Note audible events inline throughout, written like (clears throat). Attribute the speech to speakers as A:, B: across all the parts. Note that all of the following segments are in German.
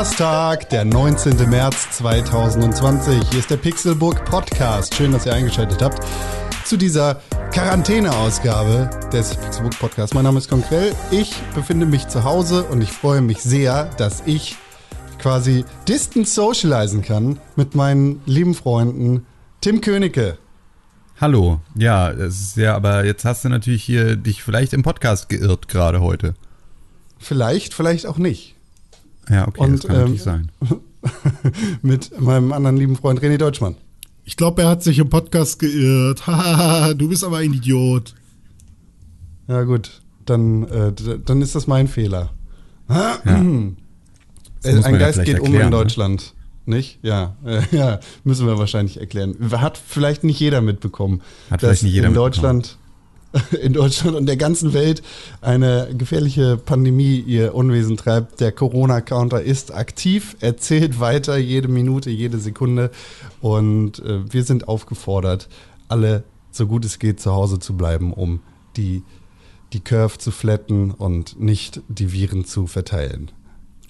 A: Donnerstag, der 19. März 2020. Hier ist der Pixelburg Podcast. Schön, dass ihr eingeschaltet habt zu dieser Quarantäne-Ausgabe des Pixelburg Podcasts. Mein Name ist Konkrell. Ich befinde mich zu Hause und ich freue mich sehr, dass ich quasi distant socialisen kann mit meinen lieben Freunden Tim Königke.
B: Hallo, ja, es ist ja, aber jetzt hast du natürlich hier dich vielleicht im Podcast geirrt gerade heute.
A: Vielleicht, vielleicht auch nicht.
B: Ja, okay,
A: Und,
B: das kann
A: ähm,
B: natürlich sein. (laughs)
A: mit meinem anderen lieben Freund René Deutschmann.
C: Ich glaube, er hat sich im Podcast geirrt. (laughs) Hahaha, du bist aber ein Idiot.
A: Ja gut, dann, äh, dann ist das mein Fehler.
B: Das
A: Äh,
B: muss man
A: ein
B: ja
A: Geist
B: vielleicht
A: geht um
B: erklären,
A: in
B: ne?
A: Deutschland. Nicht? Ja, äh, (laughs) ja, müssen wir wahrscheinlich erklären. Hat vielleicht nicht jeder mitbekommen,
B: Hat
A: dass
B: vielleicht nicht jeder
A: in
B: mitbekommen.
A: Deutschland, (laughs) in Deutschland und der ganzen Welt eine gefährliche Pandemie ihr Unwesen treibt. Der Corona-Counter ist aktiv, er zählt weiter jede Minute, jede Sekunde und äh, wir sind aufgefordert, alle so gut es geht zu Hause zu bleiben, um die, die Curve zu flatten und nicht die Viren zu verteilen.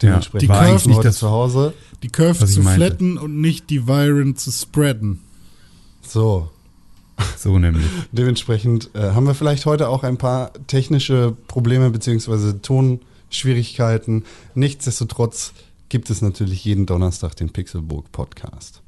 A: Dementsprechend
C: die
A: war
C: Curve
A: ich
B: nicht
A: heute
B: das-
A: zu Hause.
C: Die Curve zu
B: meinte.
C: flatten und nicht die Viren zu spreaden.
A: So, (laughs)
B: So nämlich.
A: dementsprechend äh, haben wir vielleicht heute auch ein paar technische Probleme beziehungsweise Tonschwierigkeiten. Nichtsdestotrotz gibt es natürlich jeden Donnerstag den Pixelburg Podcast.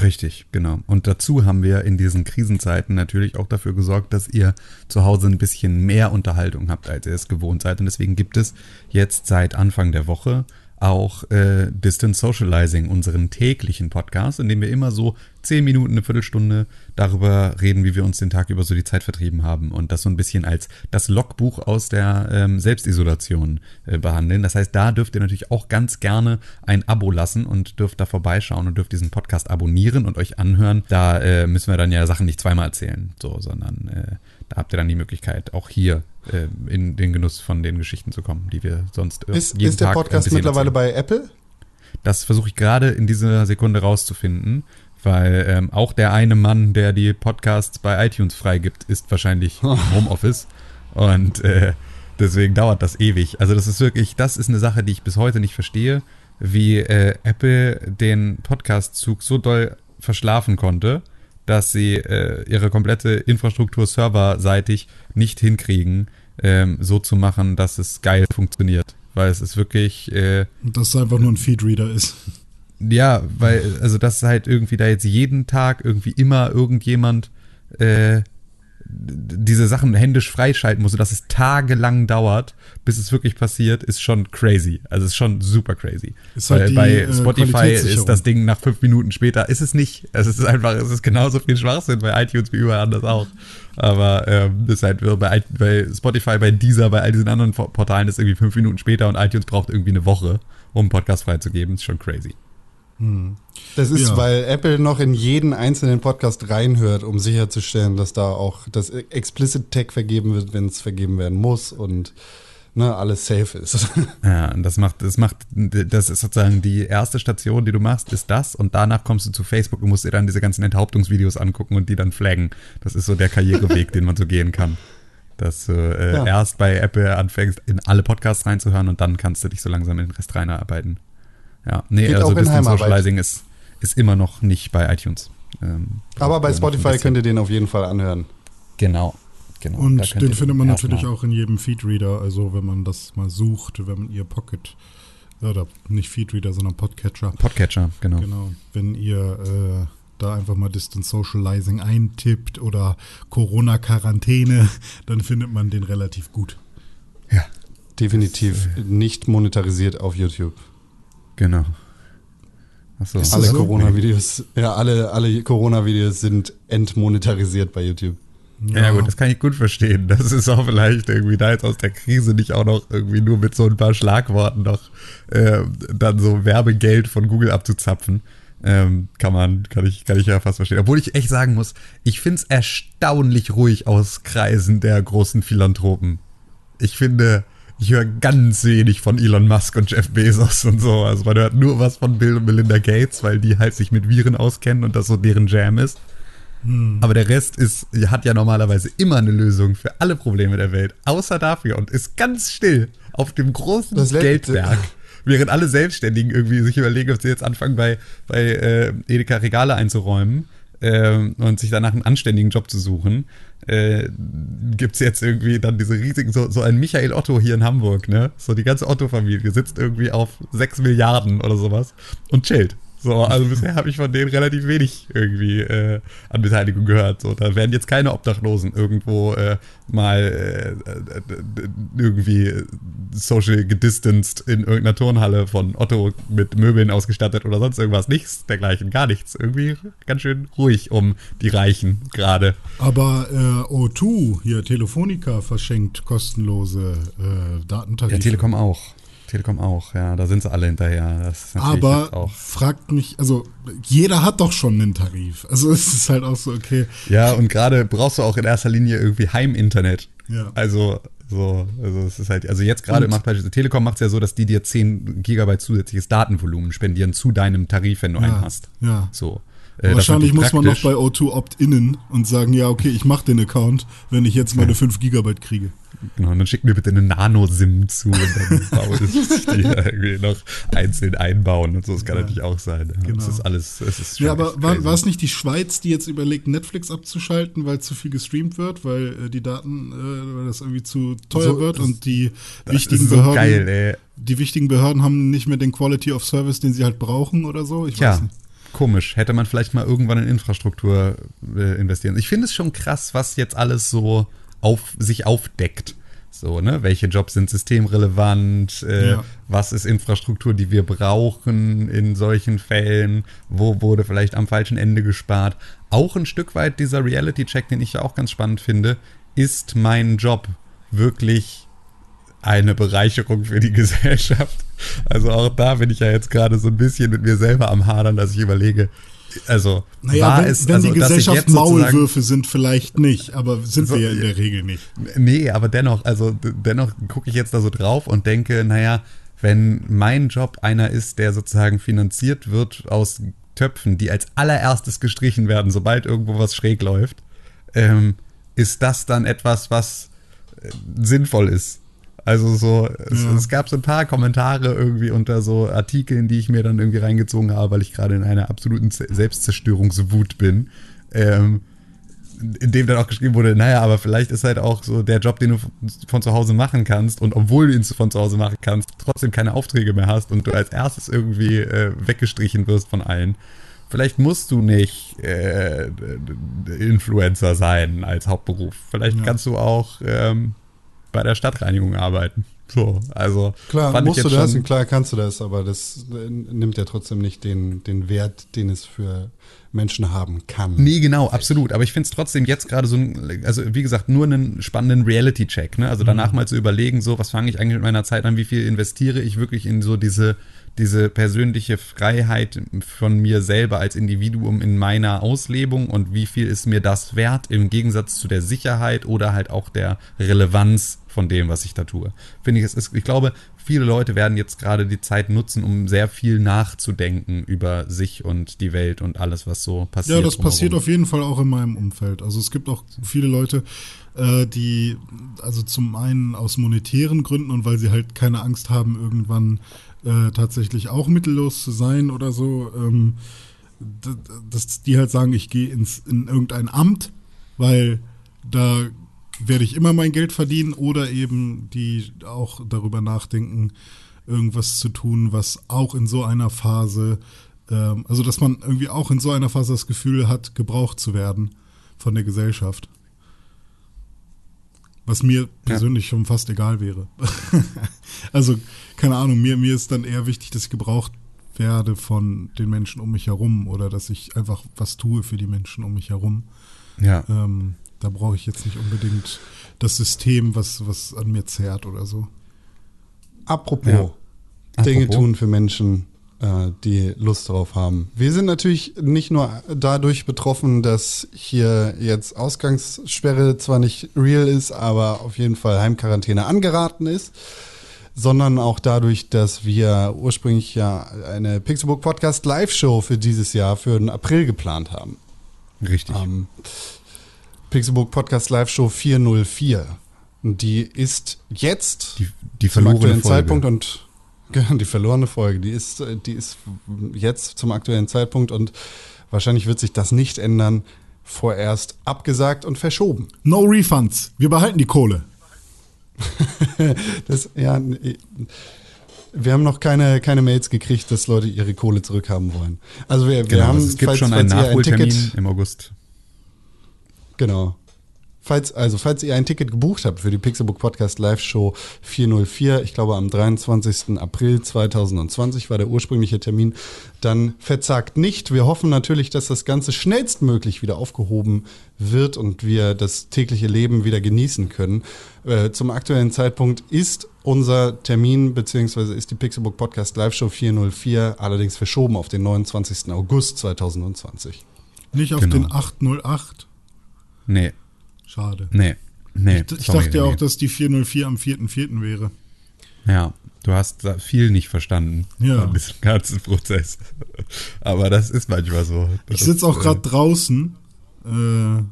B: Richtig, genau. Und dazu haben wir in diesen Krisenzeiten natürlich auch dafür gesorgt, dass ihr zu Hause ein bisschen mehr Unterhaltung habt, als ihr es gewohnt seid. Und deswegen gibt es jetzt seit Anfang der Woche auch äh, Distance Socializing, unseren täglichen Podcast, in dem wir immer so zehn Minuten, eine Viertelstunde darüber reden, wie wir uns den Tag über so die Zeit vertrieben haben und das so ein bisschen als das Logbuch aus der ähm, Selbstisolation äh, behandeln. Das heißt, da dürft ihr natürlich auch ganz gerne ein Abo lassen und dürft da vorbeischauen und dürft diesen Podcast abonnieren und euch anhören. Da äh, müssen wir dann ja Sachen nicht zweimal erzählen, so, sondern äh, da habt ihr dann die Möglichkeit, auch hier äh, in den Genuss von den Geschichten zu kommen, die wir sonst äh,
A: Ist, ist der
B: Tag ein
A: Podcast mittlerweile
B: erzählen.
A: bei Apple?
B: Das versuche ich gerade in dieser Sekunde rauszufinden, weil ähm, auch der eine Mann, der die Podcasts bei iTunes freigibt, ist wahrscheinlich im (laughs) Homeoffice und äh, deswegen dauert das ewig. Also das ist wirklich, das ist eine Sache, die ich bis heute nicht verstehe, wie äh, Apple den Podcast-Zug so doll verschlafen konnte, dass sie äh, ihre komplette Infrastruktur serverseitig nicht hinkriegen, ähm, so zu machen, dass es geil funktioniert. Weil es ist wirklich, äh,
C: Und dass es einfach nur ein Feedreader ist.
B: Ja, weil, also dass halt irgendwie da jetzt jeden Tag irgendwie immer irgendjemand äh, diese Sachen händisch freischalten muss, sodass es tagelang dauert, bis es wirklich passiert, ist schon crazy. Also ist schon super crazy.
C: Ist halt
B: weil
C: die,
B: bei
C: äh,
B: Spotify ist das Ding nach fünf Minuten später, ist es nicht. Es ist einfach, es ist genauso viel Schwachsinn bei iTunes wie überall anders auch. Aber ähm, ist halt bei, bei Spotify, bei dieser, bei all diesen anderen Po- Portalen ist irgendwie fünf Minuten später und iTunes braucht irgendwie eine Woche, um einen Podcast freizugeben. Ist schon crazy.
A: Das ist,
C: Ja.
A: weil Apple noch in jeden einzelnen Podcast reinhört, um sicherzustellen, dass da auch das Explicit Tag vergeben wird, wenn es vergeben werden muss und ne, alles safe ist. (laughs)
B: Ja, und das macht, das macht, das ist sozusagen die erste Station, die du machst, ist das und danach kommst du zu Facebook und musst dir dann diese ganzen Enthauptungsvideos angucken und die dann flaggen. Das ist so der Karriereweg, (laughs) den man so gehen kann. Dass du äh,
A: Ja.
B: erst bei Apple anfängst, in alle Podcasts reinzuhören und dann kannst du dich so langsam in den Rest reinarbeiten. Ja, nee,
A: Geht
B: also
A: auch in
B: Distance
A: Heimarbeit.
B: Socializing ist, ist immer noch nicht bei iTunes. Ähm,
A: Aber bei Spotify könnt ihr den auf jeden Fall anhören.
B: Genau, genau.
C: Und den findet man natürlich auch in jedem Feedreader. Also wenn man das mal sucht, wenn man ihr Pocket, oder nicht Feedreader, sondern Podcatcher.
B: Podcatcher, genau.
C: Genau. Wenn ihr äh, da einfach mal Distance Socializing eintippt oder Corona-Quarantäne, (laughs) dann findet man den relativ gut.
B: Ja,
A: Definitiv nicht monetarisiert auf YouTube.
B: Genau. Achso.
C: Ist das
A: Alle
C: so?
A: Corona-Videos, ja, alle, alle Corona-Videos sind entmonetarisiert bei YouTube.
B: Ja, gut, das kann ich gut verstehen. Das ist auch vielleicht irgendwie da jetzt aus der Krise nicht auch noch irgendwie nur mit so ein paar Schlagworten noch äh, dann so Werbegeld von Google abzuzapfen. Ähm, kann man, kann ich, kann ich ja fast verstehen. Obwohl ich echt sagen muss, ich finde es erstaunlich ruhig aus Kreisen der großen Philanthropen. Ich finde, ich höre ganz wenig von Elon Musk und Jeff Bezos und so. Also man hört nur was von Bill und Melinda Gates, weil die halt sich mit Viren auskennen und das so deren Jam ist. Aber der Rest ist, hat ja normalerweise immer eine Lösung für alle Probleme der Welt, außer dafür und ist ganz still auf dem großen
A: Das
B: Geldberg während alle Selbstständigen irgendwie sich überlegen, ob sie jetzt anfangen, bei, bei äh, Edeka Regale einzuräumen äh, und sich danach einen anständigen Job zu suchen, äh, gibt es jetzt irgendwie dann diese riesigen, so, so ein Michael Otto hier in Hamburg, ne? So die ganze Otto-Familie sitzt irgendwie auf 6 Milliarden oder sowas und chillt. So, also bisher habe ich von denen relativ wenig irgendwie äh, an Beteiligung gehört. So, da werden jetzt keine Obdachlosen irgendwo äh, mal äh, äh irgendwie social gedistanced in irgendeiner Turnhalle von Otto mit Möbeln ausgestattet oder sonst irgendwas. Nichts dergleichen, gar nichts. Irgendwie ganz schön ruhig um die Reichen gerade.
C: Aber äh, O2, hier Telefonica verschenkt kostenlose äh, Datentarife.
B: Ja, Telekom auch. Telekom auch, ja, da sind sie alle hinterher.
C: Aber fragt mich, also jeder hat doch schon einen Tarif. Also (laughs) es ist halt auch so, okay.
B: Ja, und gerade brauchst du auch in erster Linie irgendwie Heiminternet.
C: Ja.
B: Also, so, also es ist halt, also jetzt gerade macht beispielsweise Telekom macht es ja so, dass die dir 10 Gigabyte zusätzliches Datenvolumen spendieren zu deinem Tarif, wenn du
C: ja,
B: einen hast.
C: Ja.
B: So.
C: Äh, Wahrscheinlich muss man noch bei O2 opt-innen und sagen, ja, okay, ich mache den Account, wenn ich jetzt meine ja. 5 Gigabyte kriege.
B: Genau, und dann schick mir bitte eine Nano-SIM zu und dann baue ich (laughs) die irgendwie noch einzeln einbauen und so. Das kann ja. natürlich auch sein. Ja.
C: Genau.
B: Das ist alles, es ist
C: Ja, aber war, war, es nicht die Schweiz, die jetzt überlegt, Netflix abzuschalten, weil zu viel gestreamt wird, weil äh, die Daten, äh, weil das irgendwie zu teuer so, wird und die wichtigen so Behörden.
B: Geil,
C: die wichtigen Behörden haben nicht mehr den Quality of Service, den sie halt brauchen oder so. Ich
B: Tja. weiß nicht komisch. Hätte man vielleicht mal irgendwann in Infrastruktur äh, investieren. Ich finde es schon krass, was jetzt alles so auf sich aufdeckt. So, ne? Welche Jobs sind systemrelevant? Äh, ja. Was ist Infrastruktur, die wir brauchen in solchen Fällen? Wo wurde vielleicht am falschen Ende gespart? Auch ein Stück weit dieser Reality-Check, den ich ja auch ganz spannend finde, ist mein Job wirklich eine Bereicherung für die (laughs) Gesellschaft? Also auch da bin ich ja jetzt gerade so ein bisschen mit mir selber am Hadern, dass ich überlege, also
C: naja, war wenn, es, wenn also, die Gesellschaft Maulwürfe sind, vielleicht nicht, aber sind so, wir ja in der Regel nicht.
B: Nee, aber dennoch, also dennoch gucke ich jetzt da so drauf und denke, naja, wenn mein Job einer ist, der sozusagen finanziert wird aus Töpfen, die als allererstes gestrichen werden, sobald irgendwo was schräg läuft, ähm, ist das dann etwas, was äh, sinnvoll ist. Also so, es, ja. es, gab so ein paar Kommentare irgendwie unter so Artikeln, die ich mir dann irgendwie reingezogen habe, weil ich gerade in einer absoluten Selbstzerstörungswut bin. Ähm, in dem dann auch geschrieben wurde, naja, aber vielleicht ist halt auch so der Job, den du von zu Hause machen kannst und obwohl du ihn von zu Hause machen kannst, trotzdem keine Aufträge mehr hast und du als erstes irgendwie äh, weggestrichen wirst von allen. Vielleicht musst du nicht äh, Influencer sein als Hauptberuf. Vielleicht ja. kannst du auch ähm, bei der Stadtreinigung arbeiten. So, also
A: klar musst du das und klar kannst du das, aber das nimmt ja trotzdem nicht den, den Wert, den es für Menschen haben kann.
B: Nee, genau, absolut. Aber ich finde es trotzdem jetzt gerade so, ein, also wie gesagt, nur einen spannenden Reality-Check. Ne? Also danach mhm. mal zu überlegen, so, was fange ich eigentlich mit meiner Zeit an, wie viel investiere ich wirklich in so diese diese persönliche Freiheit von mir selber als Individuum in meiner Auslebung und wie viel ist mir das wert im Gegensatz zu der Sicherheit oder halt auch der Relevanz von dem, was ich da tue. Finde ich, es ist, ich glaube, viele Leute werden jetzt gerade die Zeit nutzen, um sehr viel nachzudenken über sich und die Welt und alles, was so passiert.
C: Ja, das passiert auf jeden Fall auch in meinem Umfeld. Also es gibt auch viele Leute, äh, die, also zum einen aus monetären Gründen und weil sie halt keine Angst haben, irgendwann äh, tatsächlich auch mittellos zu sein oder so, ähm, dass die halt sagen, ich gehe ins in irgendein Amt, weil da werde ich immer mein Geld verdienen oder eben die auch darüber nachdenken, irgendwas zu tun, was auch in so einer Phase, ähm, also dass man irgendwie auch in so einer Phase das Gefühl hat, gebraucht zu werden von der Gesellschaft. Was mir persönlich ja. schon fast egal wäre. (laughs) also, keine Ahnung, mir, mir ist dann eher wichtig, dass ich gebraucht werde von den Menschen um mich herum oder dass ich einfach was tue für die Menschen um mich herum.
B: Ja.
C: Ähm, da brauche ich jetzt nicht unbedingt das System, was, was an mir zerrt oder so.
A: Apropos, ja. Dinge Apropos. tun für Menschen, die Lust drauf haben. Wir sind natürlich nicht nur dadurch betroffen, dass hier jetzt Ausgangssperre zwar nicht real ist, aber auf jeden Fall Heimquarantäne angeraten ist, sondern auch dadurch, dass wir ursprünglich ja eine Pixelbook Podcast Live-Show für dieses Jahr für den April geplant haben.
B: Richtig. Ähm,
A: Pixelbook Podcast Live-Show 404. Und die ist jetzt
B: die, die verlorene
A: Zeitpunkt und Die verlorene Folge, die ist, äh, die ist jetzt zum aktuellen Zeitpunkt und wahrscheinlich wird sich das nicht ändern, vorerst abgesagt und verschoben.
C: No Refunds. Wir behalten die Kohle. (laughs)
A: das, ja, wir haben noch keine, keine Mails gekriegt, dass Leute ihre Kohle zurückhaben wollen. Also wir, wir
B: genau,
A: haben,
B: also es gibt
A: falls,
B: schon einen Nachholtermin
A: Ticket,
B: im August.
A: Genau. Falls, also, falls ihr ein Ticket gebucht habt für die Pixelbook Podcast Live Show 404, ich glaube am 23. April 2020 war der ursprüngliche Termin, dann verzagt nicht. Wir hoffen natürlich, dass das Ganze schnellstmöglich wieder aufgehoben wird und wir das tägliche Leben wieder genießen können. Äh, zum aktuellen Zeitpunkt ist unser Termin beziehungsweise ist die Pixelbook Podcast Live Show 404 allerdings verschoben auf den 29. August 2020.
C: Nicht auf
B: Genau.
C: den 808.
B: Nee,
C: Schade.
B: nee, nee.
C: Ich, ich
B: sorry,
C: dachte ja
B: nee.
C: auch, dass die 404 am 4.4. wäre.
B: Ja, du hast da viel nicht verstanden
C: Ja.
B: von diesem ganzen Prozess. (laughs) Aber das ist manchmal so.
C: Ich sitze auch
B: äh,
C: gerade draußen äh, und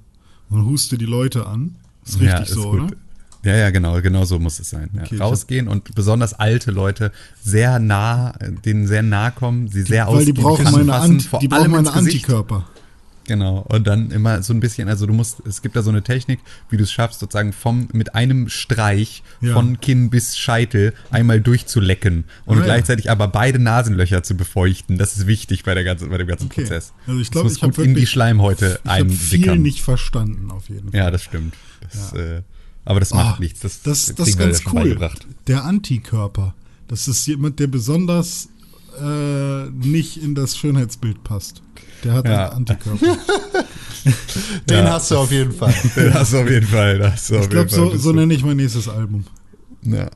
C: huste die Leute an. Ist richtig
B: ja, ist
C: so,
B: gut.
C: oder?
B: Ja, ja, genau, genau so muss es sein.
C: Okay,
B: ja. Rausgehen und besonders alte Leute sehr nah, denen sehr nah kommen, sie sehr
C: Weil die
B: ausgiebig
C: brauchen meine, Ant
B: vor
C: die
B: allem
C: brauchen meine. Antikörper.
B: Genau. Und dann immer so ein bisschen, also du musst, es gibt da so eine Technik, wie du es schaffst, sozusagen vom, mit einem Streich
C: Ja.
B: von Kinn bis Scheitel einmal durchzulecken und
C: Ah, ja.
B: gleichzeitig aber beide Nasenlöcher zu befeuchten. Das ist wichtig bei der ganzen, bei dem ganzen
C: Okay.
B: Prozess.
C: Also ich
B: Das
C: glaub,
B: muss
C: ich hab
B: gut in die Schleimhäute
C: Ich habe viel nicht verstanden, auf jeden Fall.
B: Ja, das stimmt. Das, Äh, aber das macht
C: Ah,
B: nichts. Das,
C: Das, das
B: kriegen
C: ist ganz
B: ja
C: cool. Der Antikörper. Das ist jemand, der besonders äh, nicht in das Schönheitsbild passt. Der hat
B: Ja.
C: einen Antikörper. (laughs)
A: Den
B: Ja.
A: hast du auf jeden Fall. (laughs)
B: Das hast du auf jeden Fall.
C: Ich glaube, so, so nenne ich mein nächstes Album.
B: Ja,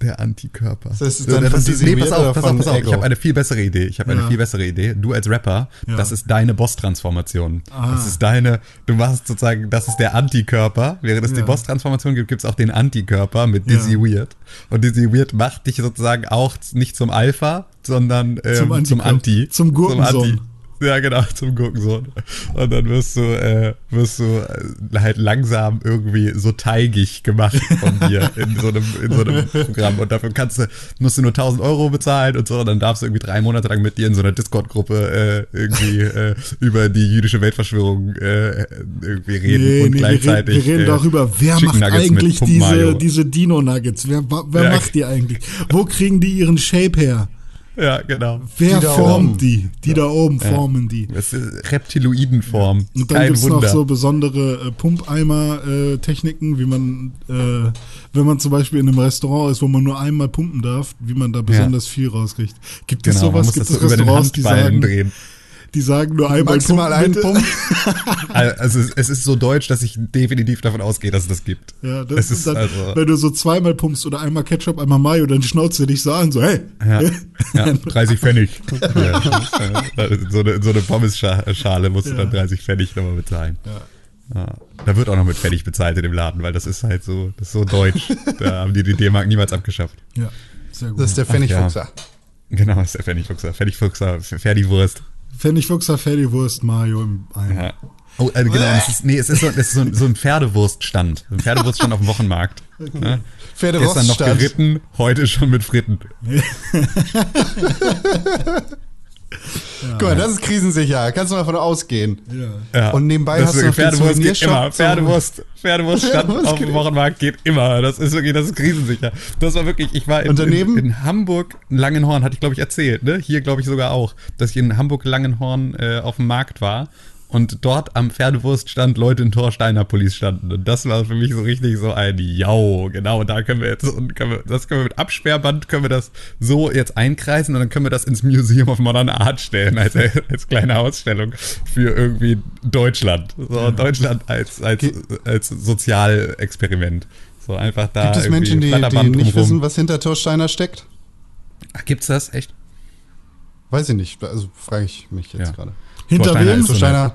B: der Antikörper.
A: Das dann
B: das nee, pass auf, pass auf,
A: von
B: pass auf. Ich habe eine viel bessere Idee. Ich habe eine
C: Ja.
B: viel bessere Idee. Du als Rapper,
C: Ja.
B: das ist deine Boss-Transformation.
C: Ah.
B: Das ist deine, du machst sozusagen, das ist der Antikörper. Während es die
C: Ja.
B: Boss-Transformation gibt, gibt es auch den Antikörper mit. Dizzy Weird. Und Dizzy Weird macht dich sozusagen auch nicht zum Alpha, sondern ähm,
C: Zum
B: zum,
C: Antikörper.
B: Anti.
C: Zum Gurkensohn.
B: Anti. Ja, genau, zum Gurkensohn. Und dann wirst du, äh, wirst du äh, halt langsam irgendwie so teigig gemacht von dir (laughs) in so einem, in so einem Programm. Und dafür kannst du, musst du nur 1000 Euro bezahlen und so. Und dann darfst du irgendwie drei Monate lang mit dir in so einer Discord-Gruppe äh, irgendwie äh, über die jüdische Weltverschwörung äh, irgendwie reden und
C: wir
B: gleichzeitig.
C: reden, wir reden
B: äh,
C: darüber, wer macht eigentlich diese, diese Dino-Nuggets? Wer, wer
B: Ja.
C: macht die eigentlich? Wo kriegen die ihren Shape her?
B: Ja, genau.
C: Wer
A: Die
C: formt die? Die da oben formen die.
B: Das ist Reptiloidenform.
C: Und dann gibt's
B: Wunder.
C: noch so besondere äh, Pumpeimer-Techniken, wie man, äh, wenn man zum Beispiel in einem Restaurant ist, wo man nur einmal pumpen darf, wie man da besonders viel rauskriegt. Gibt es
B: genau,
C: sowas? Gibt es
B: so über den
C: Restaurants, die sagen,
B: drehen.
C: Die sagen nur einmal
A: Maximal einen
C: bitte?
A: Punkt.
B: Also es, es ist so deutsch, dass ich definitiv davon ausgehe, dass es das gibt.
C: Ja, das
B: es
C: ist dann,
B: also,
C: wenn du so zweimal pumpst oder einmal Ketchup, einmal Mayo, dann schnauzt du dich so an, so, hey,
B: ja, ja, (laughs) 30 Pfennig. (laughs) ja, so eine, so eine Pommes-Schale musst du
C: Ja.
B: dann 30 Pfennig nochmal bezahlen. Ja. Da wird auch noch mit Pfennig bezahlt in dem Laden, weil das ist halt so, das ist so deutsch. (laughs) Da haben die die D-Mark niemals abgeschafft.
C: ja, sehr gut.
A: Das ist der Pfennigfuchser.
B: Genau, das ist der Pfennigfuchser. Pfennigfuchser, Ferdigwurst.
C: Pfennigfuchser, Fertigwurst, Mayo im Eimer.
B: Ja. Oh, äh, genau, es ist, nee, es ist so, es ist so, ein- so ein Pferdewurststand. Ein Pferdewurststand auf dem Wochenmarkt. Ne? Gestern noch
A: Pferdewurststand.
B: geritten, heute schon mit Fritten. (laughs) (laughs)
A: Guck mal, das ist krisensicher. Kannst du mal davon ausgehen.
C: Ja.
B: Ja.
A: Und nebenbei
B: das
A: hast du noch
B: Pferdewurst geht immer. Pferdewurst, Pferdewurststand
A: Pferdewurst
B: auf dem Wochenmarkt geht immer. Das ist wirklich, das ist krisensicher. Das war wirklich, ich war in, in, in Hamburg, Langenhorn, hatte ich glaube ich erzählt, ne? Hier glaube ich sogar auch, dass ich in Hamburg Langenhorn äh, auf dem Markt war und dort am Pferdewurststand Leute in Torsteiner Police standen. Und das war für mich so richtig so ein Jau, genau, da können wir jetzt, und können wir, das können wir mit Absperrband, können wir das so jetzt einkreisen und dann können wir das ins Museum of Modern Art stellen, als, (laughs) als kleine Ausstellung für irgendwie Deutschland. So, Deutschland als, als, als Sozialexperiment. So einfach da.
A: Gibt es Menschen, die, die nicht wissen, was hinter Torsteiner steckt?
B: Ach, gibt's das? Echt?
A: Weiß ich nicht. Also frage ich mich jetzt
B: Ja.
A: gerade.
C: Hinter
B: Torsteiner
C: wem?
A: Torsteiner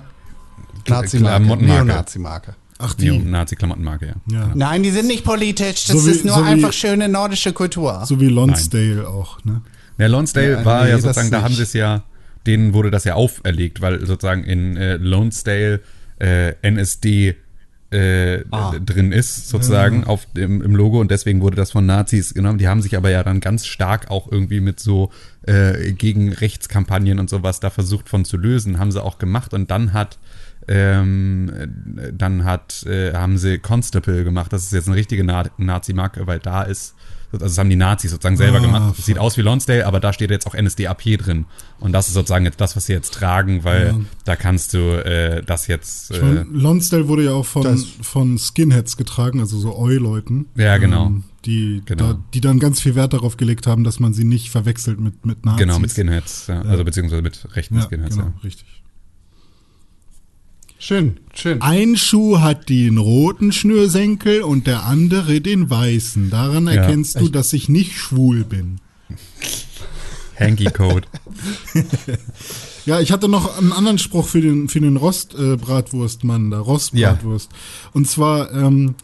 A: Nazi-Marke.
B: Klamottenmarke.
A: Neonazi-Marke.
C: Ach, die.
B: Nazi-Klamottenmarke, ja.
C: Ja.
A: Nein, die sind nicht politisch.
C: So wie- so wie-
A: schöne nordische Kultur.
C: So wie Lonsdale auch, ne?
B: Ja, Lonsdale
A: Ja,
B: war
A: nee,
B: ja
A: das
B: sozusagen, da haben sie es ja, denen wurde das ja auferlegt, weil sozusagen in äh, Lonsdale äh, NSD äh,
A: Ah.
B: drin ist, sozusagen, auf dem, im Logo und deswegen wurde das von Nazis genommen. Die haben sich aber ja dann ganz stark auch irgendwie mit so äh, gegen Rechtskampagnen und sowas da versucht von zu lösen, haben sie auch gemacht und dann hat ähm, äh, dann hat, äh, haben sie Constable gemacht. Das ist jetzt eine richtige Na Nazi-Marke, weil da ist, also das haben die Nazis sozusagen selber
C: Ah,
B: gemacht. Sieht aus wie Lonsdale, aber da steht jetzt auch NSDAP drin. Und das ist sozusagen jetzt das, was sie jetzt tragen, weil
C: Ja.
B: da kannst du äh, das jetzt.
C: Ich
B: Äh,
C: meine, Lonsdale wurde ja auch von,
A: Das-
C: von Skinheads getragen, also so Oi-Leuten.
B: Ja, genau.
C: Ähm, die,
B: Genau.
C: Da, die dann ganz viel Wert darauf gelegt haben, dass man sie nicht verwechselt mit, mit Nazis.
B: genau, mit Skinheads. Ja. Also beziehungsweise mit rechten
C: Ja,
B: Skinheads.
C: genau,
B: Ja.
C: richtig.
A: Schön, schön.
C: Ein Schuh hat den roten Schnürsenkel und der andere den weißen. Daran
B: Ja,
C: erkennst du, dass ich nicht schwul bin.
B: Hanky Code. (laughs)
C: Ja, ich hatte noch einen anderen Spruch für den, für den Rostbratwurstmann, da Rostbratwurst. Und zwar, ähm,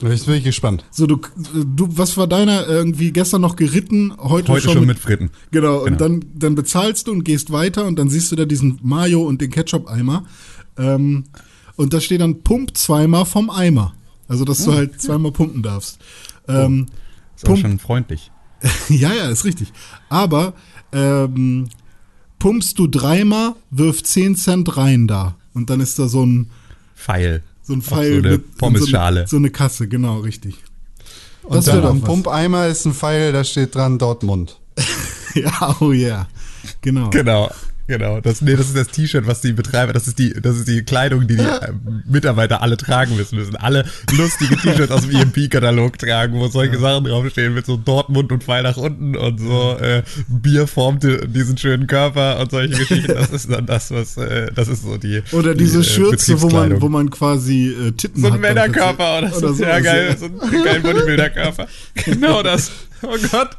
A: Jetzt bin ich gespannt.
C: so du, du, was war deiner irgendwie gestern noch geritten, heute,
B: Heute schon mit Fritten.
C: Genau, und
B: Genau.
C: dann, dann bezahlst du und gehst weiter und dann siehst du da diesen Mayo und den Ketchup-Eimer. Ähm, und da steht dann Pump zweimal vom Eimer. Also, dass du halt zweimal pumpen darfst. Ähm,
B: Ist auch
C: Pump-
B: schon freundlich. (laughs)
C: ja, ja, ist richtig. Aber ähm, pumpst du dreimal, wirf 10 Cent rein da. Und dann ist da so ein,
B: Pfeil.
C: so ein Pfeil
B: so eine
C: mit
B: Pommesschale.
C: So eine, so eine Kasse, genau, richtig.
A: Und
C: Das
A: dann am
C: was.
A: Pumpeimer ist ein Pfeil, da steht dran Dortmund. (laughs)
C: ja, oh yeah. Genau.
B: Genau. Genau, das, nee, das ist das T-Shirt, was die Betreiber, das ist die, das ist die Kleidung, die die (laughs) äh, Mitarbeiter alle tragen müssen. müssen alle lustige T-Shirts aus dem EMP-Katalog tragen, wo solche Sachen draufstehen mit so Dortmund und Pfeil nach unten und so äh, Bier formte diesen schönen Körper und solche Geschichten. Das ist dann das, was, äh, das ist so die.
C: Oder
B: die,
C: diese
B: äh,
C: Schürze, wo man, wo man quasi äh, Titten
B: so
C: hat.
B: ein
C: dann
B: Männerkörper oder,
C: plötzlich.
B: so. ja, geil.
C: ja.
B: So ein (laughs) geil Bodybuilder-Körper. Genau das. Oh Gott.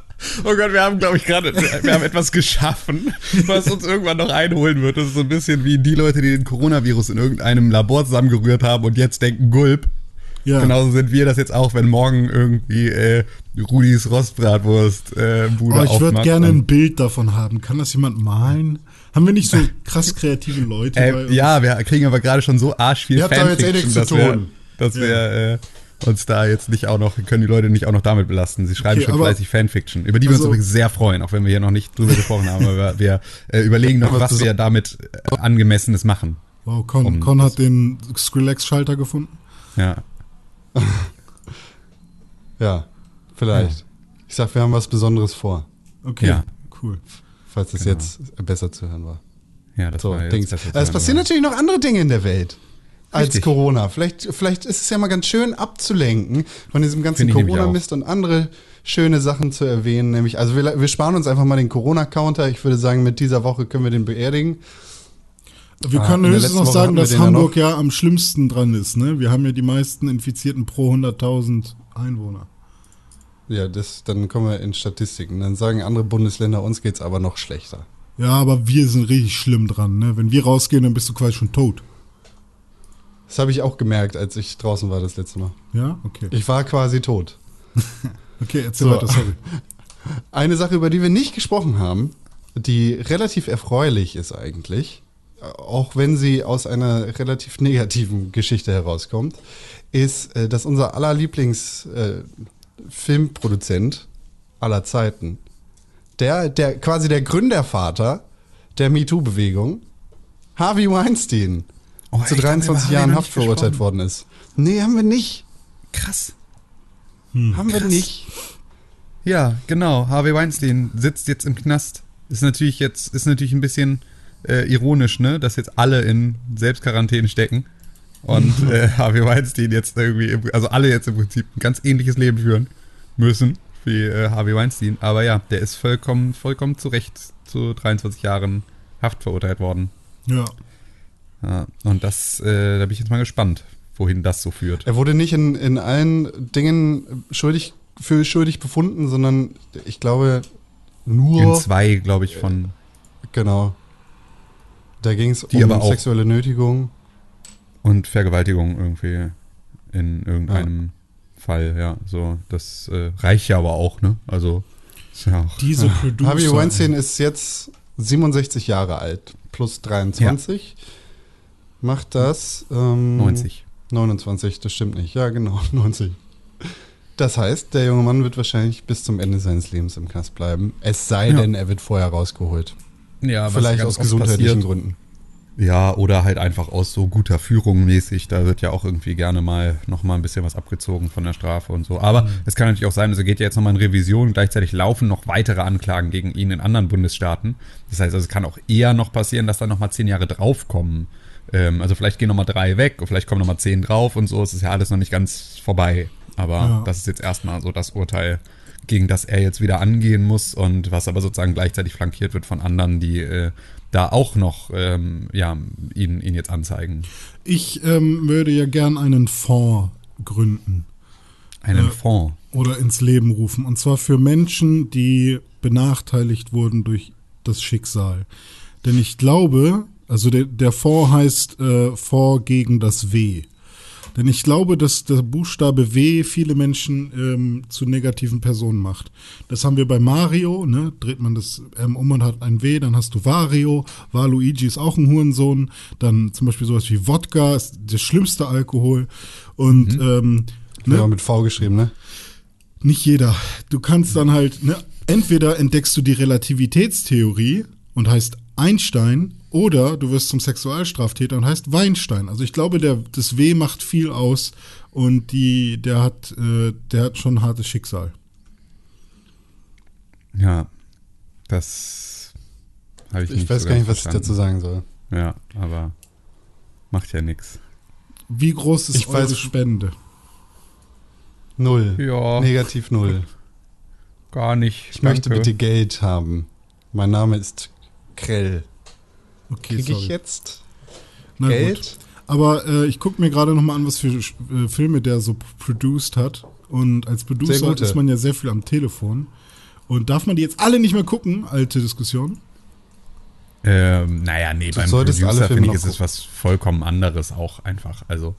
B: Oh Gott, wir haben, glaube ich, gerade, wir haben etwas geschaffen, was uns irgendwann noch einholen wird. Das ist so ein bisschen wie die Leute, die den Coronavirus in irgendeinem Labor zusammengerührt haben und jetzt denken, Gulp.
C: Ja.
B: Genauso sind wir das jetzt auch, wenn morgen irgendwie äh, Rudis Rostbratwurst äh, Bude
C: Oh, ich würde gerne ein Bild davon haben. Kann das jemand malen? Haben wir nicht so krass kreative Leute bei
B: Äh,
C: uns?
B: ja, wir kriegen aber gerade schon so arsch viel
A: Ihr habt doch jetzt eh
B: Fanfiction,
A: nichts zu
B: dass wir,
A: tun.
B: dass wir äh, uns da jetzt nicht auch noch, können die Leute nicht auch noch damit belasten. Sie schreiben
C: Okay,
B: schon fleißig Fanfiction, über die wir uns
C: Also-
B: übrigens sehr freuen, auch wenn wir hier noch nicht drüber gesprochen haben, aber wir äh, überlegen noch, was
A: das-
B: wir damit äh, angemessenes machen.
C: Wow, Con,
B: Um-
C: Con hat den Skrillex-Schalter gefunden.
B: Ja. (laughs)
A: Ja, vielleicht. Ich sag, wir haben was Besonderes vor,
C: Okay,
B: Ja.
C: cool.
A: falls es
B: Genau.
A: jetzt besser zu hören war.
B: Ja, das
A: So,
B: war jetzt
A: Es passieren natürlich noch andere Dinge in der Welt. Als
B: Richtig.
A: Corona. Vielleicht, vielleicht ist es ja mal ganz schön abzulenken von diesem ganzen Corona-Mist und andere schöne Sachen zu erwähnen. Nämlich, also wir, wir sparen uns einfach mal den Corona-Counter. Ich würde sagen, mit dieser Woche können wir den beerdigen.
C: Wir
A: Ah,
C: können höchstens noch
A: Woche
C: sagen, dass
A: ja
C: Hamburg
A: noch.
C: ja am schlimmsten dran ist. Ne? Wir haben ja die meisten Infizierten pro 100.000 Einwohner.
A: Ja, das, dann kommen wir in Statistiken. Dann sagen andere Bundesländer, uns geht's aber noch schlechter.
C: Ja, aber wir sind richtig schlimm dran. Ne? Wenn wir rausgehen, dann bist du quasi schon tot.
A: Das habe ich auch gemerkt, als ich draußen war das letzte Mal.
C: Ja, okay.
A: Ich war quasi tot. (laughs)
C: Okay, erzähl
A: So.
C: weiter, sorry. (laughs)
A: Eine Sache, über die wir nicht gesprochen haben, die relativ erfreulich ist eigentlich, äh, auch wenn sie aus einer relativ negativen Geschichte herauskommt, ist, äh, dass unser aller Lieblingsfilmproduzent aller Zeiten, der, der quasi der Gründervater der MeToo-Bewegung, Harvey Weinstein,
B: Oh,
A: zu
B: echt, haben wir
A: 23
B: über Harvey
A: Jahren Haft verurteilt worden ist. Nee, haben wir nicht.
B: Krass.
A: Haben wir
B: Krass.
A: nicht.
B: Ja, genau. Harvey Weinstein sitzt jetzt im Knast. Ist natürlich jetzt, ist natürlich ein bisschen äh, ironisch, ne, dass jetzt alle in Selbstquarantäne stecken und (laughs) äh, Harvey Weinstein jetzt irgendwie, im- also alle jetzt im Prinzip ein ganz ähnliches Leben führen müssen wie äh, Harvey Weinstein. Aber ja, der ist vollkommen, vollkommen zu Recht zu 23 Jahren Haft verurteilt worden.
C: Ja.
B: Ja, und das, äh, da bin ich jetzt mal gespannt, wohin das so führt.
A: Er wurde nicht in, in allen Dingen schuldig, für schuldig befunden, sondern ich glaube
B: In
A: nur.
B: zwei, glaube ich, von
A: Genau. Da ging es um
B: aber auch-
A: sexuelle Nötigung.
B: Und Vergewaltigung irgendwie in irgendeinem Fall, ja. So, das äh, reicht ja aber auch, ne? Also, ist ja auch.
C: Diese Producer.
A: Harvey Weinstein ist jetzt 67 Jahre alt, plus 23. Macht das. Ähm,
B: 90.
A: 29, das stimmt nicht. Ja, genau, (laughs) 90. Das heißt, der junge Mann wird wahrscheinlich bis zum Ende seines Lebens im Knast bleiben. Es sei
B: Ja.
A: denn, er wird vorher rausgeholt.
B: Ja,
A: Vielleicht aus gesundheitlichen
B: passiert.
A: Gründen.
B: Ja, oder halt einfach aus so guter Führung mäßig. Da wird ja auch irgendwie gerne mal noch mal ein bisschen was abgezogen von der Strafe und so. Aber es kann natürlich auch sein, also geht ja jetzt nochmal in Revision. Gleichzeitig laufen noch weitere Anklagen gegen ihn in anderen Bundesstaaten. Das heißt, also es kann auch eher noch passieren, dass da nochmal zehn Jahre draufkommen. Ähm, also vielleicht gehen nochmal drei weg und vielleicht kommen nochmal zehn drauf und so. Es ist ja alles noch nicht ganz vorbei. Aber
C: Ja.
B: das ist jetzt erstmal so das Urteil, gegen das er jetzt wieder angehen muss und was aber sozusagen gleichzeitig flankiert wird von anderen, die äh, da auch noch ähm, ja, ihn, ihn jetzt anzeigen.
C: Ich ähm, würde ja gern einen Fonds gründen
B: Einen
C: Ja.
B: Fonds.
C: oder ins Leben rufen. Und zwar für Menschen, die benachteiligt wurden durch das Schicksal. Denn ich glaube, also der, der Fonds heißt äh, Fonds gegen das W. Denn ich glaube, dass der Buchstabe W viele Menschen ähm, zu negativen Personen macht. Das haben wir bei Mario, ne? Dreht man das ähm, um und hat ein W, dann hast du Wario. Waluigi ist auch ein Hurensohn. Dann zum Beispiel sowas wie Wodka ist der schlimmste Alkohol. Und ähm,
A: Ne?
C: ne?
A: Ja, mit V geschrieben, ne?
C: nicht jeder. Du kannst dann halt, ne, entweder entdeckst du die Relativitätstheorie und heißt Einstein oder du wirst zum Sexualstraftäter und heißt Weinstein. Also ich glaube, der, das W macht viel aus und die, der hat, äh, der hat schon ein hartes Schicksal.
B: Ja, das habe ich,
A: Ich
B: nicht
A: weiß
B: so
A: gar nicht, was ich
B: verstanden.
A: dazu sagen soll.
B: Ja, aber macht ja nichts.
C: Wie groß ist
A: Ich
C: eure
A: weiß-
C: Spende?
A: Null.
B: Ja,
A: Negativ null.
B: gar nicht.
A: Ich möchte
B: danke.
A: bitte Geld haben. Mein Name ist Krell.
C: Okay,
A: Kriege ich jetzt
C: Na gut.
A: Geld?
C: Aber äh, ich gucke mir gerade noch mal an, was für äh, Filme der so produced hat. Und als Producer ist man ja sehr viel am Telefon. Und darf man die jetzt alle nicht mehr gucken? Alte Diskussion.
B: Ähm, naja, nee,
A: Du
B: beim Producer finde ich, ist es was vollkommen anderes auch einfach. Also,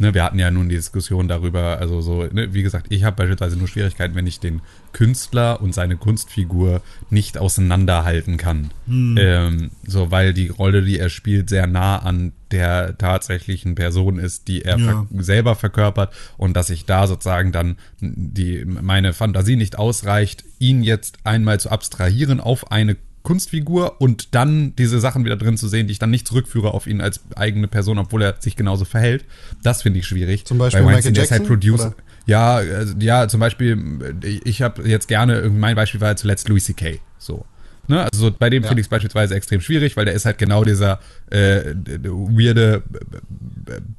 B: ne, wir hatten ja nun die Diskussion darüber, also so, ne, wie gesagt, ich habe beispielsweise nur Schwierigkeiten, wenn ich den Künstler und seine Kunstfigur nicht auseinanderhalten kann. Ähm, so, weil die Rolle, die er spielt, sehr nah an der tatsächlichen Person ist, die er
C: Ja.
B: ver selber verkörpert und dass ich da sozusagen dann die meine Fantasie nicht ausreicht, ihn jetzt einmal zu abstrahieren auf eine Kunstfigur und dann diese Sachen wieder drin zu sehen, die ich dann nicht zurückführe auf ihn als eigene Person, obwohl er sich genauso verhält. Das finde ich schwierig.
A: Zum Beispiel
B: Bei Weinstein,
A: Michael
B: halt
A: Jackson,
B: Producer. Ja, also, ja, zum Beispiel, ich, habe jetzt gerne, mein Beispiel war zuletzt Louis C.K. So. Ne? Also so, bei dem
A: Ja.
B: finde ich es beispielsweise extrem schwierig, weil der ist halt genau dieser äh, weirde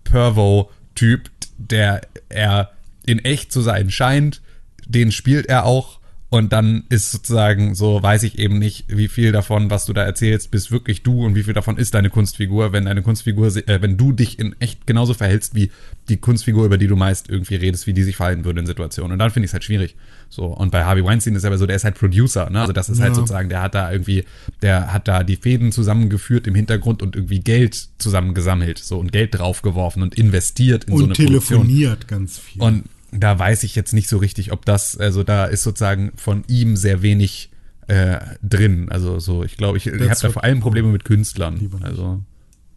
B: Pervo-Typ, der er in echt zu sein scheint, den spielt er auch und dann ist sozusagen so, weiß ich eben nicht, wie viel davon, was du da erzählst, bist wirklich du und wie viel davon ist deine Kunstfigur, wenn deine Kunstfigur, äh, wenn du dich in echt genauso verhältst wie die Kunstfigur, über die du meist irgendwie redest, wie die sich verhalten würde in Situationen. Und dann finde ich es halt schwierig. So, und bei Harvey Weinstein ist aber so, der ist halt Producer, ne? Also das ist halt
C: Ja.
B: sozusagen, der hat da irgendwie, der hat da die Fäden zusammengeführt im Hintergrund und irgendwie Geld zusammengesammelt, so und Geld draufgeworfen und investiert in so
C: Und
B: eine Produktion.
C: telefoniert ganz viel.
B: Und da weiß ich jetzt nicht so richtig, ob das, also da ist sozusagen von ihm sehr wenig äh, drin. Also so, ich glaube, ich, ich habe da vor allem Probleme mit Künstlern. Also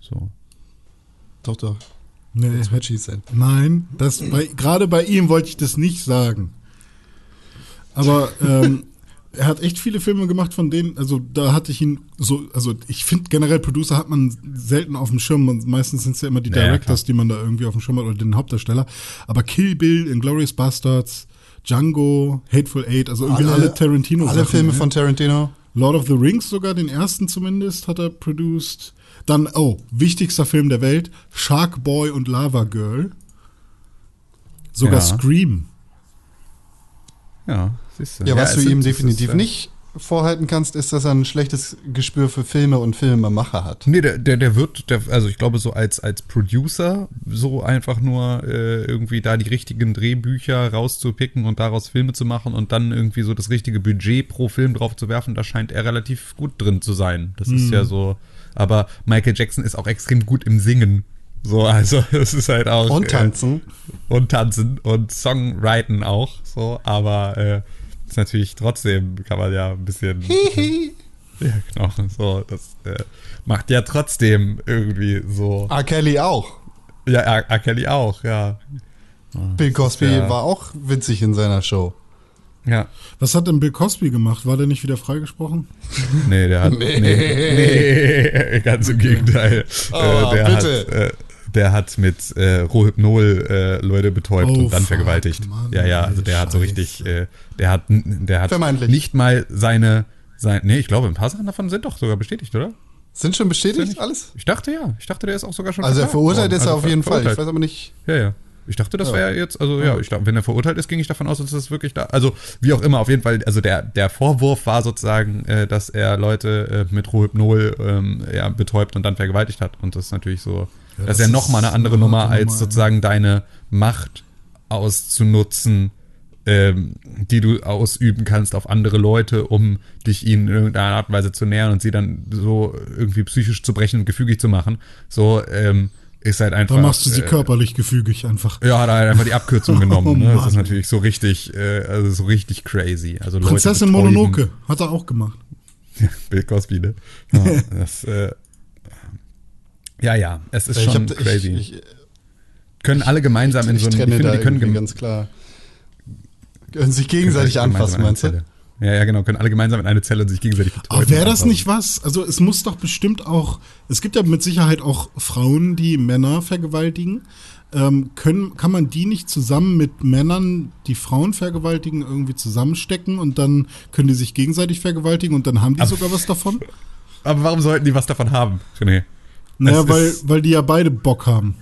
B: so.
A: Doch, doch.
C: nee,
A: That's what she said.
C: Nein, das bei, gerade bei ihm wollte ich das nicht sagen. Aber ähm, er hat echt viele Filme gemacht, von denen, also da hatte ich ihn so, also ich finde generell Producer hat man selten auf dem Schirm. Man, meistens sind es ja immer die
B: Ja, ja,
C: Directors, die man da irgendwie auf dem Schirm hat oder den Hauptdarsteller. Aber Kill Bill, Inglourious Bastards, Django, Hateful Eight, also irgendwie alle, Tarantino.
A: Alle Filme von Tarantino.
C: Lord of the Rings sogar, den ersten zumindest, hat er produced. Dann, oh, wichtigster Film der Welt, Shark Boy und Lava Girl. Sogar
B: Ja.
C: Scream.
B: Ja, siehst du.
A: Ja, was du ihm definitiv
B: ist, äh,
A: nicht vorhalten kannst, ist, dass er ein schlechtes Gespür für Filme und Filmemacher hat.
B: Nee, der, der, der wird, der, also ich glaube, so als, als Producer, so einfach nur äh, irgendwie da die richtigen Drehbücher rauszupicken und daraus Filme zu machen und dann irgendwie so das richtige Budget pro Film drauf zu werfen, da scheint er relativ gut drin zu sein. Das ist ja so. Aber Michael Jackson ist auch extrem gut im Singen. So, also (laughs) es ist halt auch.
A: Und tanzen.
B: Äh, und tanzen und Songwriten auch. So, aber äh, ist natürlich trotzdem, kann man ja ein bisschen. (laughs) Ja, genau. So, das äh, macht ja trotzdem irgendwie so.
A: R. Kelly auch.
B: Ja, R. R. Kelly auch, ja.
A: Bill Cosby
B: Ja.
A: war auch witzig in seiner Show.
B: Ja.
C: Was hat denn Bill Cosby gemacht? War der nicht wieder freigesprochen?
B: Nee, der hat. Nee, nee, (laughs) ganz im Gegenteil.
A: Oh,
B: äh, der,
A: bitte.
B: Hat, äh, der hat mit äh, Rohypnol äh, Leute betäubt
C: Oh,
B: und dann
C: fuck,
B: vergewaltigt.
C: Mann,
B: ja, ja, also der hat so
C: Scheiße.
B: richtig, äh, der hat, der hat
A: Vermeintlich.
B: nicht mal seine, sein, nee, ich glaube, ein paar Sachen davon sind doch sogar bestätigt, oder?
A: Sind schon bestätigt alles?
B: Ich dachte ja, ich dachte, der ist auch sogar schon
A: Also er verurteilt
B: worden.
A: ist er
B: Also
A: auf jeden Fall. Ich weiß aber nicht.
B: Ja, ja. Ich dachte, das
A: Ja.
B: wäre jetzt, also ja, ich glaube, wenn er verurteilt ist, ging ich davon aus, dass das wirklich da, also wie auch immer, auf jeden Fall, also der, der Vorwurf war sozusagen, äh, dass er Leute äh, mit Rohypnol ähm, ja, betäubt und dann vergewaltigt hat. Und das ist natürlich so,
C: Ja,
B: das ist ja nochmal eine andere Nummer, als
C: Nummer, ja.
B: sozusagen deine Macht auszunutzen, ähm, die du ausüben kannst auf andere Leute, um dich ihnen in irgendeiner Art und Weise zu nähern und sie dann so irgendwie psychisch zu brechen und gefügig zu machen. So, ähm, ist halt einfach.
C: Da machst du sie
B: äh,
C: körperlich gefügig einfach.
B: ja, hat er halt einfach die Abkürzung (laughs) genommen.
C: Oh
B: ne? Das ist natürlich so richtig, äh, also so richtig crazy. Also
C: Prinzessin. Mononoke hat er auch gemacht. (laughs)
B: Bill Cosby, ne? Ja, (laughs) das, äh, ja, ja, es ist
A: Ich
B: schon
A: hab-
B: crazy.
A: Ich, ich,
B: können alle gemeinsam in so einem, ich finde, die können
A: ganz klar. Können sich gegenseitig
B: gemeinsam
A: anfassen, meinst du?
B: Ja, ja, genau, können alle gemeinsam in eine Zelle und sich gegenseitig.
C: Aber wäre das nicht was? Also es muss doch bestimmt auch, es gibt ja mit Sicherheit auch Frauen, die Männer vergewaltigen. Ähm, können, kann man die nicht zusammen mit Männern, die Frauen vergewaltigen, irgendwie zusammenstecken und dann können die sich gegenseitig vergewaltigen und dann haben die
B: Aber-
C: sogar was davon? (laughs)
B: Aber warum sollten die was davon haben, René?
C: Naja, weil, weil die ja beide Bock haben.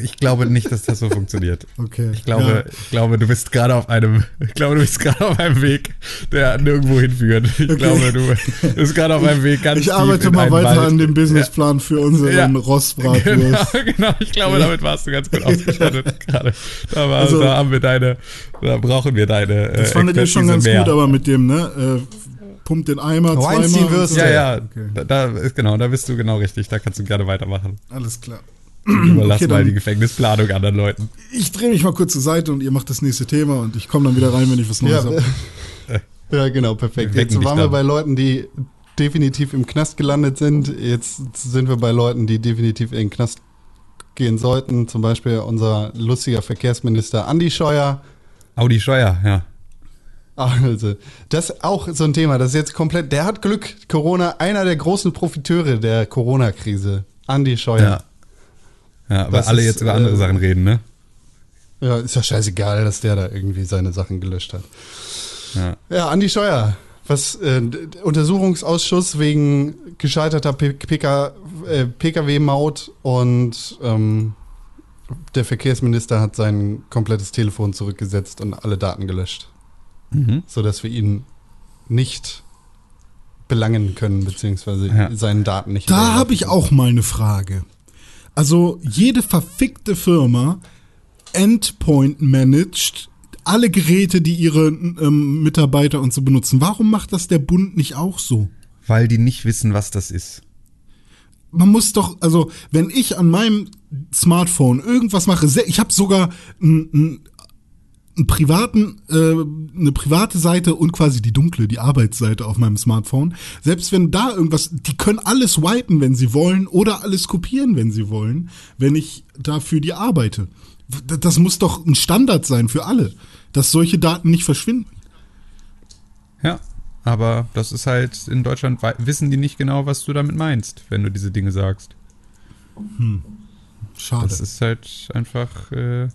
B: Ich glaube nicht, dass das so (laughs) funktioniert.
C: Okay.
B: Ich glaube, ich glaube, du bist gerade auf einem, ich glaube, du bist gerade auf einem Weg, der nirgendwo hinführt. Ich glaube, du (laughs) bist gerade auf einem Weg ganz
C: Ich
B: tief
C: arbeite mal weiter
B: Wald.
C: an dem Businessplan für unseren
B: Ja.
C: Rostbratwurst.
B: Genau, genau, ich glaube, damit warst du ganz gut ausgestattet (laughs) gerade. Da, war,
C: Also-
B: da haben wir deine, da brauchen wir deine.
C: Das
B: äh,
C: fandet ihr schon ganz
B: mehr.
C: gut, aber mit dem, ne? Äh, pumpt den Eimer
A: Weinstein
C: zweimal.
A: wirst
C: so.
B: Ja, ja,
C: Okay.
B: da, da ist genau, da bist du genau richtig. Da kannst du gerne weitermachen.
C: Alles klar. (clears throat)
B: Überlass
C: Okay,
B: mal die Gefängnisplanung anderen Leuten.
C: Ich drehe mich mal kurz zur Seite und ihr macht das nächste Thema und ich komme dann wieder rein, wenn ich was Neues
A: Ja,
C: habe. (laughs)
A: ja, genau, perfekt. Jetzt waren wir bei Leuten, die definitiv im Knast gelandet sind. Jetzt sind wir bei Leuten, die definitiv in den Knast gehen sollten. Zum Beispiel unser lustiger Verkehrsminister Andi Scheuer.
B: Audi Scheuer, ja.
A: Also, das ist auch so ein Thema, das ist jetzt komplett, der hat Glück, Corona, einer der großen Profiteure der Corona-Krise, Andi Scheuer.
B: Ja. Ja,
A: Das
B: alle
A: ist,
B: jetzt über
A: äh,
B: andere Sachen reden, ne?
A: Ja. ist ja scheißegal, dass der da irgendwie seine Sachen gelöscht hat.
B: Ja.
A: Ja, Andi Scheuer, was, äh, Untersuchungsausschuss wegen gescheiterter P- PK, äh, Pkw-Maut und ähm, der Verkehrsminister hat sein komplettes Telefon zurückgesetzt und alle Daten gelöscht,
B: Mhm.
A: sodass wir ihn nicht belangen können, beziehungsweise
B: Ja.
A: seinen Daten nicht
C: Da habe ich auch mal eine Frage. Also jede verfickte Firma Endpoint managt alle Geräte, die ihre ähm, Mitarbeiter und so benutzen. Warum macht das der Bund nicht auch so?
B: Weil die nicht wissen, was das ist.
C: Man muss doch, also wenn ich an meinem Smartphone irgendwas mache, ich habe sogar einen, einen, einen privaten, äh, eine private Seite und quasi die dunkle, die Arbeitsseite auf meinem Smartphone. Selbst wenn da irgendwas, die können alles wipen, wenn sie wollen, oder alles kopieren, wenn sie wollen, wenn ich dafür die arbeite. Das muss doch ein Standard sein für alle, dass solche Daten nicht verschwinden.
B: Ja. Aber das ist halt, in Deutschland wissen die nicht genau, was du damit meinst, wenn du diese Dinge sagst.
C: Schade.
B: Das ist halt einfach, äh,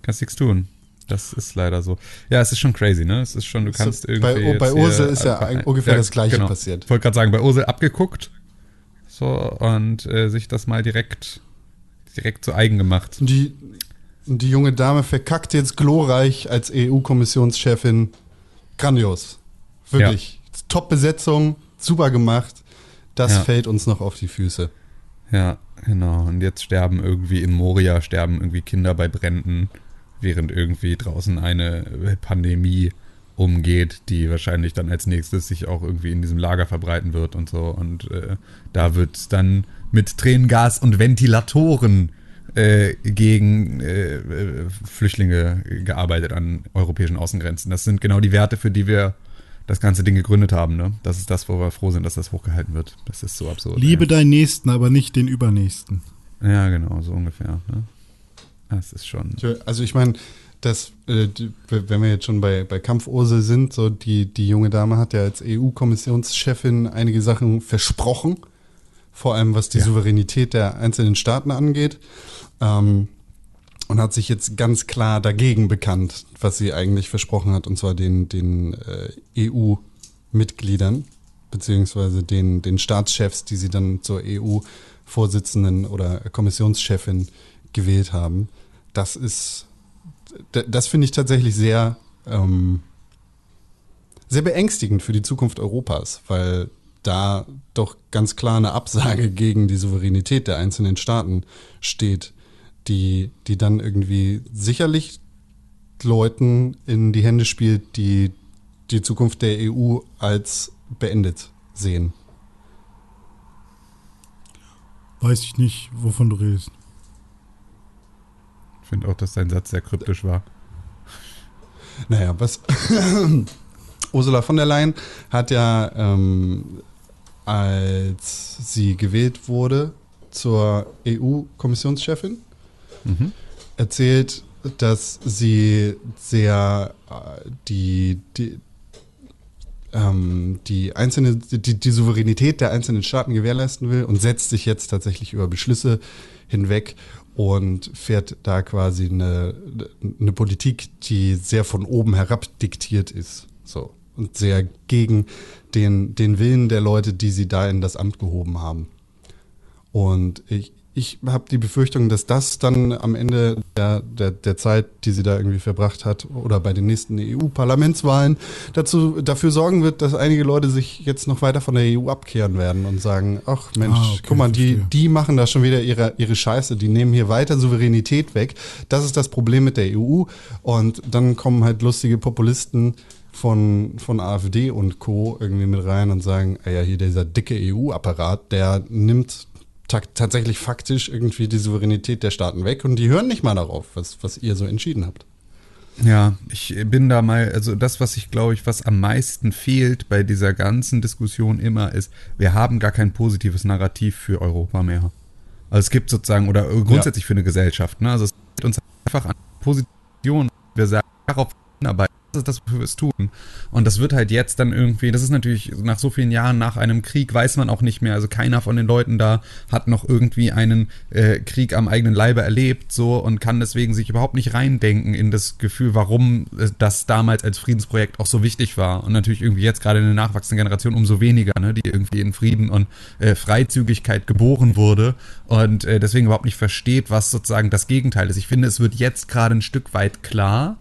B: kannst nichts tun. Das ist leider so. Ja, es ist schon crazy, ne? Es ist schon, du
A: So,
B: kannst
A: bei-
B: irgendwie.
A: bei Ursel
B: hier
A: ist ja ein- ungefähr das Gleiche passiert.
B: Ich wollte gerade sagen, bei Ursel abgeguckt. So, und äh, sich das mal direkt, direkt zu eigen gemacht.
A: Und die, die junge Dame verkackt jetzt glorreich als EU-Kommissionschefin. Grandios. Wirklich. Top-Besetzung, super gemacht. Das
B: Ja.
A: fällt uns noch auf die Füße.
B: Ja, genau. Und jetzt sterben irgendwie in Moria, sterben irgendwie Kinder bei Bränden, während irgendwie draußen eine Pandemie umgeht, die wahrscheinlich dann als nächstes sich auch irgendwie in diesem Lager verbreiten wird und so. Und äh, da wird dann mit Tränengas und Ventilatoren äh, gegen äh, äh, Flüchtlinge gearbeitet an europäischen Außengrenzen. Das sind genau die Werte, für die wir das ganze Ding gegründet haben. Ne? Das ist das, wo wir froh sind, dass das hochgehalten wird. Das ist so absurd.
C: Liebe
B: ey.
C: deinen Nächsten, aber nicht den Übernächsten.
B: Ja, genau, so ungefähr. Ne? Das ist schon.
A: Also ich meine, dass, äh, wenn wir jetzt schon bei, bei Kampfursel sind, so die, die junge Dame hat ja als EU-Kommissionschefin einige Sachen versprochen, vor allem was die ja. Souveränität der einzelnen Staaten angeht. Ähm, und hat sich jetzt ganz klar dagegen bekannt, was sie eigentlich versprochen hat, und zwar den, den äh, EU-Mitgliedern, beziehungsweise den, den Staatschefs, die sie dann zur EU-Vorsitzenden oder Kommissionschefin gewählt haben. Das ist das finde ich tatsächlich sehr, ähm, sehr beängstigend für die Zukunft Europas, weil da doch ganz klar eine Absage (laughs) gegen die Souveränität der einzelnen Staaten steht, die, die dann irgendwie sicherlich Leuten in die Hände spielt, die die Zukunft der EU als beendet sehen.
C: Weiß ich nicht, wovon du redest.
B: Ich finde auch, dass dein Satz sehr kryptisch war.
A: Naja, was. (clears throat) Ursula von der Leyen hat ja, ähm, als sie gewählt wurde zur EU-Kommissionschefin, mhm. erzählt, dass sie sehr äh, die, die, ähm, die, einzelne, die, die Souveränität der einzelnen Staaten gewährleisten will und setzt sich jetzt tatsächlich über Beschlüsse hinweg und fährt da quasi eine, eine Politik, die sehr von oben herab diktiert ist. So. Und sehr gegen den, den Willen der Leute, die sie da in das Amt gehoben haben. Und ich, ich habe die Befürchtung, dass das dann am Ende der, der, der Zeit, die sie da irgendwie verbracht hat, oder bei den nächsten EU-Parlamentswahlen dazu dafür sorgen wird, dass einige Leute sich jetzt noch weiter von der EU abkehren werden und sagen, ach Mensch, ah, okay, guck mal, die, die machen da schon wieder ihre, ihre Scheiße, die nehmen hier weiter Souveränität weg. Das ist das Problem mit der EU. Und dann kommen halt lustige Populisten von, von AfD und Co. irgendwie mit rein und sagen, ah ja, hier dieser dicke EU-Apparat, der nimmt tatsächlich faktisch irgendwie die Souveränität der Staaten weg und die hören nicht mal darauf, was, was ihr so entschieden habt.
B: Ja, ich bin da mal, also das, was ich glaube ich, was am meisten fehlt bei dieser ganzen Diskussion immer ist, wir haben gar kein positives Narrativ für Europa mehr. Also es gibt sozusagen, oder grundsätzlich ja. für eine Gesellschaft, ne? Also es gibt uns einfach an Position, wir sagen, darauf hinarbeiten ist das, wofür wir es tun. Und das wird halt jetzt dann irgendwie, das ist natürlich nach so vielen Jahren nach einem Krieg, weiß man auch nicht mehr. Also keiner von den Leuten da hat noch irgendwie einen äh, Krieg am eigenen Leibe erlebt, so und kann deswegen sich überhaupt nicht reindenken in das Gefühl, warum das damals als Friedensprojekt auch so wichtig war. Und natürlich irgendwie jetzt gerade in der nachwachsenden Generation umso weniger, ne, die irgendwie in Frieden und äh, Freizügigkeit geboren wurde und äh, deswegen überhaupt nicht versteht, was sozusagen das Gegenteil ist. Ich finde, es wird jetzt gerade ein Stück weit klar,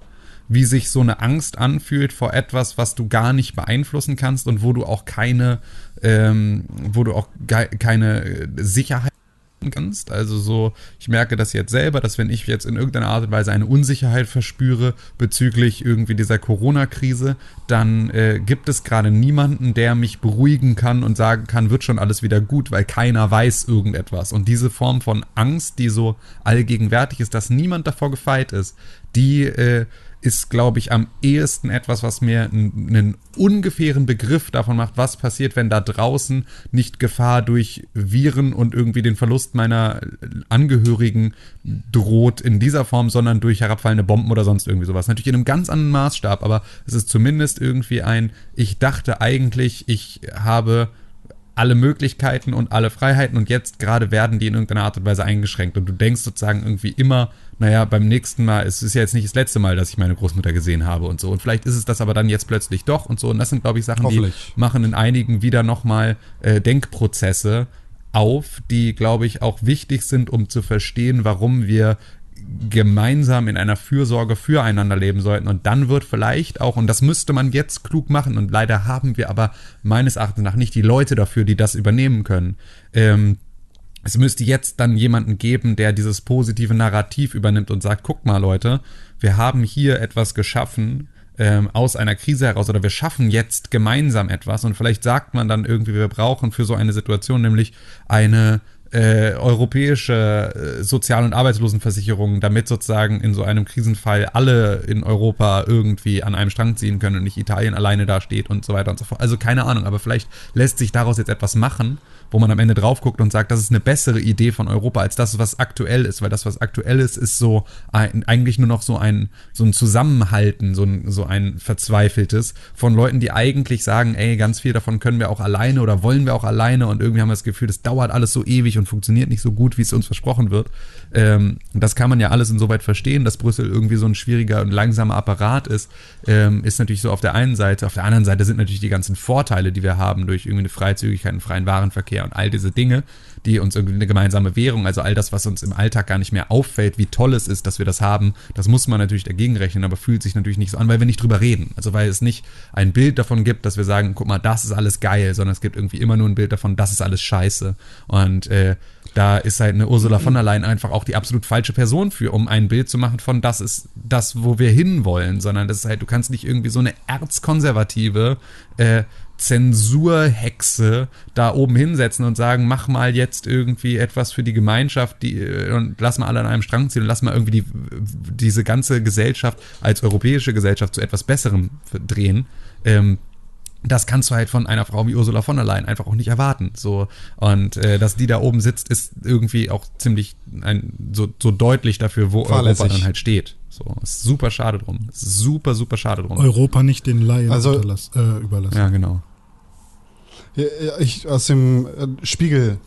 B: wie sich so eine Angst anfühlt vor etwas, was du gar nicht beeinflussen kannst und wo du auch keine, ähm, wo du auch keine Sicherheit kannst. Also so, ich merke das jetzt selber, dass wenn ich jetzt in irgendeiner Art und Weise eine Unsicherheit verspüre bezüglich irgendwie dieser Corona-Krise, dann äh, gibt es gerade niemanden, der mich beruhigen kann und sagen kann, wird schon alles wieder gut, weil keiner weiß irgendetwas. Und diese Form von Angst, die so allgegenwärtig ist, dass niemand davor gefeit ist, die äh, ist, glaube ich, am ehesten etwas, was mir einen ungefähren Begriff davon macht, was passiert, wenn da draußen nicht Gefahr durch Viren und irgendwie den Verlust meiner Angehörigen droht in dieser Form, sondern durch herabfallende Bomben oder sonst irgendwie sowas. Natürlich in einem ganz anderen Maßstab, aber es ist zumindest irgendwie ein, ich dachte eigentlich, ich habe alle Möglichkeiten und alle Freiheiten. Und jetzt gerade werden die in irgendeiner Art und Weise eingeschränkt. Und du denkst sozusagen irgendwie immer, naja, beim nächsten Mal, es ist ja jetzt nicht das letzte Mal, dass ich meine Großmutter gesehen habe und so. Und vielleicht ist es das aber dann jetzt plötzlich doch und so. Und das sind, glaube ich, Sachen, die machen in einigen wieder nochmal äh, Denkprozesse auf, die, glaube ich, auch wichtig sind, um zu verstehen, warum wir gemeinsam in einer Fürsorge füreinander leben sollten. Und dann wird vielleicht auch, und das müsste man jetzt klug machen, und leider haben wir aber meines Erachtens nach nicht die Leute dafür, die das übernehmen können. Ähm, es müsste jetzt dann jemanden geben, der dieses positive Narrativ übernimmt und sagt, guck mal Leute, wir haben hier etwas geschaffen, ähm, aus einer Krise heraus oder wir schaffen jetzt gemeinsam etwas und vielleicht sagt man dann irgendwie, wir brauchen für so eine Situation nämlich eine äh, europäische äh, Sozial- und Arbeitslosenversicherungen, damit sozusagen in so einem Krisenfall alle in Europa irgendwie an einem Strang ziehen können und nicht Italien alleine da steht und so weiter und so fort. Also keine Ahnung, aber vielleicht lässt sich daraus jetzt etwas machen, wo man am Ende drauf guckt und sagt, das ist eine bessere Idee von Europa als das, was aktuell ist, weil das, was aktuell ist, ist so ein, eigentlich nur noch so ein, so ein Zusammenhalten, so ein, so ein verzweifeltes von Leuten, die eigentlich sagen, ey, ganz viel davon können wir auch alleine oder wollen wir auch alleine und irgendwie haben wir das Gefühl, das dauert alles so ewig und funktioniert nicht so gut, wie es uns versprochen wird. Ähm, das kann man ja alles insoweit verstehen, dass Brüssel irgendwie so ein schwieriger und langsamer Apparat ist, ähm, ist natürlich so auf der einen Seite. Auf der anderen Seite sind natürlich die ganzen Vorteile, die wir haben durch irgendwie eine Freizügigkeit, einen freien Warenverkehr und all diese Dinge, die uns irgendwie eine gemeinsame Währung, also all das, was uns im Alltag gar nicht mehr auffällt, wie toll es ist, dass wir das haben, das muss man natürlich dagegen rechnen, aber fühlt sich natürlich nicht so an, weil wir nicht drüber reden. Also weil es nicht ein Bild davon gibt, dass wir sagen, guck mal, das ist alles geil, sondern es gibt irgendwie immer nur ein Bild davon, das ist alles scheiße. Und äh, da ist halt eine Ursula von der Leyen einfach auch die absolut falsche Person für, um ein Bild zu machen von das ist das, wo wir hinwollen, sondern das ist halt, du kannst nicht irgendwie so eine erzkonservative äh, Zensurhexe da oben hinsetzen und sagen, mach mal jetzt irgendwie etwas für die Gemeinschaft die, äh, und lass mal alle an einem Strang ziehen und lass mal irgendwie die, diese ganze Gesellschaft als europäische Gesellschaft zu etwas Besserem drehen. Ähm, das kannst du halt von einer Frau wie Ursula von der Leyen einfach auch nicht erwarten. So und äh, dass die da oben sitzt, ist irgendwie auch ziemlich ein, so, so deutlich dafür, wo Europa dann halt steht. So ist super schade drum. Super super schade drum.
C: Europa nicht den Laien
A: Also-
C: äh, überlassen.
B: Ja genau.
A: Ich, aus dem äh, Spiegel,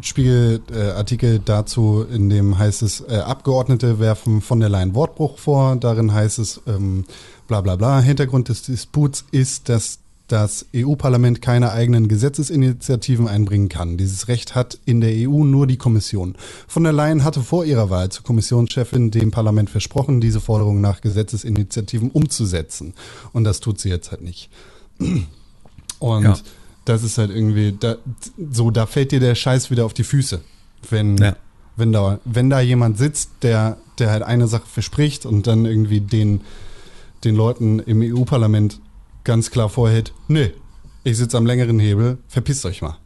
A: Spiegel-Artikel äh, Artikel dazu, in dem heißt es, äh, Abgeordnete werfen von der Leyen Wortbruch vor. Darin heißt es, ähm, bla bla bla. Hintergrund des Disputs ist, dass das EU-Parlament keine eigenen Gesetzesinitiativen einbringen kann. Dieses Recht hat in der EU nur die Kommission. Von der Leyen hatte vor ihrer Wahl zur Kommissionschefin dem Parlament versprochen, diese Forderung nach Gesetzesinitiativen umzusetzen. Und das tut sie jetzt halt nicht. Und
B: Ja.
A: das ist halt irgendwie, da, so, da fällt dir der Scheiß wieder auf die Füße. Wenn,
B: Ja.
A: wenn, da, wenn da jemand sitzt, der, der halt eine Sache verspricht und dann irgendwie den, den Leuten im EU-Parlament ganz klar vorhält, nee, ich sitze am längeren Hebel, verpisst euch mal.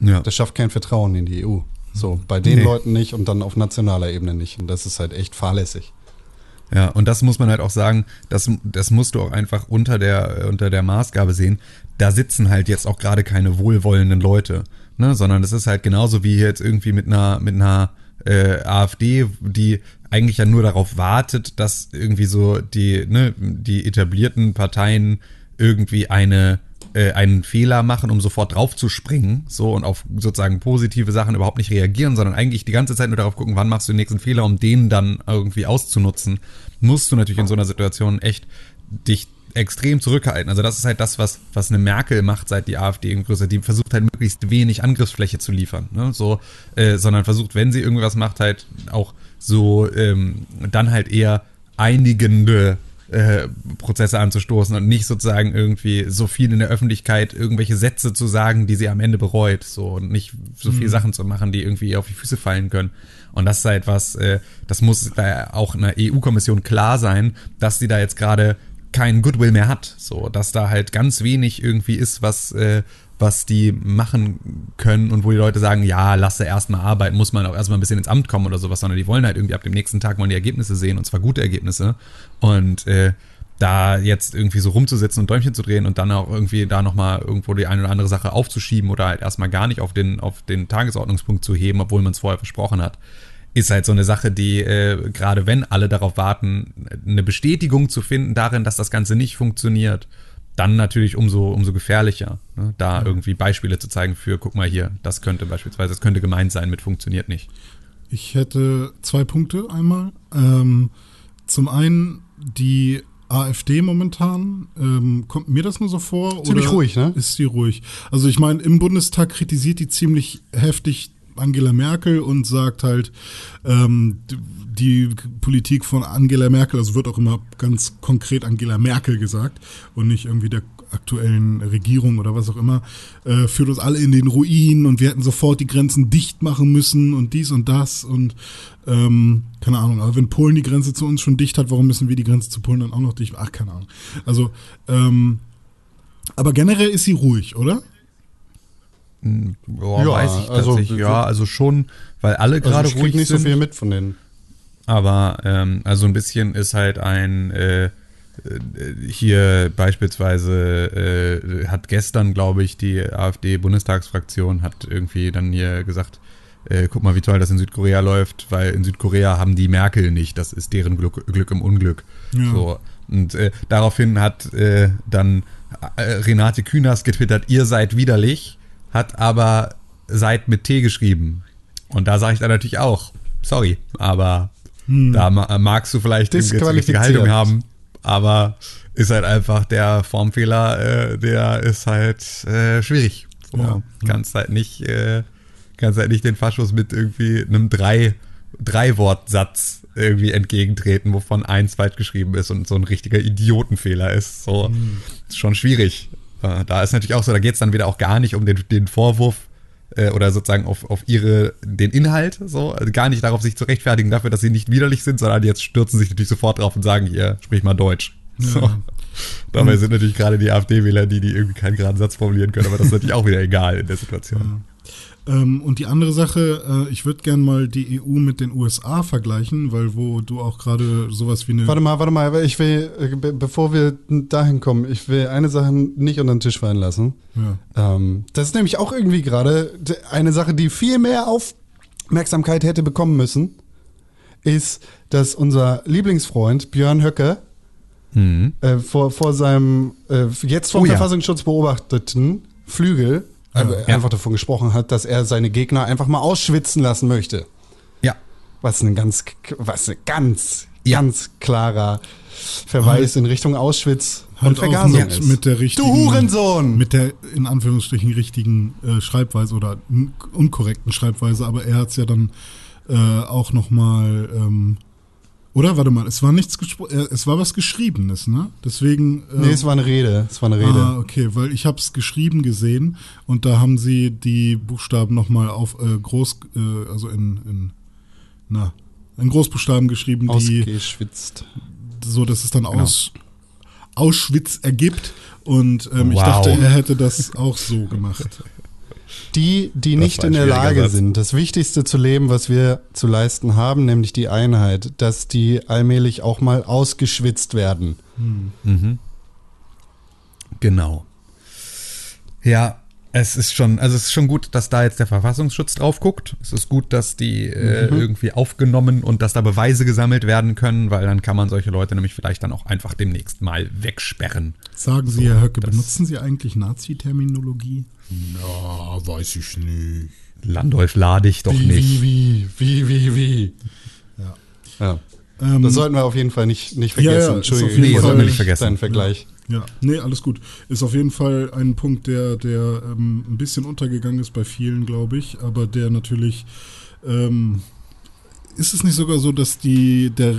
B: Ja.
A: Das schafft kein Vertrauen in die EU. So, bei den
B: Nee.
A: Leuten nicht und dann auf nationaler Ebene nicht. Und das ist halt echt fahrlässig.
B: Ja, und das muss man halt auch sagen, das, das musst du auch einfach unter der, unter der Maßgabe sehen. Da sitzen halt jetzt auch gerade keine wohlwollenden Leute, ne, sondern das ist halt genauso wie hier jetzt irgendwie mit einer, mit einer äh, AfD, die eigentlich ja nur darauf wartet, dass irgendwie so die, ne, die etablierten Parteien irgendwie eine äh, einen Fehler machen, um sofort draufzuspringen, so und auf sozusagen positive Sachen überhaupt nicht reagieren, sondern eigentlich die ganze Zeit nur darauf gucken, wann machst du den nächsten Fehler, um den dann irgendwie auszunutzen, musst du natürlich in so einer Situation echt dich extrem zurückhalten. Also das ist halt das, was, was eine Merkel macht, seit die AfD in größer, die versucht halt möglichst wenig Angriffsfläche zu liefern, ne? so, äh, sondern versucht, wenn sie irgendwas macht, halt auch so ähm, dann halt eher einigende äh, Prozesse anzustoßen und nicht sozusagen irgendwie so viel in der Öffentlichkeit irgendwelche Sätze zu sagen, die sie am Ende bereut, so und nicht so viel Sachen zu machen, die irgendwie ihr auf die Füße fallen können. Und das ist halt was, äh, das muss da auch einer EU-Kommission klar sein, dass sie da jetzt gerade keinen Goodwill mehr hat, so dass da halt ganz wenig irgendwie ist, was äh, was die machen können und wo die Leute sagen, ja, lasse erstmal arbeiten, muss man auch erstmal ein bisschen ins Amt kommen oder sowas, sondern die wollen halt irgendwie ab dem nächsten Tag wollen die Ergebnisse sehen und zwar gute Ergebnisse. Und äh, da jetzt irgendwie so rumzusitzen und Däumchen zu drehen und dann auch irgendwie da nochmal irgendwo die eine oder andere Sache aufzuschieben oder halt erstmal gar nicht auf den, auf den Tagesordnungspunkt zu heben, obwohl man es vorher versprochen hat, ist halt so eine Sache, die äh, gerade wenn alle darauf warten, eine Bestätigung zu finden darin, dass das Ganze nicht funktioniert, dann natürlich umso, umso gefährlicher, ne? da irgendwie Beispiele zu zeigen für, guck mal hier, das könnte beispielsweise, das könnte gemeint sein mit funktioniert nicht.
C: Ich hätte zwei Punkte einmal. Ähm, zum einen die AfD momentan, ähm, kommt mir das nur so vor?
A: Ziemlich
C: oder
A: ruhig, ne?
C: Ist die ruhig? Also ich meine, im Bundestag kritisiert die ziemlich heftig Angela Merkel und sagt halt, ähm, die Politik von Angela Merkel, also wird auch immer ganz konkret Angela Merkel gesagt und nicht irgendwie der aktuellen Regierung oder was auch immer, äh, führt uns alle in den Ruin und wir hätten sofort die Grenzen dicht machen müssen und dies und das und ähm, keine Ahnung, aber wenn Polen die Grenze zu uns schon dicht hat, warum müssen wir die Grenze zu Polen dann auch noch dicht? Ach, keine Ahnung. Also, ähm, aber generell ist sie ruhig, oder?
B: Boah,
A: Ja,
B: weiß ich
A: also-
B: tatsächlich. ja, also schon, weil alle gerade
A: Also ich krieg
B: ruhig
A: nicht
B: sind.
A: so viel mit von denen.
B: Aber ähm, also ein bisschen ist halt ein äh, äh, hier beispielsweise äh, hat gestern, glaube ich, die AfD-Bundestagsfraktion hat irgendwie dann hier gesagt, äh, guck mal, wie toll das in Südkorea läuft, weil in Südkorea haben die Merkel nicht. Das ist deren Glück, Glück im Unglück.
C: Ja.
B: So. Und äh, daraufhin hat äh, dann äh, Renate Künast getwittert, ihr seid widerlich, hat aber seid mit T geschrieben. Und da sage ich dann natürlich auch, sorry, aber da ma magst du vielleicht die richtige. Haltung haben, aber ist halt einfach der Formfehler, äh, der ist halt äh, schwierig. So,
C: Ja.
B: Kannst halt nicht, äh, kannst halt nicht den Faschos mit irgendwie einem drei, drei Wortsatz irgendwie entgegentreten, wovon eins falsch geschrieben ist und so ein richtiger Idiotenfehler ist. So, ist schon schwierig. Äh, da ist natürlich auch so, da geht es dann wieder auch gar nicht um den, den Vorwurf äh, oder sozusagen auf, auf ihre, den Inhalt, so, also gar nicht darauf sich zu rechtfertigen dafür, dass sie nicht widerlich sind, sondern jetzt stürzen sich natürlich sofort drauf und sagen, hier, sprich mal Deutsch. So. Dabei sind natürlich gerade die AfD-Wähler die, die irgendwie keinen geraden Satz formulieren können, aber das ist natürlich auch wieder egal in der Situation.
C: Ähm, und die andere Sache, äh, ich würde gern mal die EU mit den USA vergleichen, weil wo du auch gerade sowas wie eine.
A: Warte mal, warte mal, ich will, äh, be bevor wir dahin kommen, ich will eine Sache nicht unter den Tisch fallen lassen.
C: Ja.
A: Ähm, das ist nämlich auch irgendwie gerade eine Sache, die viel mehr Aufmerksamkeit hätte bekommen müssen, ist, dass unser Lieblingsfreund Björn Höcke
B: Mhm.
A: äh, vor, vor seinem äh, jetzt vom
B: Oh ja.
A: Verfassungsschutz beobachteten Flügel äh,
B: Ja.
A: einfach davon gesprochen hat, dass er seine Gegner einfach mal ausschwitzen lassen möchte.
B: Ja.
A: Was ein ganz, was ein ganz,
B: Ja.
A: ganz klarer Verweis in Richtung Auschwitz und
C: Halt auch
A: Vergasung
C: mit,
A: ist.
C: mit der richtigen.
A: du Hurensohn!
C: Mit der in Anführungsstrichen richtigen äh, Schreibweise oder unkorrekten Schreibweise, aber er hat es ja dann äh, auch nochmal. Ähm, oder? Warte mal, es war nichts äh, es war was Geschriebenes, ne? Deswegen. Äh,
A: nee, es war eine Rede. Es war eine Rede.
C: Ah, okay, weil ich habe es geschrieben gesehen und da haben sie die Buchstaben nochmal auf äh, groß, äh, also in, in, na, in Großbuchstaben geschrieben, die
A: Ausgeschwitzt.
C: so, dass es dann
B: Genau.
C: aus Auschwitz ergibt. Und ähm, ich
B: Wow.
C: dachte, er hätte das auch so gemacht.
A: Die, die
B: Das
A: nicht in der Lage
B: Satz.
A: sind, das Wichtigste zu leben, was wir zu leisten haben, nämlich die Einheit, dass die allmählich auch mal ausgeschwitzt werden.
B: Mhm. Genau. Ja, es ist schon, also es ist schon gut, dass da jetzt der Verfassungsschutz drauf guckt. Es ist gut, dass die äh, irgendwie aufgenommen und dass da Beweise gesammelt werden können, weil dann kann man solche Leute nämlich vielleicht dann auch einfach demnächst mal wegsperren.
C: Sagen Sie, Herr Höcke, benutzen Sie eigentlich Nazi-Terminologie?
D: Na, weiß ich nicht.
B: Landolf lade ich doch
A: wie,
B: nicht.
A: wie, wie, wie, wie, wie.
C: Ja.
A: Ja.
C: Ähm,
A: Das sollten wir auf jeden Fall nicht, nicht
C: Ja,
A: vergessen.
C: ja, Fall-
A: wollte
C: Nee,
B: sollten wir nicht vergessen.
A: Deinen Vergleich.
C: Ja, nee, alles gut. Ist auf jeden Fall ein Punkt, der, der ähm, ein bisschen untergegangen ist bei vielen, glaube ich, aber der natürlich ähm, ist es nicht sogar so, dass die der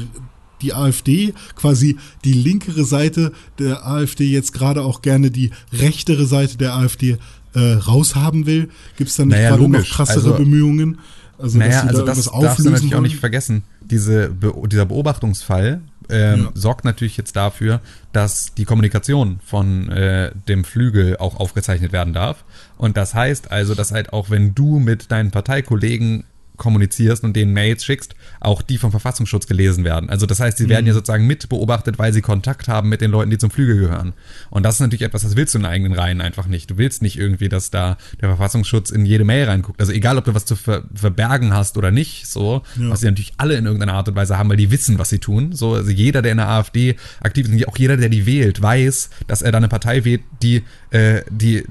C: die AfD quasi die linkere Seite der AfD jetzt gerade auch gerne die rechtere Seite der AfD äh, raushaben will? Gibt es da nicht
B: Naja,
C: gerade noch krassere
B: Also-
C: Bemühungen? Also,
B: naja,
C: sie
B: also
C: da
B: das darfst du natürlich auch
C: wollen?
B: nicht vergessen. Diese, Be dieser Beobachtungsfall ähm,
C: Ja.
B: sorgt natürlich jetzt dafür, dass die Kommunikation von äh, dem Flügel auch aufgezeichnet werden darf. Und das heißt also, dass halt auch wenn du mit deinen Parteikollegen kommunizierst und denen Mails schickst, auch die vom Verfassungsschutz gelesen werden. Also das heißt, sie werden ja sozusagen mit beobachtet, weil sie Kontakt haben mit den Leuten, die zum Flügel gehören. Und das ist natürlich etwas, das willst du in eigenen Reihen einfach nicht. Du willst nicht irgendwie, dass da der Verfassungsschutz in jede Mail reinguckt. Also egal, ob du was zu ver verbergen hast oder nicht, so,
C: Ja.
B: was sie natürlich alle in irgendeiner Art und Weise haben, weil die wissen, was sie tun. So, also jeder, der in der AfD aktiv ist, auch jeder, der die wählt, weiß, dass er da eine Partei wählt, die äh, die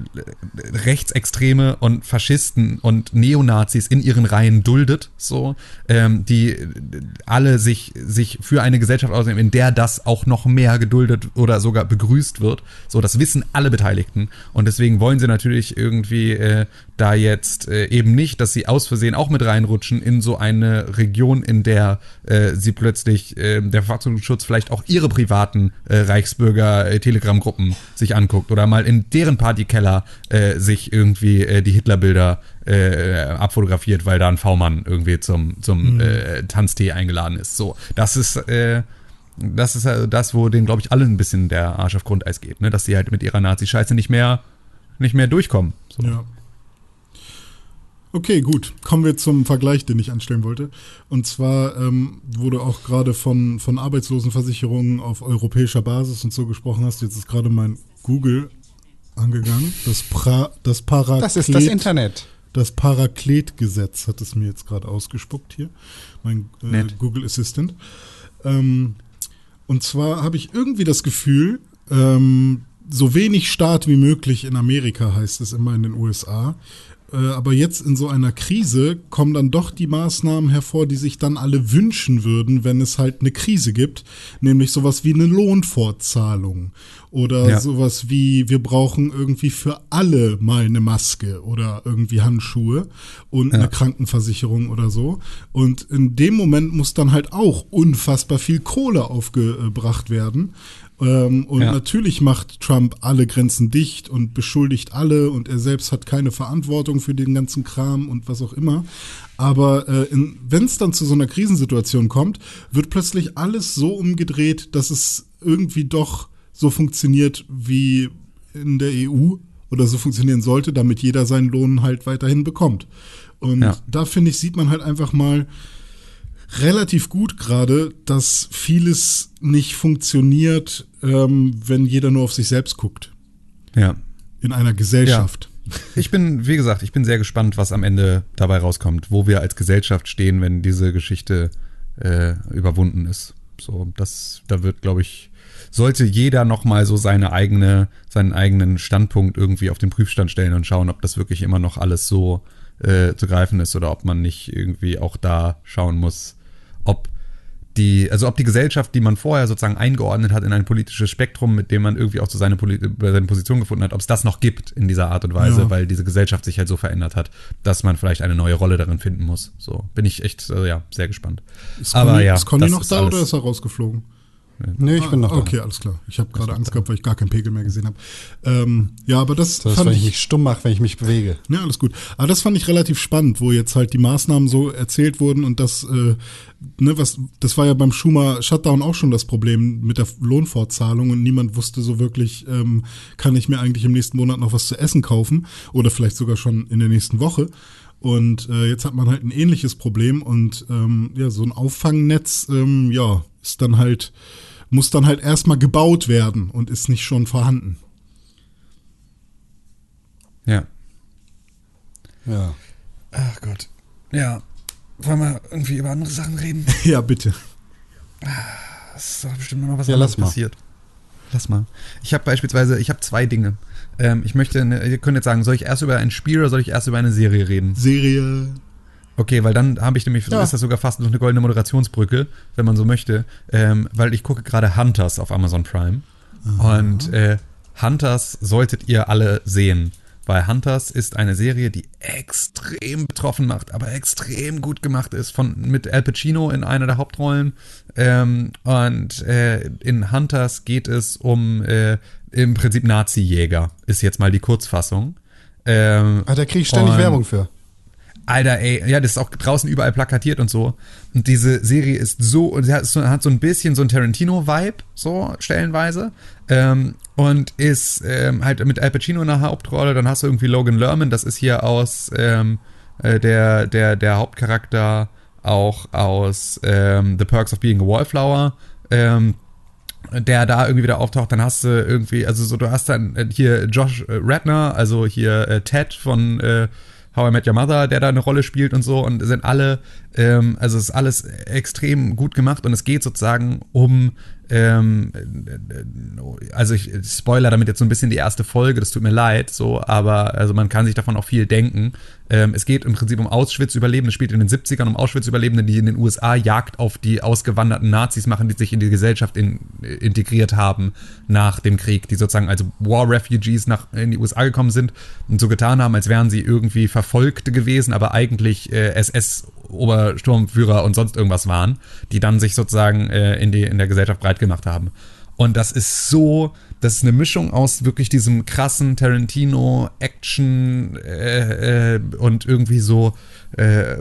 B: Rechtsextreme und Faschisten und Neonazis in ihren Reihen duldet, so, ähm, die alle sich, sich für eine Gesellschaft ausnehmen, in der das auch noch mehr geduldet oder sogar begrüßt wird. So, das wissen alle Beteiligten. Und deswegen wollen sie natürlich irgendwie äh, da jetzt äh, eben nicht, dass sie aus Versehen auch mit reinrutschen in so eine Region, in der äh, sie plötzlich äh, der Verfassungsschutz vielleicht auch ihre privaten äh, Reichsbürger äh, sich anguckt oder mal in deren Partykeller äh, sich irgendwie äh, die Hitlerbilder äh, abfotografiert, weil da ein V-Mann irgendwie zum, zum äh, Tanztee eingeladen ist. So, das ist äh, das ist also das, wo denen, glaube ich, allen ein bisschen der Arsch auf Grundeis geht, ne? dass sie halt mit ihrer Nazi-Scheiße nicht mehr, nicht mehr durchkommen. So.
C: Ja. Okay, gut. Kommen wir zum Vergleich, den ich anstellen wollte. Und zwar ähm, wurde auch gerade von, von Arbeitslosenversicherungen auf europäischer Basis und so gesprochen hast. Jetzt ist gerade mein Google angegangen. Das, pra, das Paraklet.
A: Das ist das Internet.
C: Das Paraklet-Gesetz hat es mir jetzt gerade ausgespuckt hier. Mein äh. Google Assistant. Ähm, und zwar habe ich irgendwie das Gefühl, ähm, so wenig Staat wie möglich in Amerika heißt es immer in den USA. Äh, aber jetzt in so einer Krise kommen dann doch die Maßnahmen hervor, die sich dann alle wünschen würden, wenn es halt eine Krise gibt, nämlich sowas wie eine Lohnfortzahlung oder
B: Ja.
C: sowas wie wir brauchen irgendwie für alle mal eine Maske oder irgendwie Handschuhe und eine Krankenversicherung oder so. Und in dem Moment muss dann halt auch unfassbar viel Kohle aufgebracht werden. Ähm, und
B: Ja.
C: natürlich macht Trump alle Grenzen dicht und beschuldigt alle und er selbst hat keine Verantwortung für den ganzen Kram und was auch immer. Aber äh, wenn es dann zu so einer Krisensituation kommt, wird plötzlich alles so umgedreht, dass es irgendwie doch so funktioniert wie in der EU oder so funktionieren sollte, damit jeder seinen Lohn halt weiterhin bekommt. Und
B: Ja.
C: da finde ich, sieht man halt einfach mal, relativ gut gerade, dass vieles nicht funktioniert, ähm, wenn jeder nur auf sich selbst guckt.
B: Ja.
C: In einer Gesellschaft.
B: Ich bin, wie gesagt, ich bin sehr gespannt, was am Ende dabei rauskommt, wo wir als Gesellschaft stehen, wenn diese Geschichte äh, überwunden ist. So, das, da wird, glaube ich, sollte jeder nochmal so seine eigene, seinen eigenen Standpunkt irgendwie auf den Prüfstand stellen und schauen, ob das wirklich immer noch alles so äh, zu greifen ist oder ob man nicht irgendwie auch da schauen muss, ob die, also ob die Gesellschaft, die man vorher sozusagen eingeordnet hat in ein politisches Spektrum, mit dem man irgendwie auch so seine, äh, seine Position gefunden hat, ob es das noch gibt in dieser Art und Weise,
C: Ja.
B: weil diese Gesellschaft sich halt so verändert hat, dass man vielleicht eine neue Rolle darin finden muss. So bin ich echt, äh, ja, sehr gespannt.
C: Ist
B: Aber
C: Conny,
B: ja,
C: ist Conny noch da oder ist er rausgeflogen?
A: Nee, ich bin noch
C: ah,
A: da.
C: Okay, alles klar. Ich habe gerade Angst gehabt, weil ich gar keinen Pegel mehr gesehen habe. Ähm, ja, aber das,
A: Das
C: fand
A: wenn
C: ich,
A: ich mich stumm mache, wenn ich mich bewege.
C: Ja, alles gut. Aber das fand ich relativ spannend, wo jetzt halt die Maßnahmen so erzählt wurden und das, äh, ne, was, das war ja beim Schumer Shutdown auch schon das Problem mit der Lohnfortzahlung und niemand wusste so wirklich, ähm, kann ich mir eigentlich im nächsten Monat noch was zu essen kaufen oder vielleicht sogar schon in der nächsten Woche. Und äh, jetzt hat man halt ein ähnliches Problem und ähm, ja, so ein Auffangnetz, ähm, ja, ist dann halt, muss dann halt erstmal gebaut werden und ist nicht schon vorhanden.
B: Ja.
A: Ja.
B: Ach Gott. Ja. Wollen wir irgendwie über andere Sachen reden? (laughs)
C: ja, bitte.
B: Das ist doch bestimmt noch was
A: Ja,
B: anderes
A: lass mal.
B: passiert. Lass mal. Ich habe beispielsweise, ich habe zwei Dinge. Ähm, ich möchte, eine, ihr könnt jetzt sagen, soll ich erst über ein Spiel oder soll ich erst über eine Serie reden?
C: Serie.
B: Okay, weil dann habe ich nämlich,
A: Ja.
B: ist das sogar fast noch eine goldene Moderationsbrücke, wenn man so möchte, ähm, weil ich gucke gerade Hunters auf Amazon Prime. Und äh, Hunters solltet ihr alle sehen, weil Hunters ist eine Serie, die extrem betroffen macht, aber extrem gut gemacht ist, von mit Al Pacino in einer der Hauptrollen. Ähm, und äh, in Hunters geht es um äh, im Prinzip Nazi-Jäger, ist jetzt mal die Kurzfassung. Ähm,
A: Ah, da kriege ich ständig Werbung für.
B: Alter, ey, ja, das ist auch draußen überall plakatiert und so. Und diese Serie ist so, und sie hat so, hat so ein bisschen so ein Tarantino-Vibe, so stellenweise. Ähm, und ist ähm, halt mit Al Pacino in der Hauptrolle. Dann hast du irgendwie Logan Lerman, das ist hier aus ähm, äh, der, der, der Hauptcharakter auch aus ähm, The Perks of Being a Wallflower. Ähm, der da irgendwie wieder auftaucht, dann hast du irgendwie, also so, du hast dann äh, hier Josh Radner, also hier äh, Ted von äh, How I Met Your Mother, der da eine Rolle spielt und so und sind alle, ähm, also es ist alles extrem gut gemacht und es geht sozusagen um, ähm, äh, also ich spoiler damit jetzt so ein bisschen die erste Folge, das tut mir leid, so, aber also man kann sich davon auch viel denken. Ähm, es geht im Prinzip um Auschwitz-Überlebende, spielt in den 70ern um Auschwitz-Überlebende, die in den USA Jagd auf die ausgewanderten Nazis machen, die sich in die Gesellschaft in, integriert haben nach dem Krieg, die sozusagen als War Refugees nach, in die USA gekommen sind und so getan haben, als wären sie irgendwie Verfolgte gewesen, aber eigentlich äh, SS-Obersturmführer und sonst irgendwas waren, die dann sich sozusagen äh, in, die, in der Gesellschaft breit gemacht haben. Und das ist so, das ist eine Mischung aus wirklich diesem krassen Tarantino-Action äh, äh, und irgendwie so äh,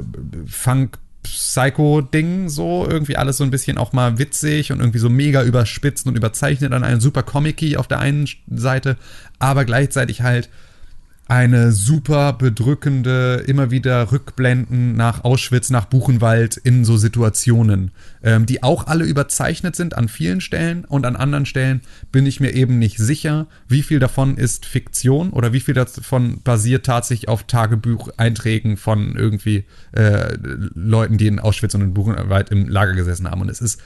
B: Funk. Psycho-Ding, so irgendwie alles so ein bisschen auch mal witzig und irgendwie so mega überspitzt und überzeichnet an einen super Comic auf der einen Seite, aber gleichzeitig halt eine super bedrückende, immer wieder Rückblenden nach Auschwitz, nach Buchenwald in so Situationen, ähm, die auch alle überzeichnet sind an vielen Stellen und an anderen Stellen bin ich mir eben nicht sicher, wie viel davon ist Fiktion oder wie viel davon basiert tatsächlich auf Tagebucheinträgen von irgendwie äh, Leuten, die in Auschwitz und in Buchenwald im Lager gesessen haben. Und es ist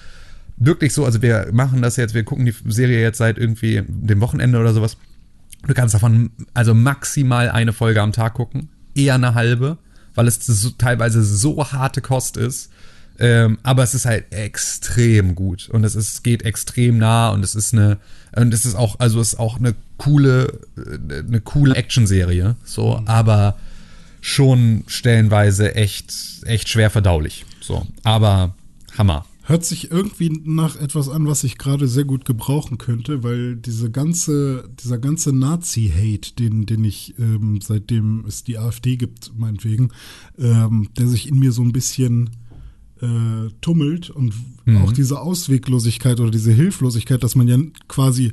B: wirklich so, also wir machen das jetzt, wir gucken die Serie jetzt seit irgendwie dem Wochenende oder sowas Du kannst davon also maximal eine Folge am Tag gucken, eher eine halbe, weil es so, teilweise so harte Kost ist. Ähm, aber es ist halt extrem gut und es ist, geht extrem nah und es ist eine und es ist auch also es ist auch eine coole eine coole Actionserie so mhm. aber schon stellenweise echt echt schwer verdaulich so aber Hammer
C: Hört sich irgendwie nach etwas an, was ich gerade sehr gut gebrauchen könnte, weil diese ganze, dieser ganze Nazi-Hate, den, den ich ähm, seitdem es die AfD gibt, meinetwegen, ähm, der sich in mir so ein bisschen äh, tummelt und mhm. auch diese Ausweglosigkeit oder diese Hilflosigkeit, dass man ja quasi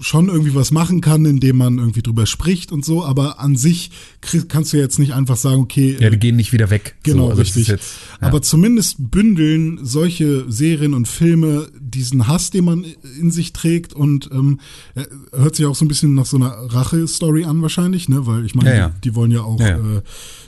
C: schon irgendwie was machen kann, indem man irgendwie drüber spricht und so, aber an sich kannst du jetzt nicht einfach sagen, okay.
B: Ja, die gehen nicht wieder weg.
C: Genau, so, also richtig. Jetzt, ja. Aber zumindest bündeln solche Serien und Filme diesen Hass, den man in sich trägt und ähm, hört sich auch so ein bisschen nach so einer Rache-Story an wahrscheinlich, ne, weil ich meine, ja, ja. Die, die, wollen ja auch äh,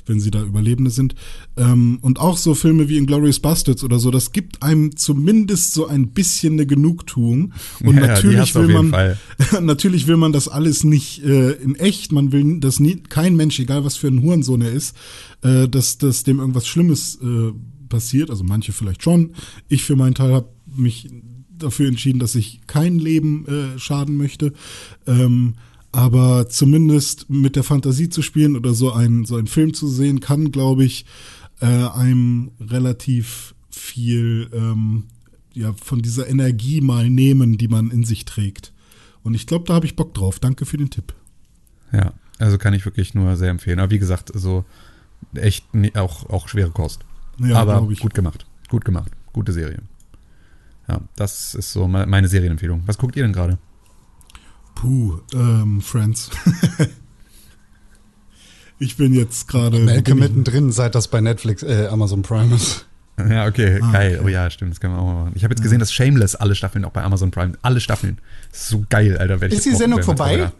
C: wenn sie da Überlebende sind. Ähm, und auch so Filme wie Inglourious Bastards oder so, das gibt einem zumindest so ein bisschen eine Genugtuung. Und (laughs) ja, natürlich will man, (laughs) natürlich will man das alles nicht äh, in echt. Man will, dass nie, kein Mensch, egal was für ein Hurensohn er ist, äh, dass, dass dem irgendwas Schlimmes äh, passiert. Also manche vielleicht schon. Ich für meinen Teil habe mich dafür entschieden, dass ich kein Leben äh, schaden möchte. Ähm, aber zumindest mit der Fantasie zu spielen oder so einen, so einen Film zu sehen, kann, glaube ich, äh, einem relativ viel ähm, ja, von dieser Energie mal nehmen, die man in sich trägt. Und ich glaube, da habe ich Bock drauf. Danke für den Tipp.
B: Ja, also kann ich wirklich nur sehr empfehlen. Aber wie gesagt, so echt auch, auch schwere Kost. Ja, Aber gut gemacht. Gut gemacht. Gute Serie. Ja, das ist so meine Serienempfehlung. Was guckt ihr denn gerade?
C: Puh, ähm, Friends. (laughs) ich bin jetzt gerade.
A: Melke mittendrin, seit das bei Netflix, äh, Amazon Prime ist.
B: Ja, okay, ah, geil. Okay. Oh ja, stimmt, das können wir auch mal machen. Ich habe jetzt gesehen, dass Shameless alle Staffeln auch bei Amazon Prime, alle Staffeln. Das ist so geil, Alter.
A: Ist die Sendung vorbei?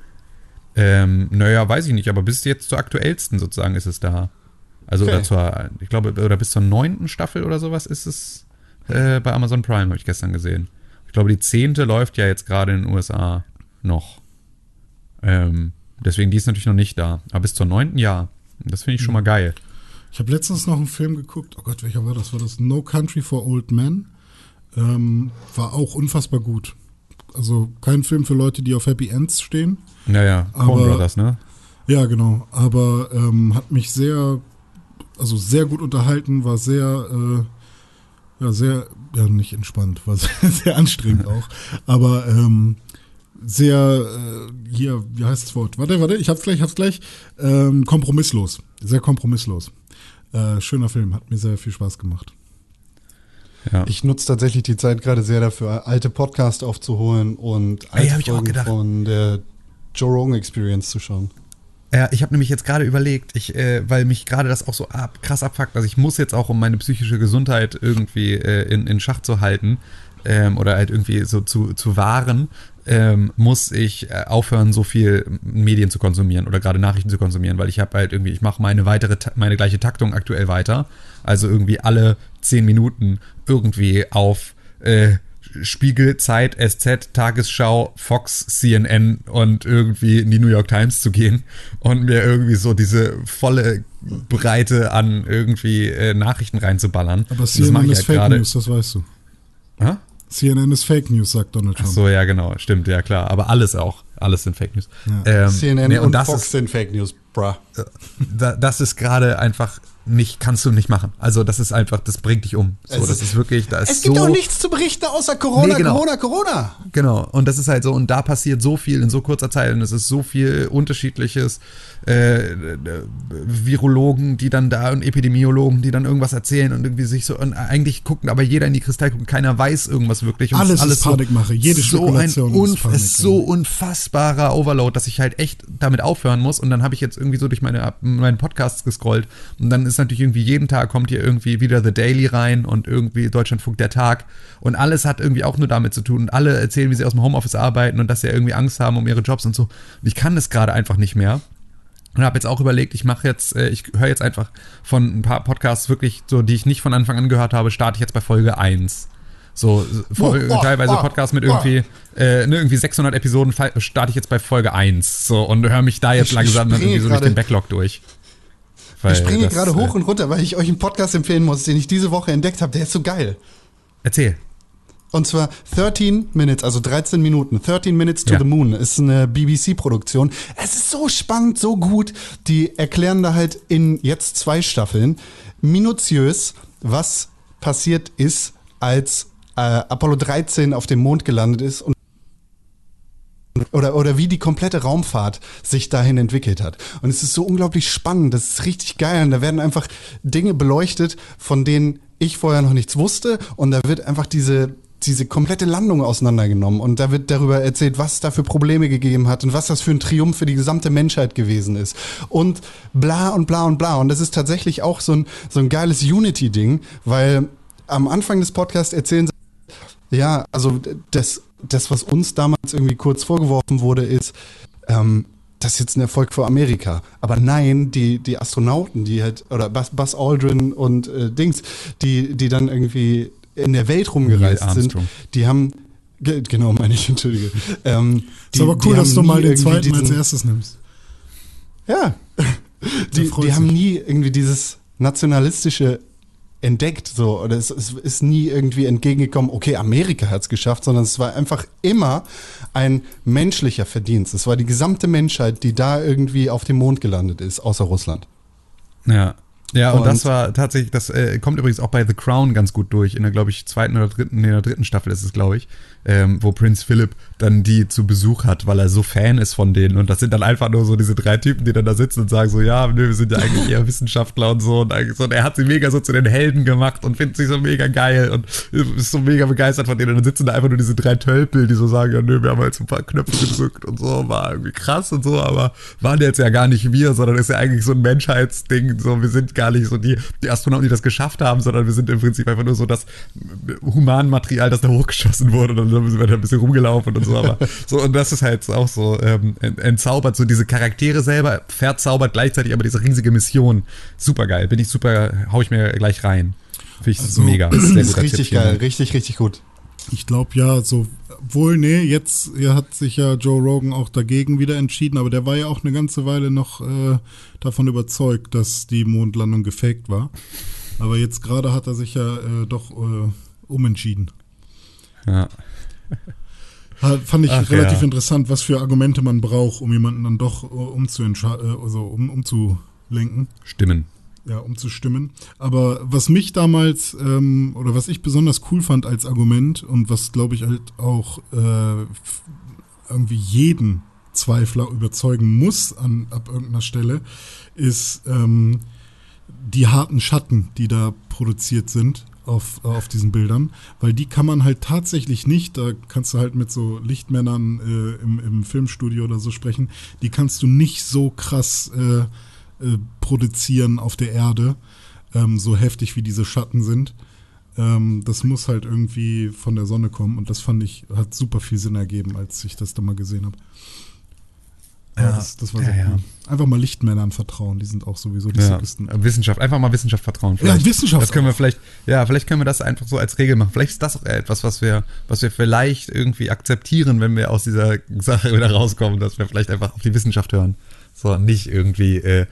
B: Ähm, naja, weiß ich nicht, aber bis jetzt zur aktuellsten sozusagen ist es da. Also okay. zur, ich glaube, oder bis zur neunten Staffel oder sowas ist es äh, bei Amazon Prime, habe ich gestern gesehen. Ich glaube, die zehnte läuft ja jetzt gerade in den USA noch. Ähm, deswegen, die ist natürlich noch nicht da. Aber bis zur neunten Jahr. Das finde ich schon mal geil.
C: Ich habe letztens noch einen Film geguckt. Oh Gott, welcher war das? War das No Country for Old Men? Ähm, war auch unfassbar gut. Also kein Film für Leute, die auf Happy Ends stehen.
B: Naja, Coen Brothers, ne?
C: Ja, genau. Aber ähm, hat mich sehr, also sehr gut unterhalten, war sehr, äh, ja, sehr, ja, nicht entspannt, war sehr, (laughs) sehr anstrengend auch. Aber ähm, sehr, äh, hier, wie heißt das Wort? Warte, warte, ich hab's gleich, hab's gleich. Ähm, kompromisslos. Sehr kompromisslos. Äh, schöner Film, hat mir sehr viel Spaß gemacht.
A: Ja. Ich nutze tatsächlich die Zeit gerade sehr dafür, alte Podcasts aufzuholen und
B: alte Ey, Folgen
A: von der Joe Rogan Experience zu schauen.
B: Ja, ich habe nämlich jetzt gerade überlegt, ich, äh, weil mich gerade das auch so ab, krass abfuckt, also ich muss jetzt auch, um meine psychische Gesundheit irgendwie äh, in, in Schach zu halten ähm, oder halt irgendwie so zu, zu wahren, ähm, muss ich äh, aufhören, so viel Medien zu konsumieren oder gerade Nachrichten zu konsumieren, weil ich habe halt irgendwie, ich mache meine weitere, meine gleiche Taktung aktuell weiter. Also irgendwie alle zehn Minuten irgendwie auf äh, Spiegel, Zeit, SZ, Tagesschau, Fox, CNN und irgendwie in die New York Times zu gehen und mir irgendwie so diese volle Breite an irgendwie äh, Nachrichten reinzuballern.
C: Aber CNN ist halt Fake News, das weißt du. Ha? CNN ist Fake News, sagt Donald Trump.
B: Ach so, ja, genau, stimmt, ja klar. Aber alles auch. Alles sind Fake News.
A: Ja. Ähm, CNN nee, und, und Fox ist, sind Fake News, bruh.
B: Da, das ist gerade einfach nicht, kannst du nicht machen. Also das ist einfach, das bringt dich um. So,
A: Es
B: das
A: ist-
B: ist wirklich, da ist
A: Es gibt
B: so,
A: auch nichts zu berichten außer Corona,
B: Nee, genau.
A: Corona, Corona.
B: Genau, und das ist halt so, und da passiert so viel in so kurzer Zeit und es ist so viel unterschiedliches äh, äh, Virologen, die dann da und Epidemiologen, die dann irgendwas erzählen und irgendwie sich so, und eigentlich gucken aber jeder in die Kristallkugel, keiner weiß irgendwas wirklich. Und es
C: Alles ist Panikmache, jede
B: so ein
C: Spekulation
B: unf
C: ist Panik,
B: ist so unfassbarer Overload, dass ich halt echt damit aufhören muss. Und dann habe ich jetzt irgendwie so durch meine, meine Podcasts gescrollt. Und dann ist natürlich irgendwie jeden Tag kommt hier irgendwie wieder The Daily rein und irgendwie Deutschlandfunk der Tag. Und alles hat irgendwie auch nur damit zu tun. Und alle erzählen, wie sie aus dem Homeoffice arbeiten und dass sie irgendwie Angst haben um ihre Jobs und so. Und ich kann das gerade einfach nicht mehr. Und habe jetzt auch überlegt, ich mache jetzt, äh, ich höre jetzt einfach von ein paar Podcasts wirklich, so die ich nicht von Anfang an gehört habe, starte ich jetzt bei Folge 1. So, Fol-
A: Oh, oh,
B: teilweise
A: oh,
B: Podcasts mit
A: oh.
B: irgendwie, äh, ne, irgendwie 600 Episoden starte ich jetzt bei Folge 1. So, und höre mich da jetzt
A: Ich-
B: langsam dann irgendwie so durch den Backlog durch. Weil
A: Ich springe gerade
B: äh,
A: hoch und runter, weil ich euch einen Podcast empfehlen muss, den ich diese Woche entdeckt habe. Der ist so geil.
B: Erzähl.
A: Und zwar 13 Minutes, also 13 Minuten. 13 Minutes to
B: Ja.
A: the Moon ist eine BBC-Produktion. Es ist so spannend, so gut. Die erklären da halt in jetzt zwei Staffeln minutiös, was passiert ist, als äh, Apollo 13 auf dem Mond gelandet ist und oder, oder wie die komplette Raumfahrt sich dahin entwickelt hat. Und es ist so unglaublich spannend, das ist richtig geil. Und da werden einfach Dinge beleuchtet, von denen ich vorher noch nichts wusste. Und da wird einfach diese, diese komplette Landung auseinandergenommen. Und da wird darüber erzählt, was es da für Probleme gegeben hat und was das für ein Triumph für die gesamte Menschheit gewesen ist. Und bla und bla und bla. Und das ist tatsächlich auch so ein, so ein geiles Unity-Ding, weil am Anfang des Podcasts erzählen sie ja, also das, das, was uns damals irgendwie kurz vorgeworfen wurde, ist, ähm, das ist jetzt ein Erfolg für Amerika. Aber nein, die, die Astronauten, die halt, oder Buzz, Aldrin und äh, Dings, die, die dann irgendwie in der Welt rumgereist sind, die haben, ge- genau, meine ich, entschuldige. Ähm,
C: Ist aber cool, dass du mal den zweiten als
A: diesen-
C: erstes nimmst.
A: ja. (laughs) Die, die haben nie irgendwie dieses nationalistische entdeckt, so, oder es, es ist nie irgendwie entgegengekommen, okay, Amerika hat es geschafft, sondern es war einfach immer ein menschlicher Verdienst. Es war die gesamte Menschheit, die da irgendwie auf dem Mond gelandet ist, außer Russland.
B: Ja. Ja, und,
A: Und-
B: das war tatsächlich, das äh, kommt übrigens auch bei The Crown ganz gut durch. In der, glaube ich, zweiten oder dritten, nee, in der dritten Staffel ist es, glaube ich, ähm, wo Prinz Philip dann die zu Besuch hat, weil er so Fan ist von denen. Und das sind dann einfach nur so diese drei Typen, die dann da sitzen und sagen so, ja, nö, wir sind ja eigentlich eher Wissenschaftler und so. Und, eigentlich so. und er hat sie mega so zu den Helden gemacht und findet sie so mega geil und ist so mega begeistert von denen. Und dann sitzen da einfach nur diese drei Tölpel, die so sagen, ja, nö, wir haben halt so ein paar Knöpfe gedrückt und so, war irgendwie krass und so, aber waren jetzt ja gar nicht wir, sondern ist ja eigentlich so ein Menschheitsding. So, wir sind gar nicht so die, die Astronauten, die das geschafft haben, sondern wir sind im Prinzip einfach nur so das Humanmaterial, das da hochgeschossen wurde und dann sind wir da ein bisschen rumgelaufen und so, aber (laughs) so, und das ist halt auch so ähm, ent- entzaubert, so diese Charaktere selber, verzaubert gleichzeitig aber diese riesige Mission. Super geil, bin ich super, hau ich mir gleich rein. Finde ich
C: Also,
B: mega.
A: Das
B: Sehr (clears throat)
A: ist richtig
B: Tipp,
A: geil,
B: Dank.
A: richtig, richtig gut.
C: Ich glaube ja, so wohl, nee, jetzt hat sich ja Joe Rogan auch dagegen wieder entschieden, aber der war ja auch eine ganze Weile noch äh, davon überzeugt, dass die Mondlandung gefaked war. Aber jetzt gerade hat er sich ja äh, doch äh, umentschieden.
B: Ja.
C: Fand ich
B: Ach,
C: relativ
B: ja.
C: interessant, was für Argumente man braucht, um jemanden dann doch äh, umzuentscheiden, äh, also um, umzulenken.
B: Stimmen.
C: Ja, umzustimmen. Aber was mich damals ähm, oder was ich besonders cool fand als Argument und was glaube ich halt auch äh, irgendwie jeden Zweifler überzeugen muss an ab irgendeiner Stelle, ist ähm, die harten Schatten, die da produziert sind auf, auf diesen Bildern, weil die kann man halt tatsächlich nicht, da kannst du halt mit so Lichtmännern äh, im, im Filmstudio oder so sprechen, die kannst du nicht so krass äh, äh, produzieren auf der Erde, ähm, so heftig wie diese Schatten sind. Ähm, das muss halt irgendwie von der Sonne kommen und das fand ich, hat super viel Sinn ergeben, als ich das da mal gesehen habe.
B: Ja,
C: das, das war
B: ja,
C: sehr
B: ja.
C: cool. Einfach mal Lichtmännern vertrauen, die sind auch sowieso die
B: Ja.
C: sickesten.
B: Wissenschaft, einfach mal Wissenschaft vertrauen.
C: Ja,
B: Vielleicht.
C: Wissenschaft
B: Das können wir vielleicht, ja, vielleicht können wir das einfach so als Regel machen. Vielleicht ist das auch etwas, was wir, was wir vielleicht irgendwie akzeptieren, wenn wir aus dieser (laughs) Sache wieder rauskommen, dass wir vielleicht einfach auf die Wissenschaft hören. So, nicht irgendwie äh, äh,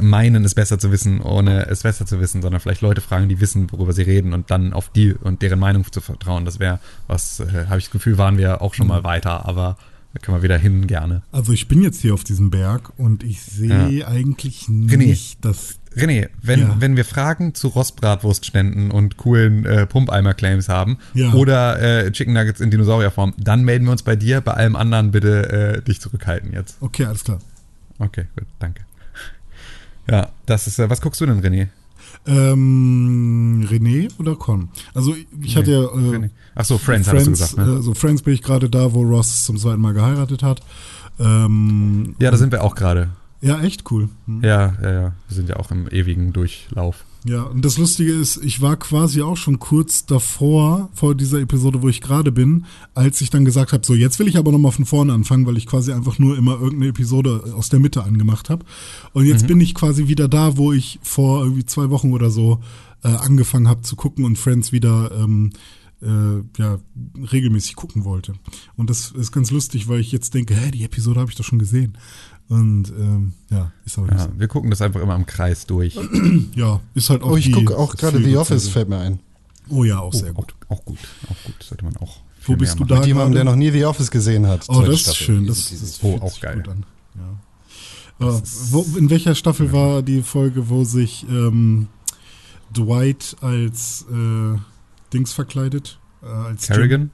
B: meinen, es besser zu wissen, ohne es besser zu wissen, sondern vielleicht Leute fragen, die wissen, worüber sie reden und dann auf die und deren Meinung zu vertrauen. Das wäre was, äh, habe ich das Gefühl, waren wir auch schon mal weiter, aber Da können wir wieder hin gerne.
C: Also ich bin jetzt hier auf diesem Berg und ich sehe eigentlich nicht, dass
B: René, wenn,
C: Ja.
B: wenn wir Fragen zu Rostbratwurstständen und coolen äh, Pumpeimer-Claims haben
C: Ja.
B: oder äh, Chicken Nuggets in Dinosaurierform, dann melden wir uns bei dir. Bei allem anderen bitte äh, dich zurückhalten jetzt.
C: Okay, alles klar.
B: Okay, gut, danke. Ja, das ist, was guckst du denn, René?
C: Ähm, René oder Con? Also ich hatte ja äh.
B: Ach so, Friends, hattest du gesagt, ne?
C: äh, so Friends bin ich gerade da, wo Ross zum zweiten Mal geheiratet hat. Ähm,
B: Ja, da sind wir auch gerade.
C: ja, echt cool. Hm.
B: Ja, ja, ja. Wir sind ja auch im ewigen Durchlauf.
C: Ja, und das Lustige ist, ich war quasi auch schon kurz davor, vor dieser Episode, wo ich gerade bin, als ich dann gesagt habe, so jetzt will ich aber nochmal von vorne anfangen, weil ich quasi einfach nur immer irgendeine Episode aus der Mitte angemacht habe. Und jetzt bin ich quasi wieder da, wo ich vor irgendwie zwei Wochen oder so äh, angefangen habe zu gucken und Friends wieder ähm, äh, ja, regelmäßig gucken wollte. Und das ist ganz lustig, weil ich jetzt denke, hä, die Episode habe ich doch schon gesehen. Und ähm, ja, ist nicht
B: Ja, wir gucken das einfach immer im Kreis durch. (clears throat)
C: Ja, ist halt auch
A: Oh, ich gucke auch gerade The
C: Serie.
A: Office, fällt mir ein.
C: Oh ja, auch
B: Oh,
C: sehr
B: auch,
C: gut.
B: auch gut, auch gut. Sollte man auch.
C: Wo bist
B: mehr
C: du
B: machen.
C: da?
A: Mit jemandem, der noch nie The Office gesehen hat.
C: Oh, das ist
A: Staffel.
C: schön.
A: Easy
C: Das,
A: peasy.
C: das
B: Oh,
C: fühlt
B: auch
C: sich
B: geil.
C: gut an. Ja. Äh, wo, in welcher Staffel war die Folge, wo sich ähm, Dwight als äh, Dings verkleidet? Äh, als Jim?
B: Kerrigan?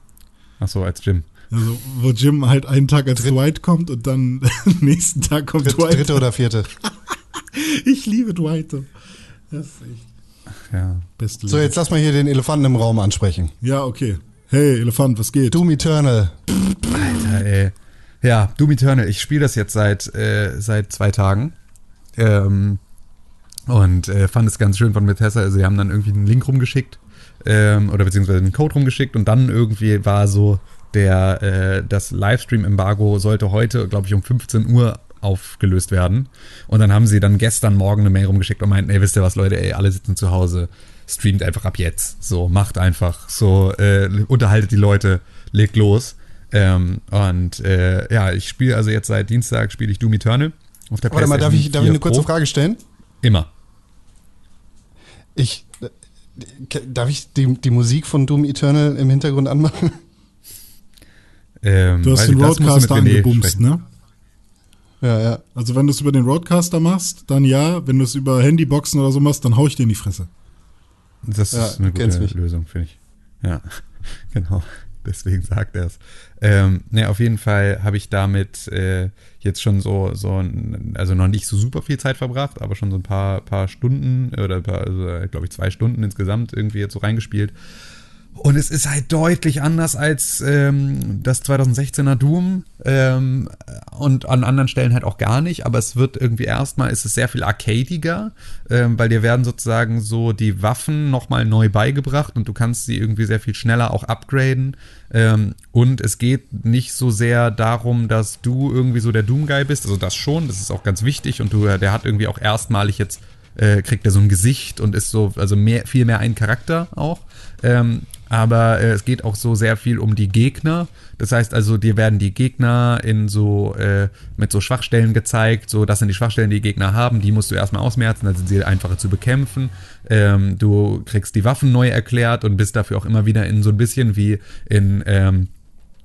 B: Ach so, als Jim.
C: Also, wo Jim halt einen Tag als Dwight kommt und dann (laughs) nächsten Tag kommt
A: Dritt,
C: Dwight.
A: dritte oder vierte. (laughs)
C: Ich liebe Dwight. so. Das ist echt
B: Ja.
C: beste
A: So, jetzt lass mal hier den Elefanten im Raum ansprechen.
C: Ja, okay. Hey, Elefant, was geht?
A: Doom Eternal.
B: Alter, ey. Ja, Doom Eternal. Ich spiele das jetzt seit, äh, seit zwei Tagen. Ähm, und äh, fand es ganz schön von Bethesda. Also, sie haben dann irgendwie einen Link rumgeschickt. Ähm, oder beziehungsweise einen Code rumgeschickt. Und dann irgendwie war so, der, äh, das Livestream-Embargo sollte heute, glaube ich, um 15 Uhr aufgelöst werden. Und dann haben sie dann gestern Morgen eine Mail rumgeschickt und meinten, ey, wisst ihr was, Leute, ey, alle sitzen zu Hause, streamt einfach ab jetzt. So, macht einfach. So, äh, unterhaltet die Leute, legt los. Ähm, und äh, ja, ich spiele also jetzt seit Dienstag spiele ich Doom Eternal auf der
A: Warte mal, darf ich, darf ich
B: 4
A: eine kurze
B: Pro.
A: Frage stellen?
B: Immer.
A: Ich, äh, darf ich die, die Musik von Doom Eternal im Hintergrund anmachen?
B: Ähm,
C: Du hast den Roadcaster angebumst, ne?
A: Ja, ja.
C: Also wenn du es über den Roadcaster machst, dann ja. Wenn du es über Handyboxen oder so machst, dann hau ich dir in die Fresse.
B: Das
A: Ja,
B: ist eine gute. Lösung, finde ich. Ja, (laughs) genau. Deswegen sagt er es. Ähm, ne, auf jeden Fall habe ich damit äh, jetzt schon so, so, ein- also noch nicht so super viel Zeit verbracht, aber schon so ein paar, paar Stunden oder ein paar, also, glaube ich, zwei Stunden insgesamt irgendwie jetzt so reingespielt. Und es ist halt deutlich anders als ähm, das 2016er Doom ähm, und an anderen Stellen halt auch gar nicht, aber es wird irgendwie erstmal, ist es sehr viel arcadiger, ähm, weil dir werden sozusagen so die Waffen nochmal neu beigebracht und du kannst sie irgendwie sehr viel schneller auch upgraden. Ähm, und es geht nicht so sehr darum, dass du irgendwie so der Doom-Guy bist, also das schon, das ist auch ganz wichtig. Und du, der hat irgendwie auch erstmalig jetzt äh, kriegt er so ein Gesicht und ist so, also mehr, viel mehr ein Charakter auch. Ähm, aber äh, es geht auch so sehr viel um die Gegner. Das heißt also, dir werden die Gegner in so, äh, mit so Schwachstellen gezeigt. So, das sind die Schwachstellen, die, die Gegner haben. Die musst du erstmal ausmerzen, dann sind sie einfacher zu bekämpfen. Ähm, du kriegst die Waffen neu erklärt und bist dafür auch immer wieder in so ein bisschen wie in, ähm,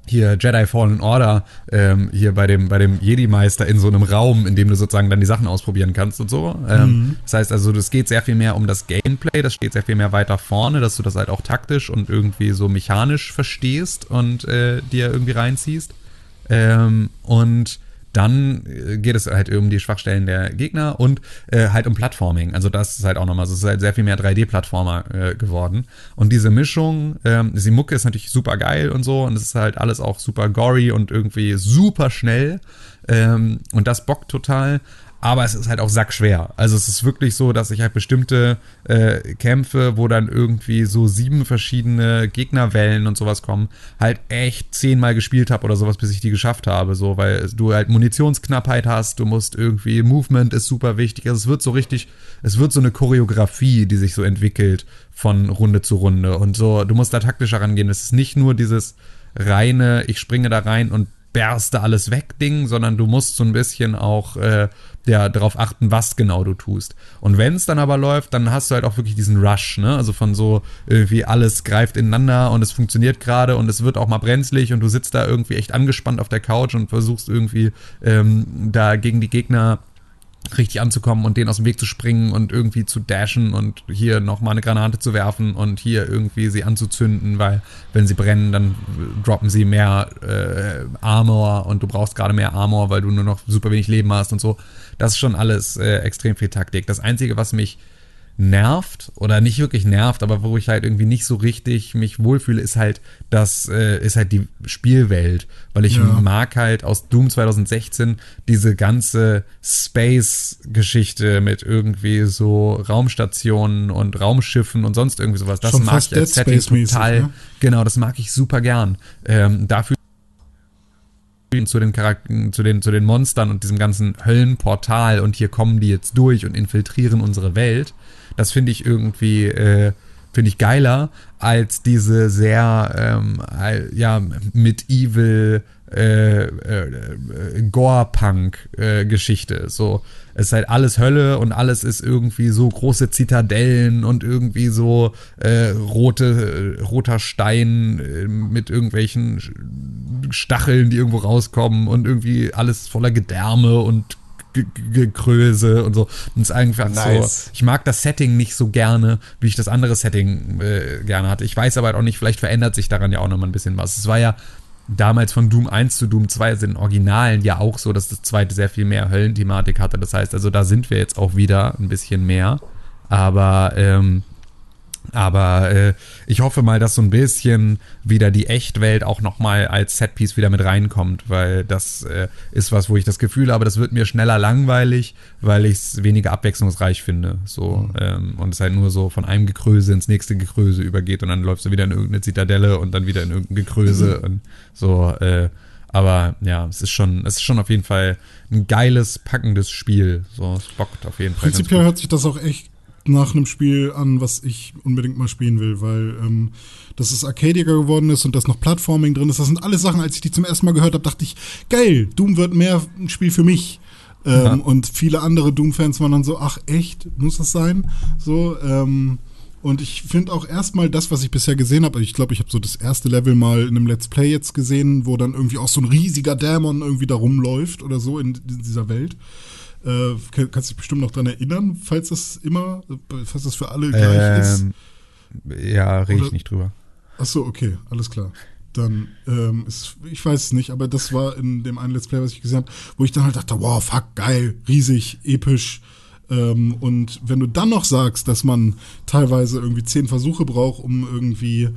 B: hier Jedi Fallen Order ähm, hier bei dem bei dem Jedi Meister in so einem Raum, in dem du sozusagen dann die Sachen ausprobieren kannst und so. Ähm, Das heißt also, das geht sehr viel mehr um das Gameplay, das steht sehr viel mehr weiter vorne, dass du das halt auch taktisch und irgendwie so mechanisch verstehst und äh, dir irgendwie reinziehst. Ähm, und dann äh, geht es halt um die Schwachstellen der Gegner und äh, halt um Plattforming. Also das ist halt auch nochmal, es ist halt sehr viel mehr 3D-Plattformer äh, geworden. Und diese Mischung, ähm, die Mucke ist natürlich super geil und so und es ist halt alles auch super gory und irgendwie super schnell. Ähm, und das bockt total. Aber es ist halt auch sackschwer. Also es ist wirklich so, dass ich halt bestimmte äh, Kämpfe, wo dann irgendwie so sieben verschiedene Gegnerwellen und sowas kommen, halt echt zehnmal gespielt habe oder sowas, bis ich die geschafft habe. So, weil du halt Munitionsknappheit hast, du musst irgendwie, Movement ist super wichtig. Also es wird so richtig, es wird so eine Choreografie, die sich so entwickelt von Runde zu Runde. Und so, du musst da taktischer rangehen. Es ist nicht nur dieses reine, ich springe da rein und berste alles weg Ding, sondern du musst so ein bisschen auch äh, ja, darauf achten, was genau du tust. Und wenn es dann aber läuft, dann hast du halt auch wirklich diesen Rush, ne? Also von so irgendwie alles greift ineinander und es funktioniert gerade und es wird auch mal brenzlig und du sitzt da irgendwie echt angespannt auf der Couch und versuchst irgendwie ähm, da gegen die Gegner richtig anzukommen und denen aus dem Weg zu springen und irgendwie zu dashen und hier nochmal eine Granate zu werfen und hier irgendwie sie anzuzünden, weil wenn sie brennen, dann droppen sie mehr äh, Armor und du brauchst gerade mehr Armor, weil du nur noch super wenig Leben hast und so. Das ist schon alles äh, extrem viel Taktik. Das Einzige, was mich nervt oder nicht wirklich nervt, aber wo ich halt irgendwie nicht so richtig mich wohlfühle, ist halt das äh, ist halt die Spielwelt, weil ich ja. mag halt aus Doom 2016 diese ganze Space Geschichte mit irgendwie so Raumstationen und Raumschiffen und sonst irgendwie sowas. Das
C: Schon
B: mag ich als Setting total. Ne? Genau, das mag ich super gern. Ähm, dafür zu den Charakteren, zu den, zu den Monstern und diesem ganzen Höllenportal und hier kommen die jetzt durch und infiltrieren unsere Welt. Das finde ich irgendwie, äh, finde ich geiler als diese sehr, ähm, ja, medieval äh, äh, Gore-Punk-Geschichte. Äh, so, es ist halt alles Hölle und alles ist irgendwie so große Zitadellen und irgendwie so äh, rote, äh, roter Stein äh, mit irgendwelchen Stacheln, die irgendwo rauskommen und irgendwie alles voller Gedärme und Gekröse und so. Und es ist einfach nice. so. Ich mag das Setting nicht so gerne, wie ich das andere Setting äh, gerne hatte. Ich weiß aber halt auch nicht, vielleicht verändert sich daran ja auch noch mal ein bisschen was. Es war ja damals von Doom 1 zu Doom 2 sind Originalen ja auch so, dass das zweite sehr viel mehr Höllenthematik hatte. Das heißt, also da sind wir jetzt auch wieder ein bisschen mehr. Aber ähm, aber äh, ich hoffe mal, dass so ein bisschen wieder die Echtwelt auch nochmal als Setpiece wieder mit reinkommt, weil das äh, ist was, wo ich das Gefühl habe, das wird mir schneller langweilig, weil ich es weniger abwechslungsreich finde. So, mhm. ähm, und es halt nur so von einem Gekröse ins nächste Gekröse übergeht und dann läufst du wieder in irgendeine Zitadelle und dann wieder in irgendein Gekröse mhm. und so, äh, aber ja, es ist schon, es ist schon auf jeden Fall ein geiles, packendes Spiel. So, es bockt auf jeden Fall.
C: Prinzipiell hört sich das auch echt nach einem Spiel an, was ich unbedingt mal spielen will, weil ähm, dass es arcadiger geworden ist und dass noch Plattforming drin ist. Das sind alles Sachen, als ich die zum ersten Mal gehört habe, dachte ich, geil, Doom wird mehr ein Spiel für mich. Ähm, ja. Und viele andere Doom-Fans waren dann so, ach echt, muss das sein? So, ähm, und ich finde auch erstmal das, was ich bisher gesehen habe, ich glaube, ich habe so das erste Level mal in einem Let's Play jetzt gesehen, wo dann irgendwie auch so ein riesiger Dämon irgendwie da rumläuft oder so in, in dieser Welt. Äh, kannst dich bestimmt noch dran erinnern, falls das immer, falls das für alle gleich ähm,
B: ist. Ja, rede ich nicht drüber.
C: Ach so, okay, alles klar. Dann ähm, ist, ich weiß es nicht, aber das war in dem einen Let's Play, was ich gesehen habe, wo ich dann halt dachte, wow, fuck, geil, riesig, episch. Ähm, und wenn du dann noch sagst, dass man teilweise irgendwie zehn Versuche braucht, um irgendwie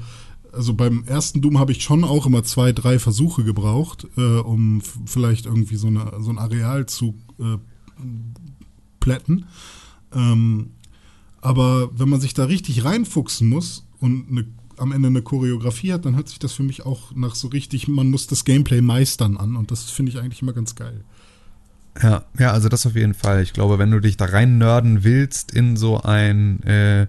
C: also beim ersten Doom habe ich schon auch immer zwei, drei Versuche gebraucht, äh, um vielleicht irgendwie so, eine, so ein Areal zu äh, plätten. Ähm, aber wenn man sich da richtig reinfuchsen muss und eine, am Ende eine Choreografie hat, dann hört sich das für mich auch nach so richtig, man muss das Gameplay meistern an und das finde ich eigentlich immer ganz geil.
B: Ja, ja, also das auf jeden Fall. Ich glaube, wenn du dich da rein nörden willst in so ein äh,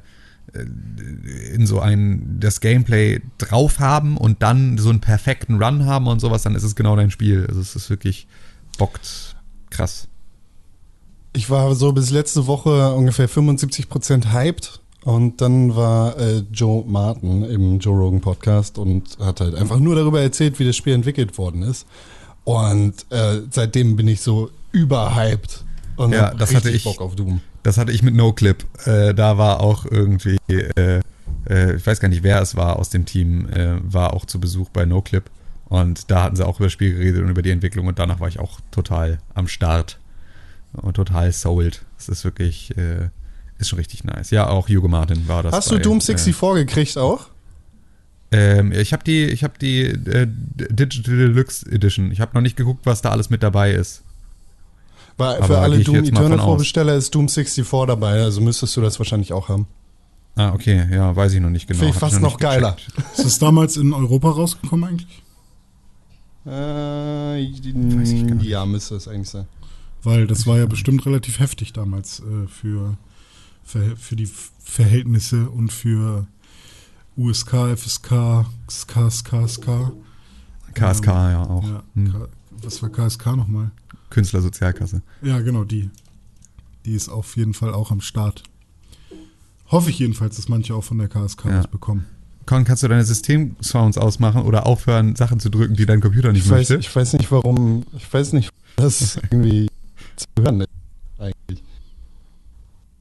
B: in so ein das Gameplay drauf haben und dann so einen perfekten Run haben und sowas, dann ist es genau dein Spiel. Also es ist wirklich bockt krass.
A: Ich war so bis letzte Woche ungefähr 75% hyped und dann war äh, Joe Martin im Joe Rogan Podcast und hat halt einfach nur darüber erzählt, wie das Spiel entwickelt worden ist. Und äh, seitdem bin ich so überhyped und
B: ja, das hatte ich Bock auf Doom. Das hatte ich mit NoClip. Äh, da war auch irgendwie, äh, äh, ich weiß gar nicht, wer es war aus dem Team, äh, war auch zu Besuch bei NoClip. Und da hatten sie auch über das Spiel geredet und über die Entwicklung und danach war ich auch total am Start und total sold. Es ist wirklich, äh, ist schon richtig nice. Ja, auch Hugo Martin war das.
A: Hast bei, du Doom 64 äh, gekriegt auch?
B: Ähm, ich habe die, ich habe die äh, Digital Deluxe Edition. Ich habe noch nicht geguckt, was da alles mit dabei ist.
A: War, für alle Doom Eternal Vorbesteller ist Doom 64 dabei, also müsstest du das wahrscheinlich auch haben.
B: Ah, okay, ja, weiß ich noch nicht genau.
A: Finde ich fast noch, noch geiler.
C: Ist das damals in Europa rausgekommen eigentlich?
A: Äh, ja, müsste es eigentlich sein.
C: Weil das war ja bestimmt relativ heftig damals äh, für, für, für, die Verhältnisse und für USK, FSK, SK, SK, SK.
B: KSK ja auch.
C: Ja,
B: Hm.
C: Was war KSK nochmal?
B: Künstlersozialkasse.
C: Ja, genau, die. Die ist auf jeden Fall auch am Start. Hoffe ich jedenfalls, dass manche auch von der KSK
B: Ja.
C: was bekommen.
B: Con, kannst du deine Systemsounds ausmachen oder aufhören, Sachen zu drücken, die dein Computer nicht
A: Ich weiß,
B: möchte?
A: ich weiß nicht, warum, ich weiß nicht, das (laughs) irgendwie zu hören ist, eigentlich.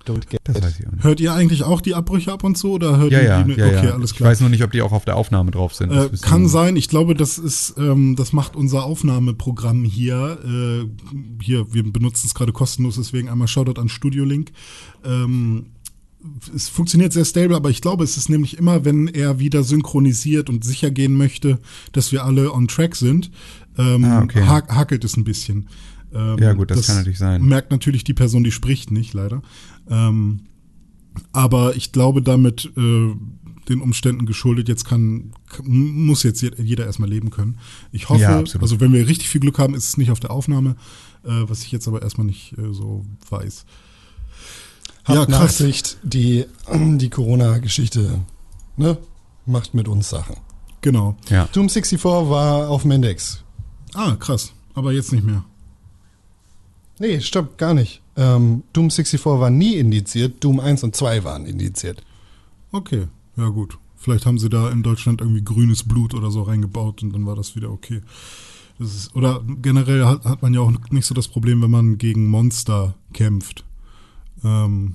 A: Don't get
B: das
A: it.
B: weiß ich auch nicht.
C: Hört ihr eigentlich auch die Abbrüche ab und zu oder hört
B: Ja,
C: ihr
B: ja,
C: die?
B: ja,
C: okay,
B: ja.
C: alles
B: Ich
C: klar.
B: weiß nur nicht, ob die auch auf der Aufnahme drauf sind.
C: Äh, kann sein. Ich glaube, das ist, ähm, das macht unser Aufnahmeprogramm hier. Äh, hier, wir benutzen es gerade kostenlos, deswegen einmal Shoutout an Studio Link. Ähm, es funktioniert sehr stable, aber ich glaube, es ist nämlich immer, wenn er wieder synchronisiert und sicher gehen möchte, dass wir alle on track sind, ähm,
B: Ah, okay.
C: ha hakelt es ein bisschen. Ähm,
B: Ja, gut, das kann natürlich sein.
C: Merkt natürlich die Person, die spricht, nicht, leider. Ähm, aber ich glaube, damit äh, den Umständen geschuldet, jetzt kann, muss jetzt je- jeder erstmal leben können. Ich hoffe,
B: Ja,
C: also wenn wir richtig viel Glück haben, ist es nicht auf der Aufnahme, äh, was ich jetzt aber erstmal nicht äh, so weiß.
E: Habt Nachsicht, die, (clears throat) die Corona-Geschichte ne, macht mit uns Sachen.
C: Genau.
B: Ja.
E: Doom 64 war auf dem Index.
C: Ah, krass. Aber jetzt nicht mehr.
E: Nee, stimmt, gar nicht. Ähm, Doom 64 war nie indiziert, Doom 1 und 2 waren indiziert.
C: Okay, ja gut. Vielleicht haben sie da in Deutschland irgendwie grünes Blut oder so reingebaut und dann war das wieder okay. Das ist, oder generell hat, hat man ja auch nicht so das Problem, wenn man gegen Monster kämpft. Ähm,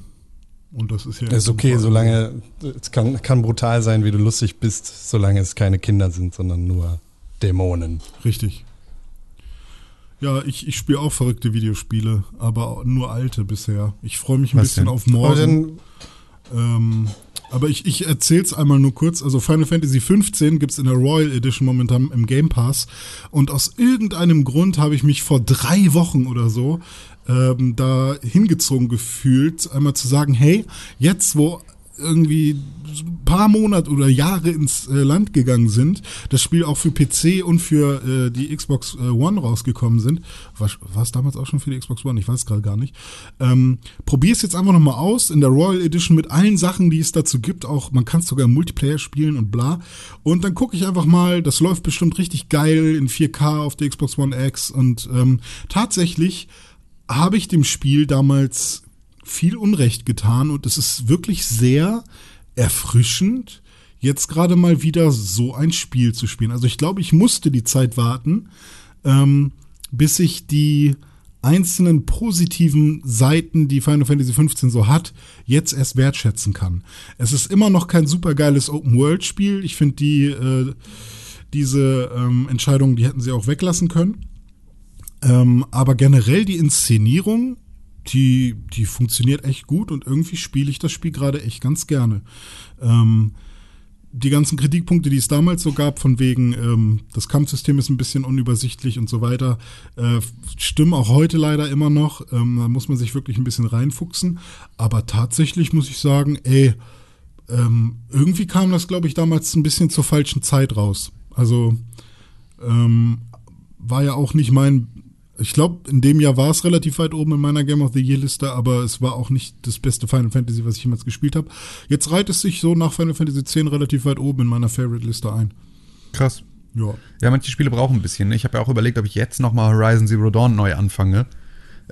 C: und das ist ja.
E: ist okay, solange, es kann, kann brutal sein, wie du lustig bist, solange es keine Kinder sind, sondern nur Dämonen.
C: Richtig. Ja, ich, ich spiele auch verrückte Videospiele, aber nur alte bisher. Ich freue mich ein
B: Was
C: bisschen
B: denn?
C: auf
E: Aber
C: morgen.
E: dann,
C: Ähm, aber ich, ich erzähl's einmal nur kurz. Also Final Fantasy 15 gibt's in der Royal Edition momentan im Game Pass. Und aus irgendeinem Grund habe ich mich vor drei Wochen oder so ähm, da hingezogen gefühlt, einmal zu sagen, hey, jetzt wo irgendwie ein paar Monate oder Jahre ins äh, Land gegangen sind, das Spiel auch für PC und für äh, die Xbox äh, One rausgekommen sind. War es damals auch schon für die Xbox One? Ich weiß gerade gar nicht. Ähm, Probier es jetzt einfach nochmal aus in der Royal Edition mit allen Sachen, die es dazu gibt. Auch man kann es sogar Multiplayer spielen und bla. Und dann gucke ich einfach mal, das läuft bestimmt richtig geil in 4K auf der Xbox One X. Und ähm, tatsächlich habe ich dem Spiel damals viel Unrecht getan und es ist wirklich sehr erfrischend, jetzt gerade mal wieder so ein Spiel zu spielen. Also ich glaube, ich musste die Zeit warten, ähm, bis ich die einzelnen positiven Seiten, die Final Fantasy 15 so hat, jetzt erst wertschätzen kann. Es ist immer noch kein supergeiles Open-World-Spiel. Ich finde die äh, diese ähm, Entscheidung, die hätten sie auch weglassen können. Ähm, aber generell die Inszenierung, die, die funktioniert echt gut und irgendwie spiele ich das Spiel gerade echt ganz gerne. Ähm, die ganzen Kritikpunkte, die es damals so gab, von wegen, ähm, das Kampfsystem ist ein bisschen unübersichtlich und so weiter, äh, stimmen auch heute leider immer noch. Ähm, da muss man sich wirklich ein bisschen reinfuchsen. Aber tatsächlich muss ich sagen, ey, ähm, irgendwie kam das, glaube ich, damals ein bisschen zur falschen Zeit raus. Also ähm, war ja auch nicht mein. Ich glaube, in dem Jahr war es relativ weit oben in meiner Game of the Year Liste, aber es war auch nicht das beste Final Fantasy, was ich jemals gespielt habe. Jetzt reiht es sich so nach Final Fantasy X relativ weit oben in meiner Favorite Liste ein.
B: Krass.
C: Ja.
B: Ja, manche Spiele brauchen ein bisschen. ne? Ich habe ja auch überlegt, ob ich jetzt nochmal Horizon Zero Dawn neu anfange.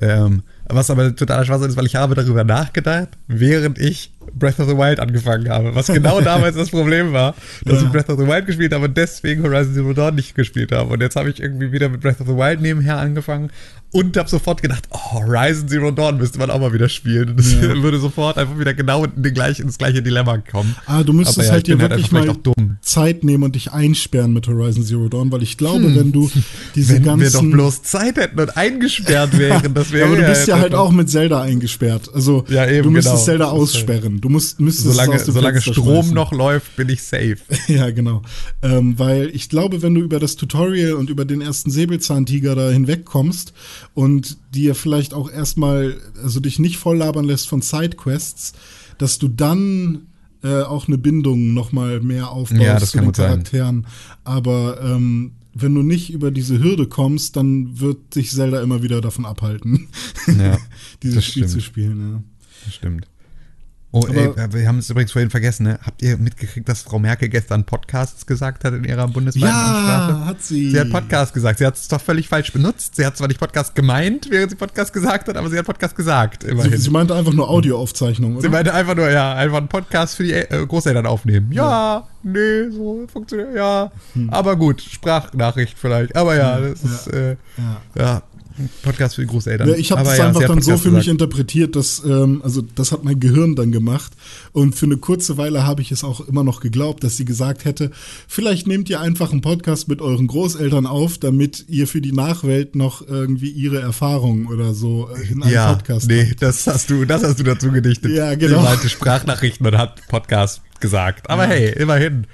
B: Ähm, was aber totaler Schwachsinn ist, weil ich habe darüber nachgedacht, während ich Breath of the Wild angefangen habe. Was genau (laughs) damals das Problem war, dass
C: Ja.
B: ich Breath of the Wild gespielt habe und deswegen Horizon Zero Dawn nicht gespielt habe. Und jetzt habe ich irgendwie wieder mit Breath of the Wild nebenher angefangen und habe sofort gedacht, oh, Horizon Zero Dawn müsste man auch mal wieder spielen. Und das
C: Ja. (laughs)
B: würde sofort einfach wieder genau in den gleichen, ins gleiche Dilemma kommen.
C: Ah, du müsstest
B: Aber ja,
C: halt dir
B: halt
C: wirklich
B: einfach
C: mal. Zeit nehmen und dich einsperren mit Horizon Zero Dawn, weil ich glaube, wenn du diese
B: Wenn wir
C: ganzen
B: doch bloß Zeit hätten und eingesperrt (laughs) wären, das wäre
C: ja, aber du bist ja
B: jetzt
C: halt auch mit Zelda eingesperrt. Also
B: Ja, eben,
C: du müsstest
B: genau.
C: Zelda aussperren. Du musst müsstest es
B: Solange, solange Strom
C: schmeißen.
B: noch läuft, bin ich safe. (laughs)
C: Ja, genau. Ähm, weil ich glaube, wenn du über das Tutorial und über den ersten Säbelzahntiger da hinwegkommst und dir vielleicht auch erstmal, also dich nicht voll labern lässt von Sidequests, dass du dann äh, auch eine Bindung nochmal mehr aufbaust
B: Ja, das
C: zu
B: kann
C: den
B: gut sein.
C: Charakteren. Aber ähm, wenn du nicht über diese Hürde kommst, dann wird dich Zelda immer wieder davon abhalten,
B: Ja, (laughs)
C: dieses Spiel
B: stimmt.
C: zu spielen. Ja.
B: das stimmt. Oh, ey, wir haben es übrigens vorhin vergessen, ne? Habt ihr mitgekriegt, dass Frau Merkel gestern Podcasts gesagt hat in ihrer bundesweiten Ansprache?
C: Ja, hat sie.
B: Sie hat Podcast gesagt. Sie hat es doch völlig falsch benutzt. Sie hat zwar nicht Podcast gemeint, während sie Podcast gesagt hat, aber sie hat Podcast gesagt.
C: Sie,
B: Sie,
C: sie meinte einfach nur Audioaufzeichnung, oder?
B: meinte einfach nur, ja, einfach einen Podcast für die äh, Großeltern aufnehmen. Ja, nee, so funktioniert, ja.
C: Hm.
B: Aber gut, Sprachnachricht vielleicht. Aber ja, das ist, äh,
C: Ja.
B: ja, Podcast für die Großeltern.
C: Ja, ich habe das
B: ja,
C: einfach dann so für mich
B: gesagt.
C: interpretiert, dass, ähm, also das hat mein Gehirn dann gemacht. Und für eine kurze Weile habe ich es auch immer noch geglaubt, dass sie gesagt hätte, vielleicht nehmt ihr einfach einen Podcast mit euren Großeltern auf, damit ihr für die Nachwelt noch irgendwie ihre Erfahrungen oder so äh, in einem
B: Ja,
C: Podcast
B: nee, das hast du, das hast du dazu gedichtet.
C: Ja, genau.
B: Meinte Sprachnachrichten und hat Podcast gesagt. Aber hey, immerhin,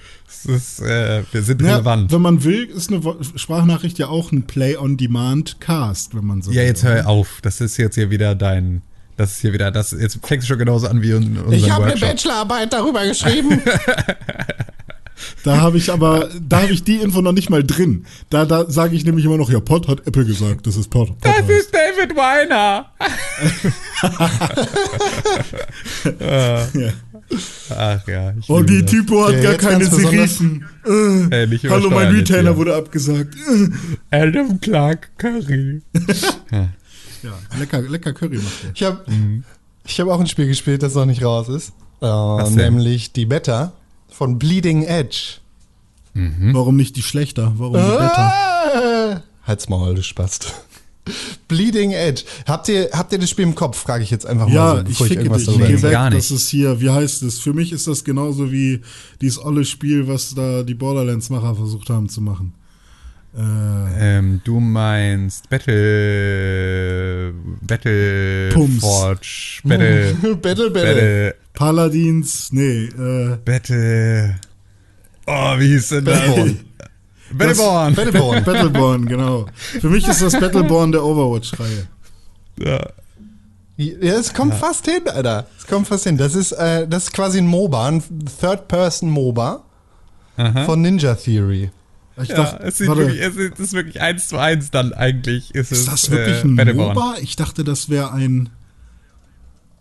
B: ist, äh, wir sind
C: Ja,
B: relevant.
C: wenn man will, ist eine Sprachnachricht ja auch ein Play-on-Demand-Cast, wenn man so
B: Ja,
C: will.
B: jetzt hör auf. Das ist jetzt hier wieder dein. Das ist hier wieder. Das jetzt fängst du schon genauso an wie in unserem
F: Ich habe eine. Bachelorarbeit darüber geschrieben. (laughs)
C: Da habe ich aber, da habe ich die Info noch nicht mal drin. Da, da sage ich nämlich immer noch, ja, Pod hat Apple gesagt, das ist Pod. Pod
B: Das
C: heißt.
B: ist David Weiner. (laughs) (laughs)
C: Ja.
B: Ach ja. Ich
C: Oh, die
B: das.
C: Typo hat
F: Ja,
C: gar keine Serifen. Äh,
B: Ey, nicht
C: hallo, mein Retainer
B: hier.
C: wurde abgesagt. Äh.
B: Adam Clark Curry. (laughs)
C: Ja, lecker, lecker Curry macht der.
A: Ich habe
B: Mhm.
A: ich hab auch ein Spiel gespielt, das noch nicht raus ist. Äh, nämlich die Beta von Bleeding Edge.
C: Warum nicht die schlechter? Warum die besser?
A: Äh, Halt's Maul, du Spast. Bleeding Edge. Habt ihr, habt ihr das Spiel im Kopf? Frage ich jetzt einfach mal
C: Ja,
A: so,
C: ich
A: bevor ich,
C: ficke
A: irgendwas
C: dich.
A: darüber
C: Geh
B: Nee,
C: weg,
B: gar nicht.
C: das ist hier, wie heißt es? Für mich ist das genauso wie dieses olle Spiel, was da die Borderlands-Macher versucht haben zu machen. Äh,
B: Ähm, du meinst Battle. Battle.
C: Pumps.
B: Forge. Battle. (laughs)
A: Battle, Battle.
B: Battle.
C: Paladins, nee, äh,
B: Battle. Oh, wie hieß denn das?
A: Battleborn.
B: Battleborn.
A: Battleborn.
C: Battleborn, genau. Für mich ist das Battleborn der Overwatch-Reihe.
B: Ja.
A: Ja, es kommt fast hin, Alter. Es kommt fast hin. Das ist, äh, das ist quasi ein MOBA, ein Third-Person-MOBA von Ninja Theory.
C: Ich
B: Ja,
C: dachte,
B: es, sieht
C: warte,
B: wirklich, es ist, es wirklich eins zu eins dann eigentlich. Ist,
C: ist
B: es,
C: das wirklich
B: äh,
C: ein
B: Battleborn.
C: MOBA? Ich dachte, das wäre ein.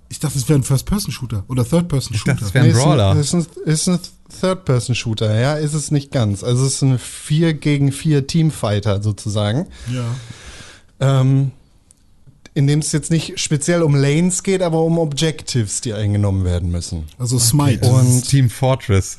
C: Ich dachte, das wäre ein First-Person-Shooter oder Third-Person-Shooter.
B: es wäre ein
A: Nee, ist
B: Brawler.
A: Ist ein, ist ein Third-Person-Shooter, ja, ist es nicht ganz. Also es ist ein 4 gegen 4 Teamfighter sozusagen.
C: Ja.
A: Ähm, in dem es jetzt nicht speziell um Lanes geht, aber um Objectives, die eingenommen werden müssen.
C: Also Smite.
B: Das
A: Und-
B: ist Team Fortress.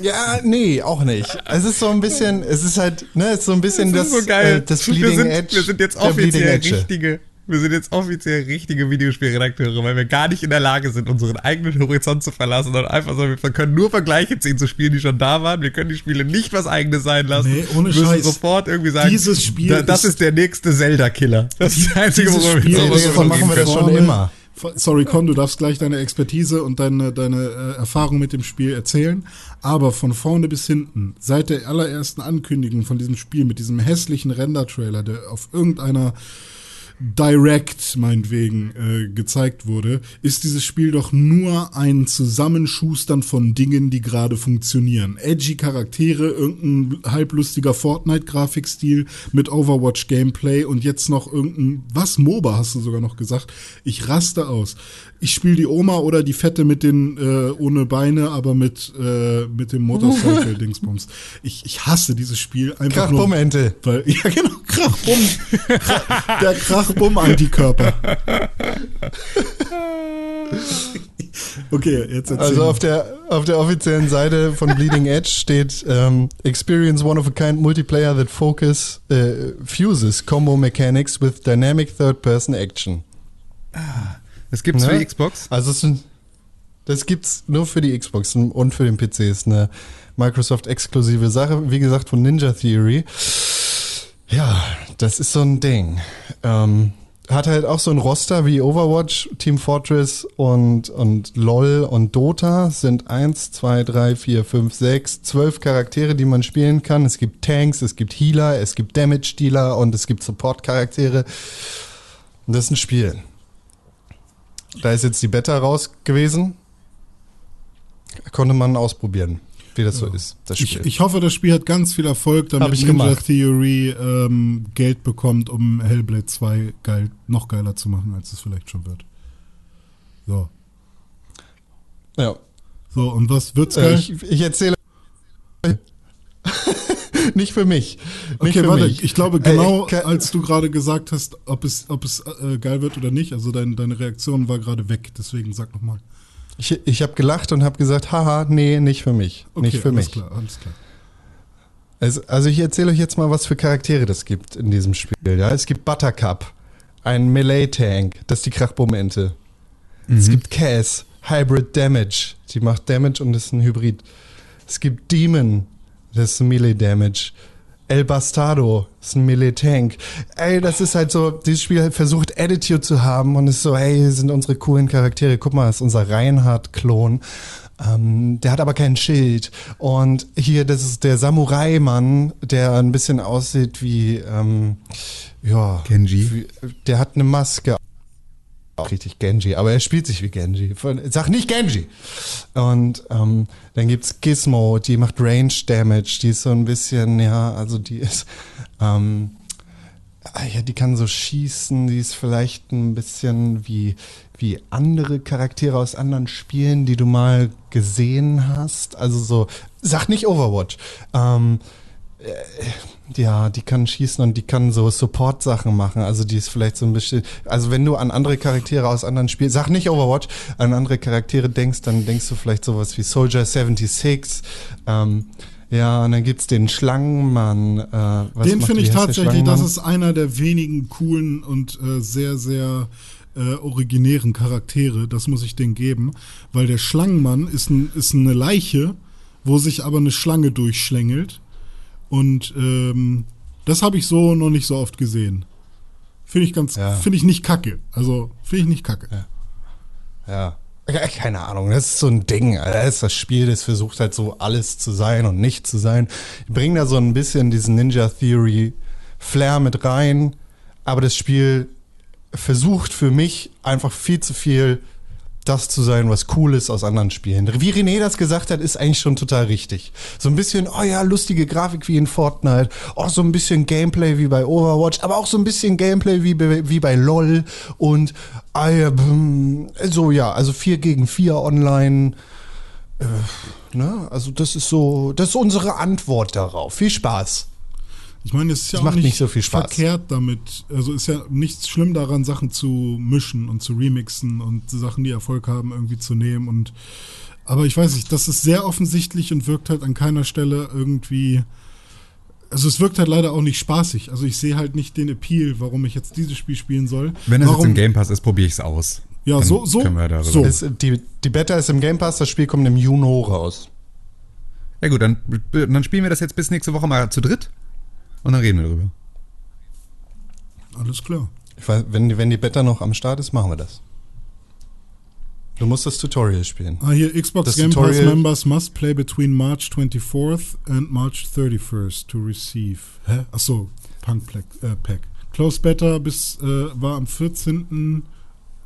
A: Ja, nee, auch nicht. Es ist so ein bisschen, es ist halt, ne, es ist so ein bisschen
B: Das
A: das,
B: ist so geil.
A: Äh, das
B: wir,
A: Bleeding
B: sind,
A: Edge.
B: wir sind jetzt offiziell
A: Edge.
B: richtige. Wir sind jetzt offiziell richtige Videospielredakteure, weil wir gar nicht in der Lage sind, unseren eigenen Horizont zu verlassen und einfach so, wir können nur Vergleiche ziehen zu Spielen, die schon da waren. Wir können die Spiele nicht was eigenes sein lassen.
C: Nee, ohne
B: wir müssen
C: Scheiß.
B: sofort irgendwie sagen,
C: Dieses Spiel
B: da, das
C: ist-
B: ist der nächste Zelda-Killer. Das ist das Einzige, worüber
C: Spiel
B: wir
C: ist
A: so
C: von
A: machen wir das schon immer.
C: Sorry, Con, du darfst gleich deine Expertise und deine, deine äh, Erfahrung mit dem Spiel erzählen. Aber von vorne bis hinten, seit der allerersten Ankündigung von diesem Spiel mit diesem hässlichen Render-Trailer, der auf irgendeiner Direct, meinetwegen, äh, gezeigt wurde, ist dieses Spiel doch nur ein Zusammenschustern von Dingen, die gerade funktionieren. Edgy Charaktere, irgendein halblustiger Fortnite-Grafikstil mit Overwatch-Gameplay und jetzt noch irgendein, was, MOBA hast du sogar noch gesagt. Ich raste aus. Ich spiele die Oma oder die Fette mit den, äh, ohne Beine, aber mit, äh, mit dem Motorcycle-Dingsbums. (laughs) Ich, ich hasse dieses Spiel einfach nur.
A: Krachbummente.
C: Weil, ja, genau, Krachbumm. (laughs) Krach, der Krachbumm-Antikörper. (laughs) Okay, jetzt erzähl.
A: Also auf der, auf der offiziellen Seite von Bleeding Edge steht ähm, Experience one of a kind multiplayer that focus äh, fuses combo mechanics with dynamic third person action.
B: Das gibt's
A: Ne?
B: für die Xbox.
A: Also es sind, das gibt's nur für die Xbox und für den PC. Ist eine Microsoft exklusive Sache, wie gesagt von Ninja Theory. Ja, das ist so ein Ding. Ähm, hat halt auch so ein Roster wie Overwatch, Team Fortress und, und LOL und Dota. Sind eins, zwei, drei, vier, fünf, sechs, zwölf Charaktere, die man spielen kann. Es gibt Tanks, es gibt Healer, es gibt Damage-Dealer und es gibt Support-Charaktere. Und das ist ein Spiel. Da ist jetzt die Beta raus gewesen. Konnte man ausprobieren, wie das so ist, das
C: ich, ich hoffe, das Spiel hat ganz viel Erfolg, damit Ninja
A: gemacht.
C: Theory ähm, Geld bekommt, um Hellblade 2 geil, noch geiler zu machen, als es vielleicht schon wird. So.
A: Ja.
C: So, und was wird's
A: Äh,
C: geil?
A: ich, ich erzähle. (laughs) (laughs) Nicht für mich. Nicht
C: okay,
A: für
C: warte,
A: mich.
C: ich glaube
A: Äh,
C: genau,
A: ke-
C: als du gerade gesagt hast, ob es, ob es äh, geil wird oder nicht, also dein, deine Reaktion war gerade weg, deswegen sag nochmal.
A: Ich, ich habe gelacht und habe gesagt, haha, nee, nicht für mich.
C: Okay,
A: nicht für
C: alles
A: mich.
C: klar, alles klar.
A: Es, also ich erzähle euch jetzt mal, was für Charaktere das gibt in diesem Spiel. Ja, es gibt Buttercup, ein Melee-Tank, das ist die Krachbommente. Es gibt Cass, Hybrid Damage, die macht Damage und ist ein Hybrid. Es gibt Demon, das ist ein Melee Damage. El Bastardo ist ein Melee-Tank. Ey, das ist halt so, dieses Spiel versucht Attitude zu haben und ist so, hey, hier sind unsere coolen Charaktere. Guck mal, das ist unser Reinhard-Klon. Ähm, der hat aber kein Schild. Und hier, das ist der Samurai-Mann, der ein bisschen aussieht wie, ähm, ja.
B: Genji.
A: Wie, der hat eine Maske. Richtig Genji, aber er spielt sich wie Genji. Sag nicht Genji! Und ähm, dann gibt's Gizmo, die macht Range Damage, die ist so ein bisschen, ja, also die ist, ähm, ah ja, die kann so schießen, die ist vielleicht ein bisschen wie, wie andere Charaktere aus anderen Spielen, die du mal gesehen hast. Also so, sag nicht Overwatch. Ähm, äh, ja, die kann schießen und die kann so Support-Sachen machen. Also die ist vielleicht so ein bisschen. Also wenn du an andere Charaktere aus anderen Spielen, sag nicht Overwatch, an andere Charaktere denkst, dann denkst du vielleicht sowas wie Soldier 76. Ähm, ja, und dann gibt's den Schlangenmann. Äh, was
C: Den finde ich tatsächlich, das ist einer der wenigen coolen und äh, sehr, sehr äh, originären Charaktere. Das muss ich denen geben. Weil der Schlangenmann ist, ein, ist eine Leiche, wo sich aber eine Schlange durchschlängelt. Und ähm, das habe ich so noch nicht so oft gesehen. Finde ich ganz,
A: Ja.
C: finde ich nicht kacke. Also finde ich nicht kacke.
A: Ja. Ja, Keine Ahnung, das ist so ein Ding. Das ist das Spiel, das versucht halt so alles zu sein und nicht zu sein. Die bringen da so ein bisschen diesen Ninja Theory Flair mit rein, aber das Spiel versucht für mich einfach viel zu viel das zu sein, was cool ist aus anderen Spielen. Wie René das gesagt hat, ist eigentlich schon total richtig. So ein bisschen, oh ja, lustige Grafik wie in Fortnite, auch so ein bisschen Gameplay wie bei Overwatch, aber auch so ein bisschen Gameplay wie, bei- wie bei LOL und bhm, so ja, also 4 gegen 4 online. Äh, ne? Also das ist so, das ist unsere Antwort darauf. Viel Spaß.
C: Ich meine, es ist ja auch
A: macht
C: nicht,
A: nicht so viel Spaß.
C: verkehrt damit. Also ist ja nichts schlimm daran, Sachen zu mischen und zu remixen und Sachen, die Erfolg haben, irgendwie zu nehmen. Und aber ich weiß nicht, das ist sehr offensichtlich und wirkt halt an keiner Stelle irgendwie. Also es wirkt halt leider auch nicht spaßig. Also ich sehe halt nicht den Appeal, warum ich jetzt dieses Spiel spielen soll.
B: Wenn es
C: warum,
B: jetzt im Game Pass ist, probiere ich es aus.
C: Ja,
B: Dann
C: so- so- so.
A: Es, die, die Beta ist im Game Pass, das Spiel kommt im Juni raus.
B: Ja gut, dann, dann spielen wir das jetzt bis nächste Woche mal zu dritt und dann reden wir drüber.
C: Alles klar.
A: Ich weiß, wenn, die- wenn die Beta noch am Start ist, machen wir das. Du musst das Tutorial spielen.
C: Ah, hier Xbox
A: Das
C: Game Pass
A: Tutorial-
C: members must play between March 24th and March 31st to receive. Hä? Achso, Punk Pack. Äh, Pack. Close Beta bis äh, war am 14.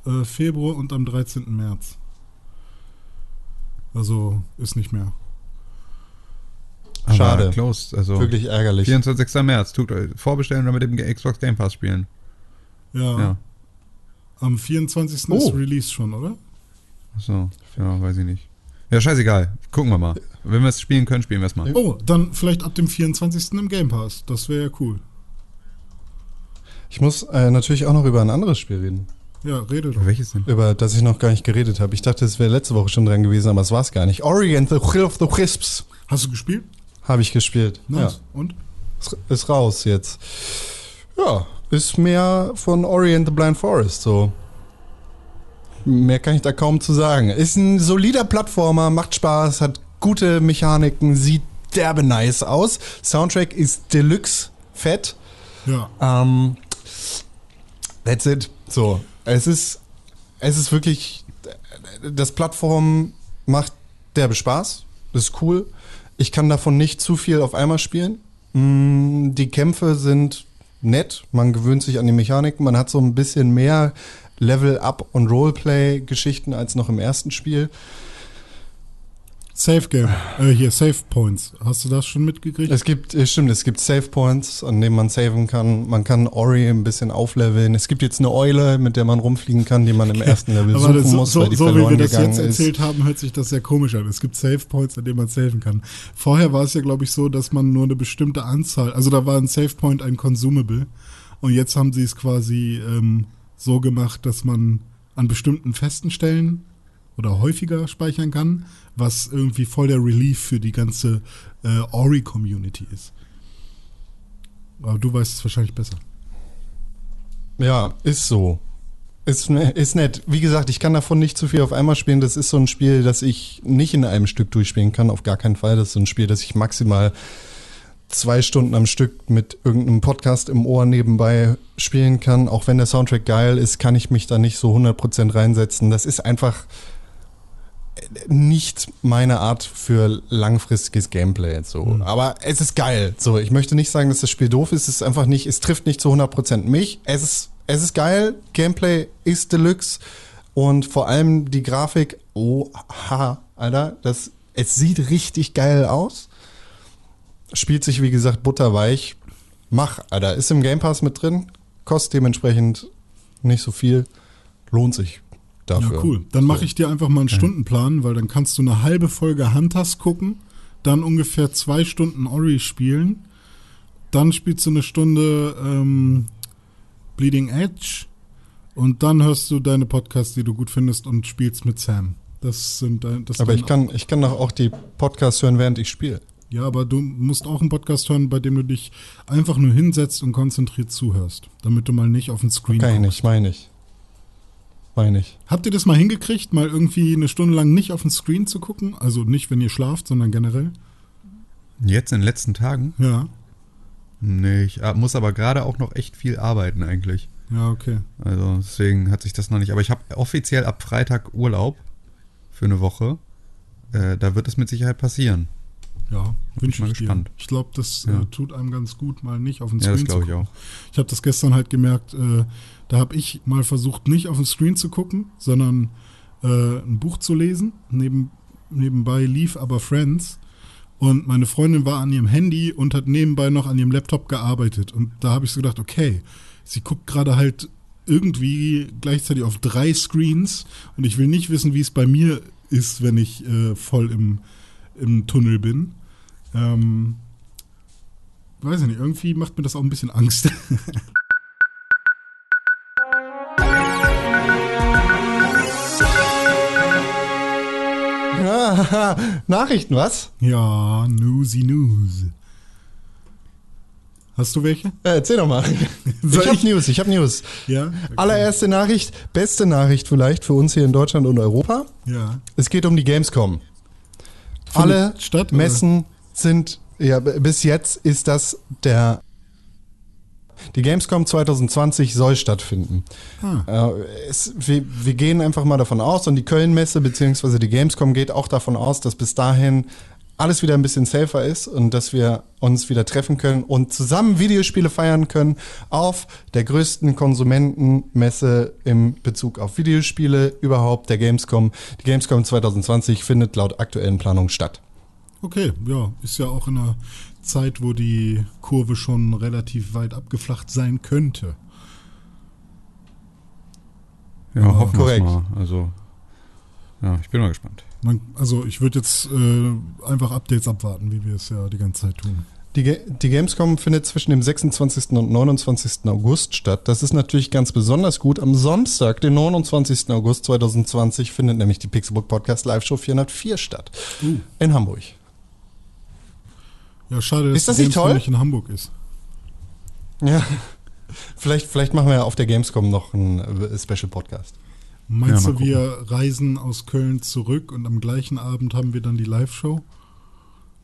C: Äh, Februar und am 13. März. Also ist nicht mehr.
A: Schade.
B: Closed, also
A: Wirklich ärgerlich.
B: 24. März. Tut, euch- vorbestellen oder mit dem Xbox Game Pass spielen.
C: Ja.
B: Ja.
C: Am 24.
A: Oh.
C: ist Release schon, oder?
B: Achso, ja, weiß ich nicht. Ja, scheißegal. Gucken wir mal. Wenn wir es spielen können, spielen wir es mal.
C: Oh, dann vielleicht ab dem 24. im Game Pass. Das wäre ja cool.
A: Ich muss äh, natürlich auch noch über ein anderes Spiel reden,
C: Ja, rede doch.
B: Welches denn?
A: über das ich noch gar nicht geredet habe. Ich dachte, es wäre letzte Woche schon dran gewesen, aber es war es gar nicht. Ori and the Will of the Wisps
C: Hast du gespielt?
A: Habe ich gespielt.
C: Nice. Und?
A: Ja, ist, ist raus jetzt. Ja, ist mehr von Ori and the Blind Forest so. Mehr kann ich da kaum zu sagen. Ist ein solider Plattformer, macht Spaß, hat gute Mechaniken, sieht derbe nice aus. Soundtrack ist Deluxe fett.
C: Ja.
A: Ähm, that's it. So, es ist, es ist wirklich, das Plattform macht derbe Spaß. Das ist cool. Ich kann davon nicht zu viel auf einmal spielen. Mm, Die Kämpfe sind nett. Man gewöhnt sich an die Mechaniken. Man hat so ein bisschen mehr Level-Up- und Roleplay-Geschichten als noch im ersten Spiel.
C: Safe Game. Äh, hier, Save Points. Hast du das schon mitgekriegt?
A: Es gibt, äh, stimmt, es gibt Save Points, an denen man saven kann. Man kann Ori ein bisschen aufleveln. Es gibt jetzt eine Eule, mit der man rumfliegen kann, die man im ersten Level
C: Aber
A: suchen
C: so,
A: muss,
C: so,
A: weil die
C: so wie
A: verloren
C: wir das jetzt
A: ist.
C: erzählt haben, hört sich das sehr komisch an. Es gibt Save Points, an denen man saven kann. Vorher war es ja, glaube ich, so, dass man nur eine bestimmte Anzahl, also da war ein Save Point ein Consumable. Und jetzt haben sie es quasi ähm, so gemacht, dass man an bestimmten festen Stellen oder häufiger speichern kann, was irgendwie voll der Relief für die ganze äh, Ori-Community ist. Aber du weißt es wahrscheinlich besser.
A: Ja, ist so. Ist, ne- ist nett. Wie gesagt, ich kann davon nicht zu viel auf einmal spielen. Das ist so ein Spiel, das ich nicht in einem Stück durchspielen kann. Auf gar keinen Fall. Das ist so ein Spiel, das ich maximal zwei Stunden am Stück mit irgendeinem Podcast im Ohr nebenbei spielen kann. Auch wenn der Soundtrack geil ist, kann ich mich da nicht so 100% reinsetzen. Das ist einfach nicht meine Art für langfristiges Gameplay. So. Aber es ist geil. So, ich möchte nicht sagen, dass das Spiel doof ist. Es ist einfach nicht, es trifft nicht zu 100% mich. Es ist, es ist geil. Gameplay ist Deluxe. Und vor allem die Grafik, oh, ha, Alter, das, es sieht richtig geil aus. Spielt sich, wie gesagt, butterweich. Mach, Alter, ist im Game Pass mit drin. Kostet dementsprechend nicht so viel. Lohnt sich dafür.
C: Ja, cool. Dann mache ich dir einfach mal einen Stundenplan, weil dann kannst du eine halbe Folge Hunters gucken, dann ungefähr zwei Stunden Ori spielen, dann spielst du eine Stunde ähm, Bleeding Edge und dann hörst du deine Podcasts, die du gut findest und spielst mit Sam. Das sind dein- das
A: Aber ich kann, ich kann doch auch die Podcasts hören, während ich spiele.
C: Ja, aber du musst auch einen Podcast hören, bei dem du dich einfach nur hinsetzt und konzentriert zuhörst, damit du mal nicht auf den Screen
A: Kann ich nicht, meine ich. Meine ich.
C: Habt ihr das mal hingekriegt, mal irgendwie eine Stunde lang nicht auf den Screen zu gucken? Also nicht, wenn ihr schlaft, sondern generell?
B: Jetzt in den letzten Tagen?
C: Ja.
B: Nee, ich muss aber gerade auch noch echt viel arbeiten eigentlich.
C: Ja, okay.
B: Also deswegen hat sich das noch nicht. Aber ich habe offiziell ab Freitag Urlaub für eine Woche. Äh, da wird es mit Sicherheit passieren.
C: Ja, wünsche
B: mal
C: ich dir.
B: gespannt.
C: Ich glaube, das
B: Ja.
C: äh, tut einem ganz gut, mal nicht auf den
B: Ja,
C: Screen
B: das glaube
C: zu
B: ich
C: gucken.
B: auch.
C: Ich habe das gestern halt gemerkt, äh, da habe ich mal versucht, nicht auf den Screen zu gucken, sondern äh, ein Buch zu lesen. Neben, nebenbei lief aber Friends. Und meine Freundin war an ihrem Handy und hat nebenbei noch an ihrem Laptop gearbeitet. Und da habe ich so gedacht, okay, sie guckt gerade halt irgendwie gleichzeitig auf drei Screens und ich will nicht wissen, wie es bei mir ist, wenn ich äh, voll im, im Tunnel bin. Ähm, weiß ich nicht, irgendwie macht mir das auch ein bisschen Angst. (laughs) (laughs)
A: Nachrichten, was?
C: ja, Newsy News. Hast du welche?
A: Äh, erzähl doch mal. (laughs) Ich hab
C: ich?
A: News, ich hab News.
C: Ja? Okay.
A: Allererste Nachricht, beste Nachricht vielleicht für uns hier in Deutschland und Europa.
C: Ja.
A: Es geht um die Gamescom. Alle
C: statt, oder?
A: Messen sind, ja, bis jetzt ist das der. Die Gamescom 2020 soll stattfinden.
C: Ah.
A: Äh, es, wir, wir gehen einfach mal davon aus und die Köln-Messe beziehungsweise die Gamescom geht auch davon aus, dass bis dahin alles wieder ein bisschen safer ist und dass wir uns wieder treffen können und zusammen Videospiele feiern können auf der größten Konsumentenmesse im Bezug auf Videospiele überhaupt, der Gamescom. Die Gamescom 2020 findet laut aktuellen Planungen statt.
C: Okay, ja, ist ja auch in einer Zeit, wo die Kurve schon relativ weit abgeflacht sein könnte.
B: Ja,
C: Ja,
B: hoffen wir mal. Also, ja, ich bin mal gespannt.
C: Man, also ich würde jetzt äh, einfach Updates abwarten, wie wir es ja die ganze Zeit tun.
A: Die, die Gamescom findet zwischen dem 26. und 29. August statt. Das ist natürlich ganz besonders gut. Am Samstag, den 29. August 2020, findet nämlich die Pixelbook Podcast Live Show 404 statt.
C: Uh.
A: In Hamburg.
C: Ja, schade, dass
A: Ist das nicht toll?
C: nicht in Hamburg ist. (laughs)
A: Ja. Vielleicht, vielleicht machen wir ja auf der Gamescom noch einen äh, Special Podcast.
C: Meinst
B: Ja,
C: du, wir reisen aus Köln zurück und am gleichen Abend haben wir dann die Live-Show?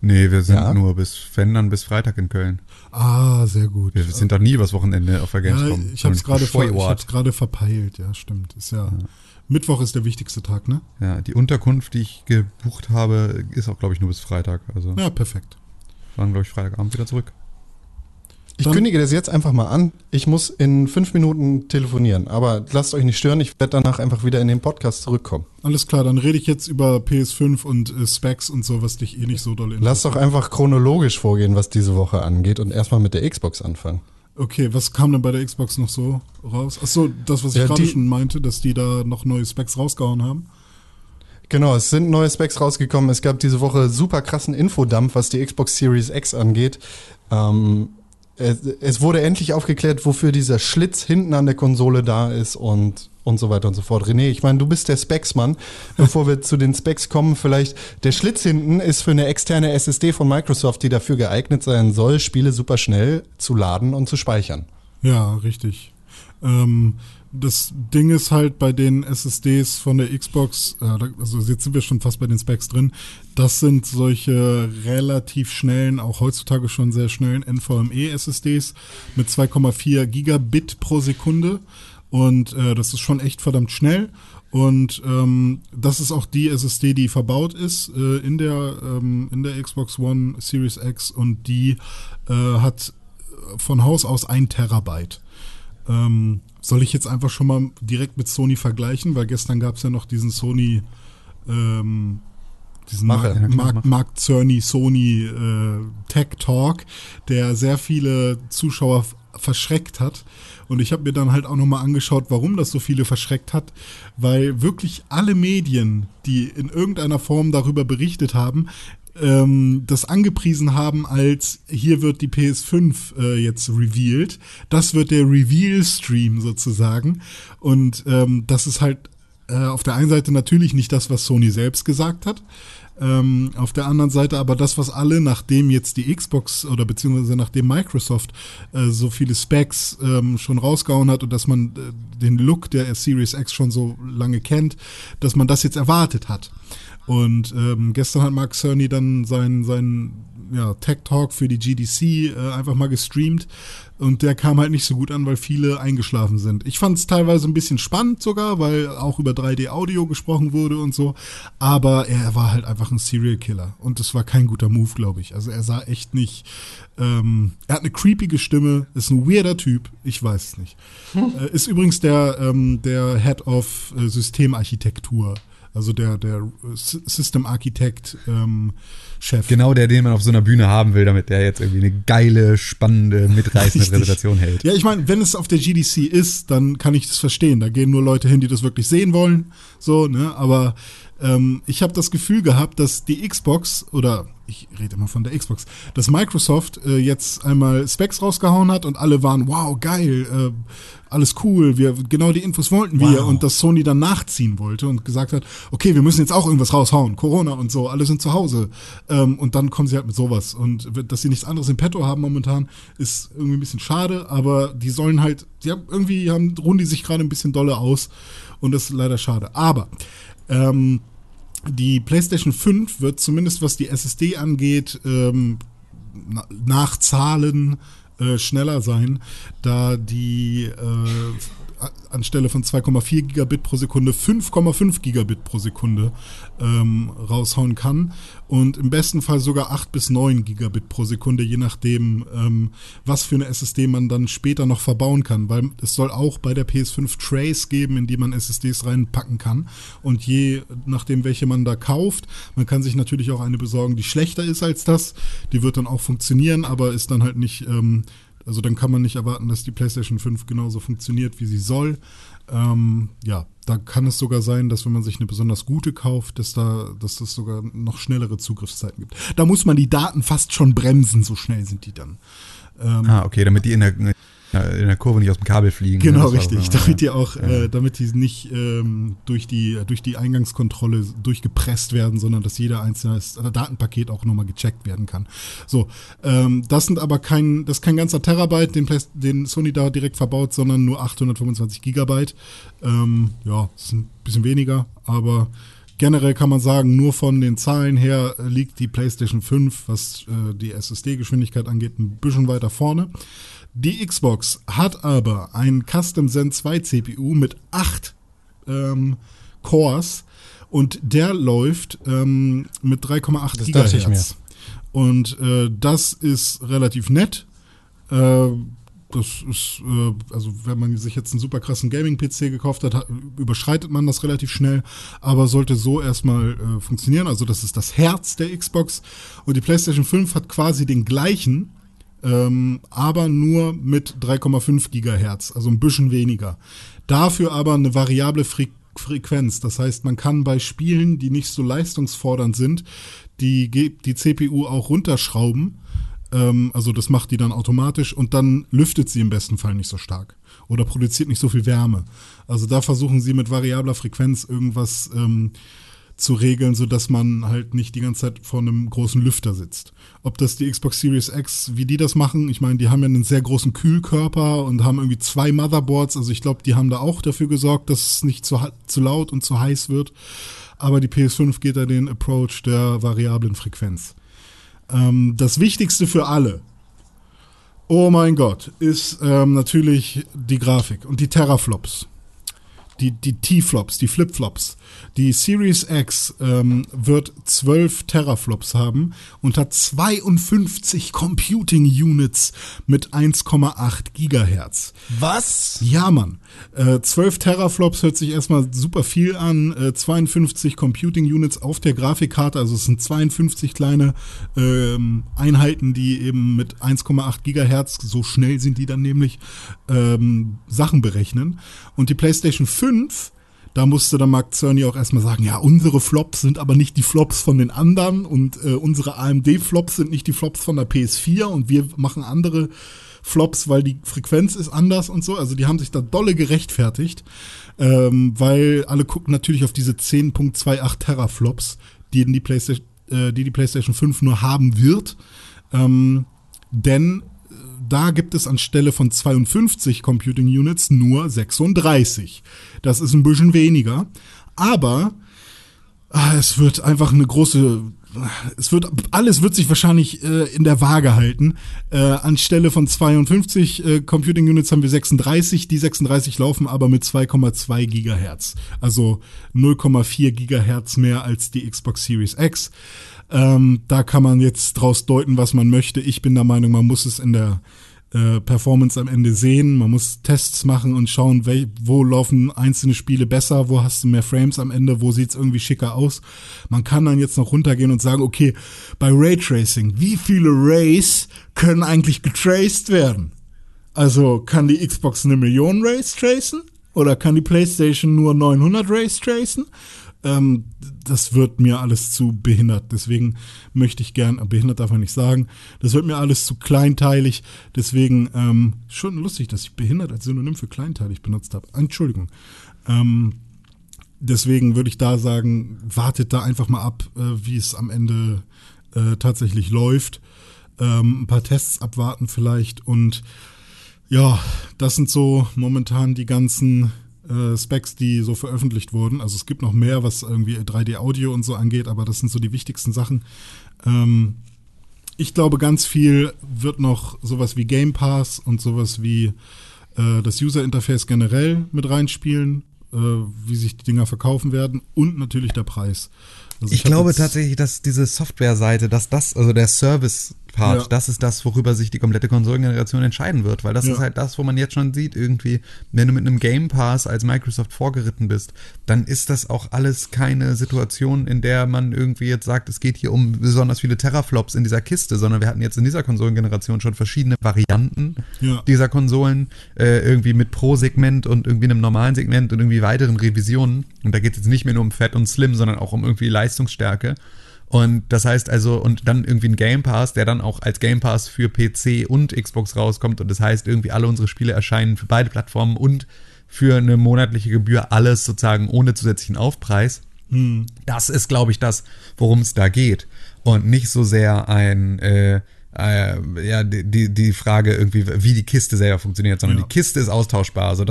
B: Nee, wir sind
A: Ja.
B: nur bis, wenn dann bis Freitag in Köln.
C: Ah, sehr gut.
B: Wir sind doch nie übers Wochenende auf der
C: ja,
B: Gamescom.
C: ich habe es gerade ver, ich hab's gerade verpeilt, ja, stimmt. Ist ja, Mittwoch ist der wichtigste Tag, ne?
B: Ja, die Unterkunft, die ich gebucht habe, ist auch, glaube ich, nur bis Freitag. Also
C: Ja, perfekt.
B: Fahren, glaube ich, Freitagabend wieder zurück.
E: Ich
C: Dann-
E: kündige das jetzt einfach mal an. Ich muss in fünf Minuten telefonieren, aber lasst euch nicht stören. Ich werde danach einfach wieder in den Podcast zurückkommen.
C: Alles klar, dann rede ich jetzt über PS5 und äh, Specs und so, was dich eh nicht so doll
E: Lasst doch einfach chronologisch vorgehen, was diese Woche angeht und erstmal mit der Xbox anfangen.
C: Okay, was kam denn bei der Xbox noch so raus? Achso, das, was ich
E: Ja,
C: gerade schon meinte, dass die da noch neue Specs rausgehauen haben.
E: Genau, es sind neue Specs rausgekommen. Es gab diese Woche super krassen Infodump, was die Xbox Series X angeht. Ähm, es, es wurde endlich aufgeklärt, wofür dieser Schlitz hinten an der Konsole da ist und, und so weiter und so fort. René, ich meine, du bist der Specs-Mann. Bevor wir zu den Specs kommen, vielleicht der Schlitz hinten ist für eine externe SSD von Microsoft, die dafür geeignet sein soll, Spiele super schnell zu laden und zu speichern.
C: Ja, richtig. Ähm, das Ding ist halt bei den SSDs von der Xbox, äh, also jetzt sind wir schon fast bei den Specs drin, das sind solche relativ schnellen, auch heutzutage schon sehr schnellen NVMe-SSDs mit 2,4 Gigabit pro Sekunde und äh, das ist schon echt verdammt schnell. Und ähm, das ist auch die SSD, die verbaut ist äh, in der ähm, in der Xbox One Series X und die äh, hat von Haus aus ein Terabyte. Ähm, soll ich jetzt einfach schon mal direkt mit Sony vergleichen, weil gestern gab es ja noch diesen Sony, ähm, diesen
E: Mache.
C: Mark,
B: Ja, klar,
C: Mark. Mark Cerny Sony äh, Tech Talk, der sehr viele Zuschauer verschreckt hat. Und ich habe mir dann halt auch nochmal angeschaut, warum das so viele verschreckt hat, weil wirklich alle Medien, die in irgendeiner Form darüber berichtet haben, ähm, das angepriesen haben als hier wird die PS5 äh, jetzt revealed. Das wird der Reveal-Stream sozusagen. Und ähm, das ist halt äh, auf der einen Seite natürlich nicht das, was Sony selbst gesagt hat. Ähm, auf der anderen Seite aber das, was alle, nachdem jetzt die Xbox oder beziehungsweise nachdem Microsoft äh, so viele Specs ähm, schon rausgehauen hat und dass man äh, den Look der Series X schon so lange kennt, dass man das jetzt erwartet hat. Und ähm, gestern hat Mark Cerny dann seinen sein, ja, Tech Talk für die GDC äh, einfach mal gestreamt und der kam halt nicht so gut an, weil viele eingeschlafen sind. Ich fand es teilweise ein bisschen spannend sogar, weil auch über 3D-Audio gesprochen wurde und so, aber er war halt einfach ein Serial Killer und das war kein guter Move, glaube ich. Also er sah echt nicht, ähm, er hat eine creepige Stimme, ist ein weirder Typ, ich weiß es nicht. (laughs) Äh, ist übrigens der, ähm, der Head of äh, Systemarchitektur. Also der, der System Architect ähm, Chef.
B: Genau der, den man auf so einer Bühne haben will, damit der jetzt irgendwie eine geile, spannende, (laughs) mitreißende. Präsentation hält.
C: Ja, ich meine, wenn es auf der GDC ist, dann kann ich das verstehen. Da gehen nur Leute hin, die das wirklich sehen wollen. So, ne? Aber ähm, ich habe das Gefühl gehabt, dass die Xbox oder ich rede immer von der Xbox, dass Microsoft äh, jetzt einmal Specs rausgehauen hat und alle waren, wow, geil, äh, alles cool, wir genau die Infos wollten wir
E: Wow.
C: und dass Sony dann nachziehen wollte und gesagt hat, okay, wir müssen jetzt auch irgendwas raushauen, Corona und so, alle sind zu Hause. Ähm, und dann kommen sie halt mit sowas. Und dass sie nichts anderes im Petto haben momentan, ist irgendwie ein bisschen schade, aber die sollen halt, die haben, irgendwie haben, ruhen die sich gerade ein bisschen dolle aus und das ist leider schade. Aber ähm, die PlayStation 5 wird zumindest was die SSD angeht, ähm, na- nach Zahlen äh, schneller sein, da die äh, anstelle von 2,4 Gigabit pro Sekunde 5,5 Gigabit pro Sekunde ähm, raushauen kann und im besten Fall sogar 8 bis 9 Gigabit pro Sekunde, je nachdem, ähm, was für eine SSD man dann später noch verbauen kann, weil es soll auch bei der PS5 Trays geben, in die man SSDs reinpacken kann und je nachdem, welche man da kauft, man kann sich natürlich auch eine besorgen, die schlechter ist als das, die wird dann auch funktionieren, aber ist dann halt nicht, ähm, also dann kann man nicht erwarten, dass die PlayStation 5 genauso funktioniert, wie sie soll. Ähm, ja, da kann es sogar sein, dass wenn man sich eine besonders gute kauft, dass da, dass es sogar noch schnellere Zugriffszeiten gibt. Da muss man die Daten fast schon bremsen, so schnell sind die dann. Ähm,
B: Ah, okay, damit die in der, in der Kurve nicht aus dem Kabel fliegen.
C: Genau,
B: war
C: richtig.
B: doch-
C: Damit die auch,
B: Ja.
C: äh, damit die nicht ähm, durch die durch die Eingangskontrolle durchgepresst werden, sondern dass jeder einzelne äh, Datenpaket auch nochmal gecheckt werden kann. So, ähm, das sind aber kein, das ist kein ganzer Terabyte, den, den Sony da direkt verbaut, sondern nur 825 Gigabyte. Ähm, ja, das ist ein bisschen weniger, aber generell kann man sagen, nur von den Zahlen her äh, liegt die PlayStation 5, was äh, die SSD-Geschwindigkeit angeht, ein bisschen weiter vorne. Die Xbox hat aber ein Custom Zen 2 CPU mit 8 ähm, Cores und der läuft ähm, mit 3,8
E: Das dachte ich
C: Gigahertz. Und äh, das ist relativ nett. Äh, das ist, äh, also wenn man sich jetzt einen super krassen Gaming-PC gekauft hat, hat, überschreitet man das relativ schnell, aber sollte so erstmal äh, funktionieren. Also das ist das Herz der Xbox. Und die PlayStation 5 hat quasi den gleichen, ähm, aber nur mit 3,5 Gigahertz, also ein bisschen weniger. Dafür aber eine variable Fre Frequenz. Das heißt, man kann bei Spielen, die nicht so leistungsfordernd sind, die, die CPU auch runterschrauben. Ähm, also das macht die dann automatisch und dann lüftet sie im besten Fall nicht so stark oder produziert nicht so viel Wärme. Also da versuchen sie mit variabler Frequenz irgendwas ähm, zu regeln, sodass man halt nicht die ganze Zeit vor einem großen Lüfter sitzt. Ob das die Xbox Series X, wie die das machen, ich meine, die haben ja einen sehr großen Kühlkörper und haben irgendwie zwei Motherboards, also ich glaube, die haben da auch dafür gesorgt, dass es nicht zu, zu laut und zu heiß wird. Aber die PS5 geht da den Approach der variablen Frequenz. Ähm, das Wichtigste für alle, oh mein Gott, ist ähm, natürlich die Grafik und die Terraflops die, die T-Flops, die Flip-Flops. Die Series X ähm, wird 12 Teraflops haben und hat 52 Computing Units mit 1,8 Gigahertz.
E: Was?
C: Ja, Mann. Äh, 12 Teraflops hört sich erstmal super viel an. Äh, 52 Computing Units auf der Grafikkarte, also es sind 52 kleine ähm, Einheiten, die eben mit 1,8 Gigahertz, so schnell sind die dann nämlich, ähm, Sachen berechnen. Und die PlayStation 5 da musste dann Mark Cerny auch erstmal sagen, ja, unsere Flops sind aber nicht die Flops von den anderen und äh, unsere AMD-Flops sind nicht die Flops von der PS4 und wir machen andere Flops, weil die Frequenz ist anders und so. Also die haben sich da dolle gerechtfertigt, ähm, weil alle gucken natürlich auf diese 10.28 Teraflops, die die PlayStation, äh, die die PlayStation 5 nur haben wird. Ähm, denn da gibt es anstelle von 52 Computing Units nur 36. Das ist ein bisschen weniger. Aber ah, es wird einfach eine große es wird alles wird sich wahrscheinlich äh, in der Waage halten. Äh, anstelle von 52 äh, Computing Units haben wir 36. Die 36 laufen aber mit 2,2 Gigahertz, also 0,4 Gigahertz mehr als die Xbox Series X. Ähm, da kann man jetzt draus deuten, was man möchte. Ich bin der Meinung, man muss es in der äh, Performance am Ende sehen. Man muss Tests machen und schauen, wo laufen einzelne Spiele besser, wo hast du mehr Frames am Ende, wo sieht's irgendwie schicker aus. Man kann dann jetzt noch runtergehen und sagen, okay, bei Raytracing, wie viele Rays können eigentlich getraced werden? Also kann die Xbox eine Million Rays tracen? Oder kann die PlayStation nur 900 Rays tracen? Ähm, das wird mir alles zu behindert. Deswegen möchte ich gern, behindert darf man nicht sagen, das wird mir alles zu kleinteilig. Deswegen ähm, schon lustig, dass ich behindert als Synonym für kleinteilig benutzt habe. Entschuldigung. Ähm, deswegen würde ich da sagen, wartet da einfach mal ab, äh, wie es am Ende äh, tatsächlich läuft. Ähm, ein paar Tests abwarten vielleicht und ja, das sind so momentan die ganzen äh, Specs, die so veröffentlicht wurden. Also es gibt noch mehr, was irgendwie 3D-Audio und so angeht, aber das sind so die wichtigsten Sachen. Ähm, ich glaube, ganz viel wird noch sowas wie Game Pass und sowas wie äh, das User Interface generell mit reinspielen, äh, wie sich die Dinger verkaufen werden und natürlich der Preis.
B: Also ich, ich glaube tatsächlich, dass diese Software-Seite, dass das, also der Service Part. Ja. Das ist das, worüber sich die komplette Konsolengeneration entscheiden wird, weil das ja. ist halt das, wo man jetzt schon sieht, irgendwie, wenn du mit einem Game Pass als Microsoft vorgeritten bist, dann ist das auch alles keine Situation, in der man irgendwie jetzt sagt, es geht hier um besonders viele Teraflops in dieser Kiste, sondern wir hatten jetzt in dieser Konsolengeneration schon verschiedene Varianten ja. dieser Konsolen, äh, irgendwie mit Pro-Segment und irgendwie einem normalen Segment und irgendwie weiteren Revisionen. Und da geht es jetzt nicht mehr nur um Fett und Slim, sondern auch um irgendwie Leistungsstärke. Und das heißt also, und dann irgendwie ein Game Pass, der dann auch als Game Pass für PC und Xbox rauskommt. Und das heißt, irgendwie alle unsere Spiele erscheinen für beide Plattformen und für eine monatliche Gebühr alles sozusagen ohne zusätzlichen Aufpreis. Hm. Das ist, glaube ich, das, worum es da geht. Und nicht so sehr ein, äh, äh, ja, die, die Frage irgendwie, wie die Kiste selber funktioniert, sondern ja. die Kiste ist austauschbar. Also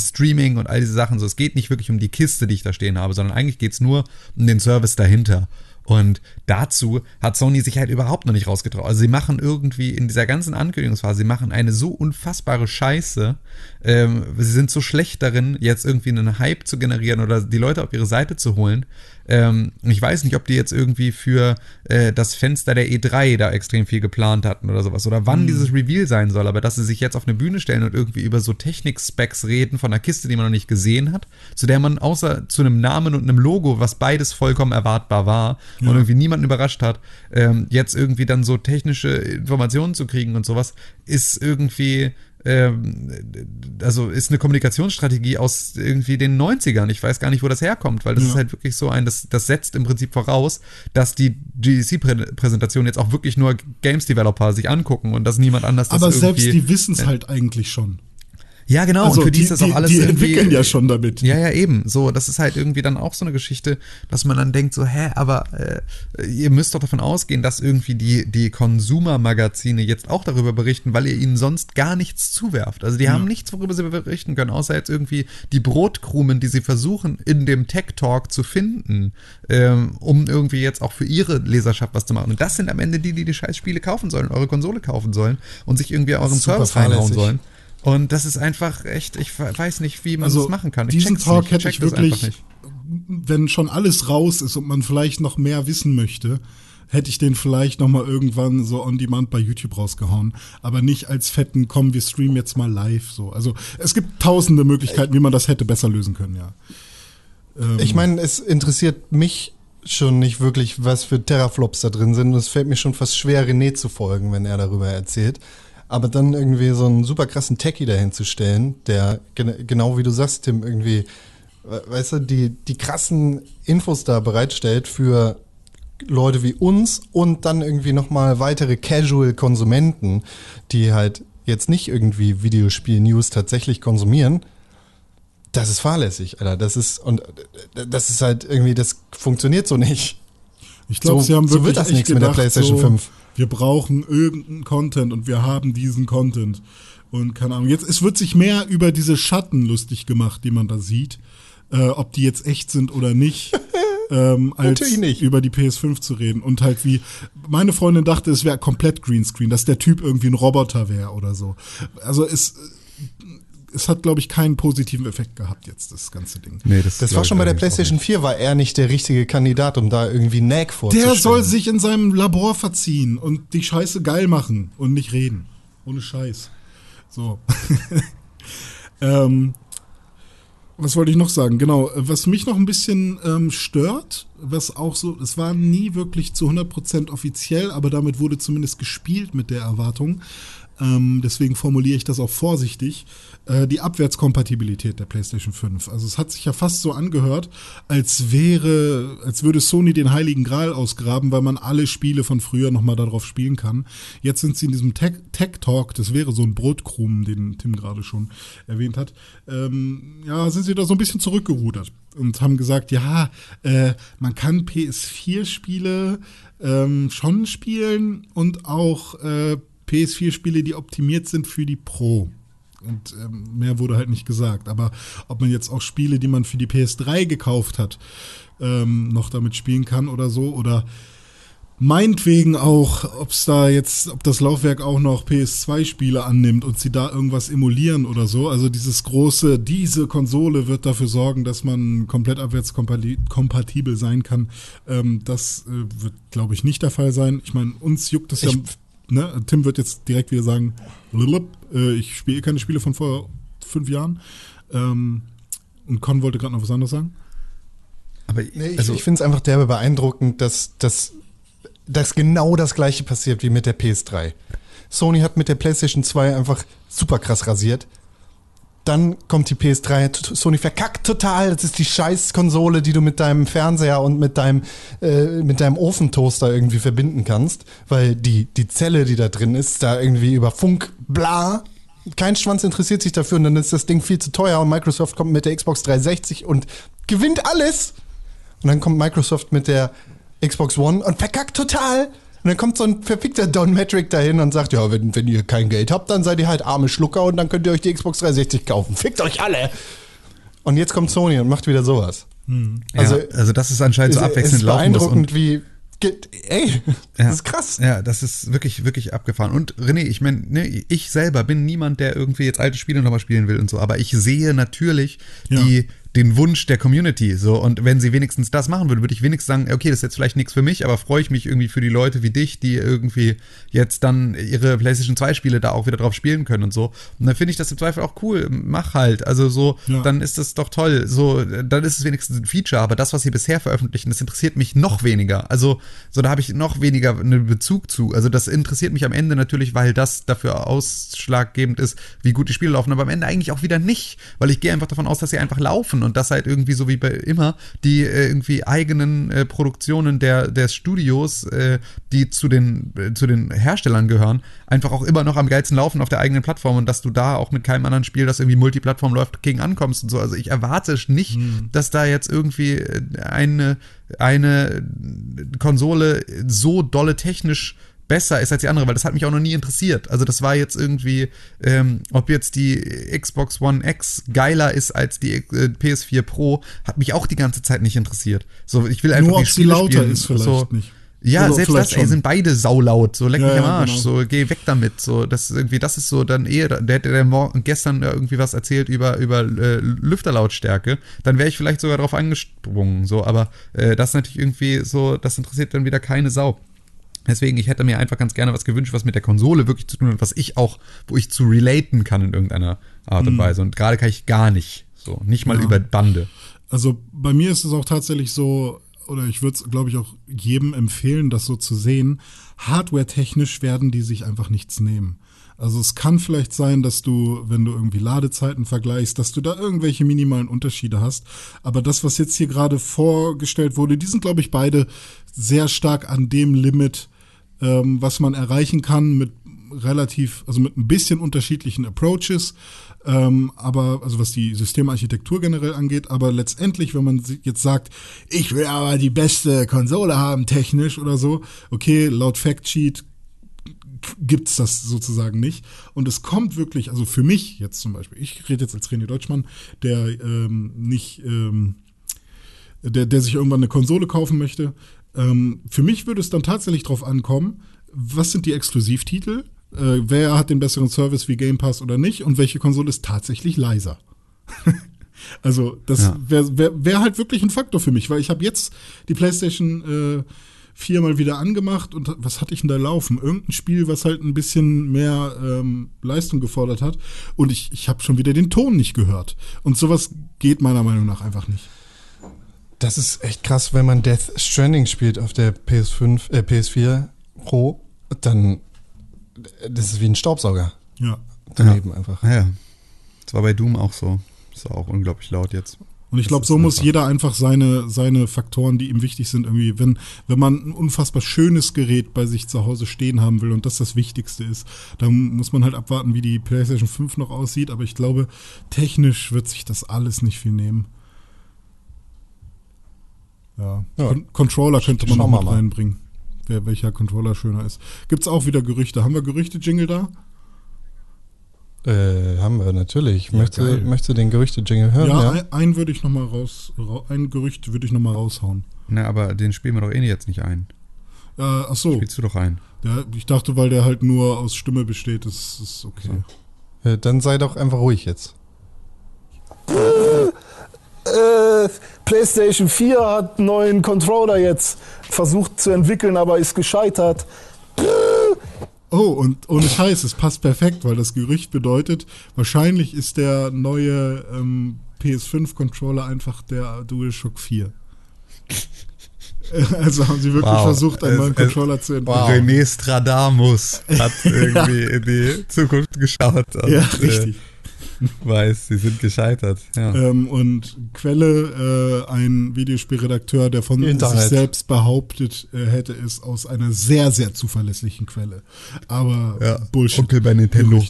B: Streaming und all diese Sachen. So, es geht nicht wirklich um die Kiste, die ich da stehen habe, sondern eigentlich geht es nur um den Service dahinter. Und dazu hat Sony sich halt überhaupt noch nicht rausgetraut. Also sie machen irgendwie in dieser ganzen Ankündigungsphase, sie machen eine so unfassbare Scheiße. Ähm, sie sind so schlecht darin, jetzt irgendwie einen Hype zu generieren oder die Leute auf ihre Seite zu holen. Ähm, ich weiß nicht, ob die jetzt irgendwie für äh, das Fenster der E3 da extrem viel geplant hatten oder sowas. Oder wann dieses Reveal sein soll, aber dass sie sich jetzt auf eine Bühne stellen und irgendwie über so Technik-Specs reden von einer Kiste, die man noch nicht gesehen hat, zu der man außer zu einem Namen und einem Logo, was beides vollkommen erwartbar war und irgendwie niemanden überrascht hat, ähm, jetzt irgendwie dann so technische Informationen zu kriegen und sowas, ist irgendwie also ist eine Kommunikationsstrategie aus irgendwie den 90ern. Ich weiß gar nicht, wo das herkommt, weil das
C: Ja.
B: ist halt wirklich so ein, das, das setzt im Prinzip voraus, dass die GDC-Präsentation jetzt auch wirklich nur Games-Developer sich angucken und dass niemand anders das
C: Aber
B: irgendwie...
C: selbst die wissen es halt eigentlich schon.
B: Ja, genau,
C: Also
B: und für die,
C: die,
B: ist das auch
C: die,
B: alles
C: die
B: irgendwie...
C: entwickeln ja schon damit.
B: Ja, ja, eben. So, das ist halt irgendwie dann auch so eine Geschichte, dass man dann denkt, so, hä, aber äh, ihr müsst doch davon ausgehen, dass irgendwie die, die Consumer-Magazine jetzt auch darüber berichten, weil ihr ihnen sonst gar nichts zuwerft. Also die haben nichts, worüber sie berichten können, außer jetzt irgendwie die Brotkrumen, die sie versuchen, in dem Tech-Talk zu finden, ähm, um irgendwie jetzt auch für ihre Leserschaft was zu machen. Und das sind am Ende die, die die scheiß Spiele kaufen sollen, eure Konsole kaufen sollen und sich irgendwie
A: Super
B: Service reinhauen sollen. Und das ist einfach echt, ich weiß nicht, wie man
C: Also
B: das machen kann. Ich
C: diesen Talk
B: nicht.
C: hätte ich
B: einfach
C: wirklich,
B: nicht.
C: wenn schon alles raus ist und man vielleicht noch mehr wissen möchte, hätte ich den vielleicht noch mal irgendwann so on demand bei YouTube rausgehauen, aber nicht als fetten komm, wir streamen jetzt mal live so. Also es gibt tausende Möglichkeiten, wie man das hätte besser lösen können, ja. Ähm,
A: Ich meine, es interessiert mich schon nicht wirklich, was für Terraflops da drin sind. Und es fällt mir schon fast schwer, René zu folgen, wenn er darüber erzählt. Aber dann irgendwie so einen super krassen Techie dahin zu stellen, der gen genau wie du sagst, Tim, irgendwie, we- weißt du, die, die krassen Infos da bereitstellt für Leute wie uns und dann irgendwie nochmal weitere Casual-Konsumenten, die halt jetzt nicht irgendwie Videospiel-News tatsächlich konsumieren, das ist fahrlässig, Alter. Das ist, und äh, das ist halt irgendwie, das funktioniert so nicht.
C: Ich glaube,
A: So-
C: sie haben
A: so wird
C: wirklich
A: das nichts mit der
C: gedacht,
A: PlayStation
C: so,
A: 5.
C: Wir brauchen irgendeinen Content und wir haben diesen Content. Und keine Ahnung, jetzt, es wird sich mehr über diese Schatten lustig gemacht, die man da sieht. Äh, ob die jetzt echt sind oder nicht. (laughs) ähm, als
A: Natürlich nicht.
C: über die PS5 zu reden. Und halt wie, meine Freundin dachte, es wäre komplett Greenscreen, dass der Typ irgendwie ein Roboter wäre oder so. Also es, es hat, glaube ich, keinen positiven Effekt gehabt jetzt, das ganze Ding.
B: Nee,
A: Das
B: glaub
A: war schon bei der PlayStation 4, war er nicht der richtige Kandidat, um da irgendwie Nag vorzustellen.
C: Der soll sich in seinem Labor verziehen und die Scheiße geil machen und nicht reden. Ohne Scheiß. So. (laughs) ähm, was wollte ich noch sagen? Genau, was mich noch ein bisschen ähm, stört, was auch so, es war nie wirklich zu 100% offiziell, aber damit wurde zumindest gespielt mit der Erwartung. Ähm, deswegen formuliere ich das auch vorsichtig. Äh, die Abwärtskompatibilität der PlayStation 5. Also es hat sich ja fast so angehört, als wäre, als würde Sony den Heiligen Gral ausgraben, weil man alle Spiele von früher nochmal darauf spielen kann. Jetzt sind sie in diesem Tech, Tech Talk, das wäre so ein Brotkrumen, den Tim gerade schon erwähnt hat. Ähm, ja, sind sie da so ein bisschen zurückgerudert und haben gesagt, ja, äh, man kann PS4-Spiele ähm, schon spielen und auch äh, PS4-Spiele, die optimiert sind für die Pro. Und ähm, mehr wurde halt nicht gesagt. Aber ob man jetzt auch Spiele, die man für die PS3 gekauft hat, ähm, noch damit spielen kann oder so, oder meinetwegen auch, ob es da jetzt, ob das Laufwerk auch noch PS2-Spiele annimmt und sie da irgendwas emulieren oder so. Also dieses große, diese Konsole wird dafür sorgen, dass man komplett abwärtskompatibel sein kann. Ähm, das äh, wird, glaube ich, nicht der Fall sein. Ich meine, uns juckt es ja. Ne? Tim wird jetzt direkt wieder sagen, blub, äh, ich spiele keine Spiele von vor fünf Jahren. Ähm, und Con wollte gerade noch was anderes sagen.
B: Aber
A: Nee, ich
B: also,
A: ich finde es einfach derbe beeindruckend, dass, dass, dass genau das gleiche passiert wie mit der PS3. Sony hat mit der PlayStation 2 einfach super krass rasiert. Dann kommt die PS3, t- Sony verkackt total. Das ist die scheiß Konsole, die du mit deinem Fernseher und mit deinem, äh, mit deinem Ofentoaster irgendwie verbinden kannst, weil die, die Zelle, die da drin ist, da irgendwie über Funk, bla, kein Schwanz interessiert sich dafür und dann ist das Ding viel zu teuer und Microsoft kommt mit der Xbox 360 und gewinnt alles. Und dann kommt Microsoft mit der Xbox One und verkackt total. Und dann kommt so ein verfickter Don Metric dahin und sagt, ja, wenn, wenn ihr kein Geld habt, dann seid ihr halt arme Schlucker und dann könnt ihr euch die Xbox 360 kaufen. Fickt euch alle! Und jetzt kommt Sony und macht wieder sowas.
B: also,
A: also-
B: ja, also das ist anscheinend so
A: es
B: abwechselnd
A: ist
B: laufen muss.
A: beeindruckend,
B: Und
A: wie,
E: Geht, ey, (laughs) das ist krass.
B: Ja, das ist wirklich, wirklich abgefahren. Und René, ich meine, ne, ich selber bin niemand, der irgendwie jetzt alte Spiele nochmal spielen will und so, aber ich sehe natürlich
C: Ja.
B: die den Wunsch der Community. So, und wenn sie wenigstens das machen würden, würde ich wenigstens sagen, okay, das ist jetzt vielleicht nichts für mich, aber freue ich mich irgendwie für die Leute wie dich, die irgendwie jetzt dann ihre PlayStation 2 Spiele da auch wieder drauf spielen können und so. Und dann finde ich das im Zweifel auch cool. Mach halt. Also so,
C: Ja.
B: dann ist das doch toll. So, dann ist es wenigstens ein Feature, aber das, was sie bisher veröffentlichen, das interessiert mich noch weniger. Also, so, da habe ich noch weniger einen Bezug zu. Also, das interessiert mich am Ende natürlich, weil das dafür ausschlaggebend ist, wie gut die Spiele laufen, aber am Ende eigentlich auch wieder nicht, weil ich gehe einfach davon aus, dass sie einfach laufen und dass halt irgendwie so wie bei immer die äh, irgendwie eigenen äh, Produktionen der, der Studios, äh, die zu den, äh, zu den Herstellern gehören, einfach auch immer noch am geilsten laufen auf der eigenen Plattform und dass du da auch mit keinem anderen Spiel, das irgendwie Multiplattform läuft, gegen ankommst und so. Also ich erwarte nicht, dass da jetzt irgendwie äh, eine, eine Konsole so dolle technisch besser ist als die andere, weil das hat mich auch noch nie interessiert. Also das war jetzt irgendwie, ähm, ob jetzt die Xbox One X geiler ist als die äh, PS4 Pro, hat mich auch die ganze Zeit nicht interessiert. So, ich will einfach
C: Nur
B: die
C: ob sie
B: Spiele
C: lauter
B: spielen.
C: ist vielleicht
B: so,
C: nicht.
B: Ja,
C: Oder
B: selbst das, ey, sind beide saulaut. So, leck
C: Ja,
B: mich am
C: ja,
B: Arsch.
C: genau.
B: So, geh weg damit. So, das ist irgendwie, das ist so dann eher, der hätte der morgen, gestern irgendwie was erzählt über, über äh, Lüfterlautstärke, dann wäre ich vielleicht sogar drauf angesprungen. So, aber äh, das ist natürlich irgendwie so, das interessiert dann wieder keine Sau. Deswegen, ich hätte mir einfach ganz gerne was gewünscht, was mit der Konsole wirklich zu tun hat, was ich auch, wo ich zu relaten kann in irgendeiner Art und Weise. Und gerade kann ich gar nicht. So, nicht mal
C: Mhm. Ja.
B: über Bande.
C: Also bei mir ist es auch tatsächlich so, oder ich würde es, glaube ich, auch jedem empfehlen, das so zu sehen. Hardware-technisch werden die sich einfach nichts nehmen. Also es kann vielleicht sein, dass du, wenn du irgendwie Ladezeiten vergleichst, dass du da irgendwelche minimalen Unterschiede hast. Aber das, was jetzt hier gerade vorgestellt wurde, die sind, glaube ich, beide sehr stark an dem Limit, ähm, was man erreichen kann mit relativ, also mit ein bisschen unterschiedlichen Approaches, ähm, aber, also was die Systemarchitektur generell angeht, aber letztendlich, wenn man jetzt sagt, ich will aber die beste Konsole haben, technisch oder so, okay, laut Factsheet gibt's das sozusagen nicht. Und es kommt wirklich, also für mich jetzt zum Beispiel, ich rede jetzt als René Deutschmann, der ähm, nicht, ähm, der, der sich irgendwann eine Konsole kaufen möchte. Ähm, für mich würde es dann tatsächlich drauf ankommen, was sind die Exklusivtitel, äh, wer hat den besseren Service wie Game Pass oder nicht und welche Konsole ist tatsächlich leiser. (laughs) also das
B: Ja.
C: wäre wär, wär halt wirklich ein Faktor für mich, weil ich habe jetzt die PlayStation äh, viermal wieder angemacht und was hatte ich denn da laufen? Irgendein Spiel, was halt ein bisschen mehr ähm, Leistung gefordert hat und ich, ich habe schon wieder den Ton nicht gehört. Und sowas geht meiner Meinung nach einfach nicht.
E: Das ist echt krass, wenn man Death Stranding spielt auf der PS5, äh, PS4 Pro, dann das ist wie ein Staubsauger
C: Ja.
E: daneben einfach.
B: Ja. Das war bei Doom auch so. Das war auch unglaublich laut jetzt.
C: Und ich glaube,
B: ist
C: so muss jeder einfach seine, seine Faktoren, die ihm wichtig sind, irgendwie, wenn, wenn man ein unfassbar schönes Gerät bei sich zu Hause stehen haben will und das das Wichtigste ist, dann muss man halt abwarten, wie die PlayStation 5 noch aussieht. Aber ich glaube, technisch wird sich das alles nicht viel nehmen. Ja.
E: Ja.
C: Con Controller könnte man
E: Schauen
C: noch
E: mal.
C: reinbringen. Wer, welcher Controller schöner ist. Gibt's auch wieder Gerüchte? Haben wir Gerüchte-Jingle da?
E: Äh, haben wir natürlich. möchtest,
B: geil.
E: du, möchtest du den Gerüchte-Jingle hören?
C: Ja, ein, einen würde ich noch mal raus, ra ein Gerücht würde ich noch mal raushauen.
B: Na, aber den spielen wir doch eh jetzt nicht ein.
C: Äh, ach so.
B: Spielst du doch ein.
C: Ja, ich dachte, weil der halt nur aus Stimme besteht, ist ist okay.
E: Äh, Dann sei doch einfach ruhig jetzt.
G: Äh, PlayStation 4 hat einen neuen Controller jetzt versucht zu entwickeln, aber ist gescheitert.
C: Oh, und ohne Scheiß, es passt perfekt, weil das Gerücht bedeutet, wahrscheinlich ist der neue ähm, PS5-Controller einfach der DualShock 4. (laughs) also haben sie wirklich
B: Wow.
C: versucht, einen
B: Es-
C: neuen
B: es-
C: Controller zu entwickeln.
E: Wow.
B: René Stradamus hat (laughs) irgendwie in die Zukunft geschaut und
C: Ja, richtig.
B: Äh, (laughs) weiß, sie sind gescheitert. Ja.
C: Ähm, und Quelle, äh, ein Videospielredakteur, der von
E: Internet.
C: sich selbst behauptet äh, hätte, ist aus einer sehr, sehr zuverlässlichen Quelle. Aber
B: Ja,
C: Bullshit.
B: Onkel bei Nintendo.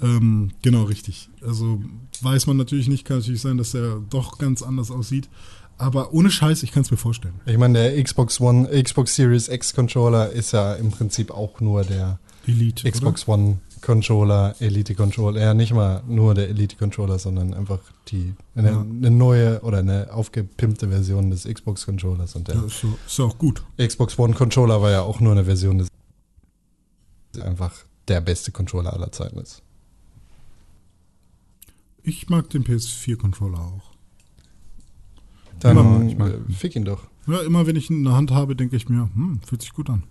C: Ähm, genau, richtig. Also weiß man natürlich nicht, kann natürlich sein, dass er doch ganz anders aussieht. Aber ohne Scheiß, ich kann es mir vorstellen.
E: Ich meine, der Xbox One, Xbox Series X Controller ist ja im Prinzip auch nur der
C: Elite.
A: Xbox One Controller, Elite Controller. Ja, nicht mal nur der Elite Controller, sondern einfach die eine,
C: Ja.
A: eine neue oder eine aufgepimpte Version des Xbox Controllers. Und der?
C: Ja, ist, so, ist auch gut.
A: Xbox One Controller war ja auch nur eine Version des einfach der beste Controller aller Zeiten ist.
C: Ich mag den PS4-Controller auch.
A: Dann
C: Immer,
B: ich mag-
A: äh, fick ihn doch.
C: Ja, immer wenn ich ihn in der Hand habe, denke ich mir, hm, fühlt sich gut an.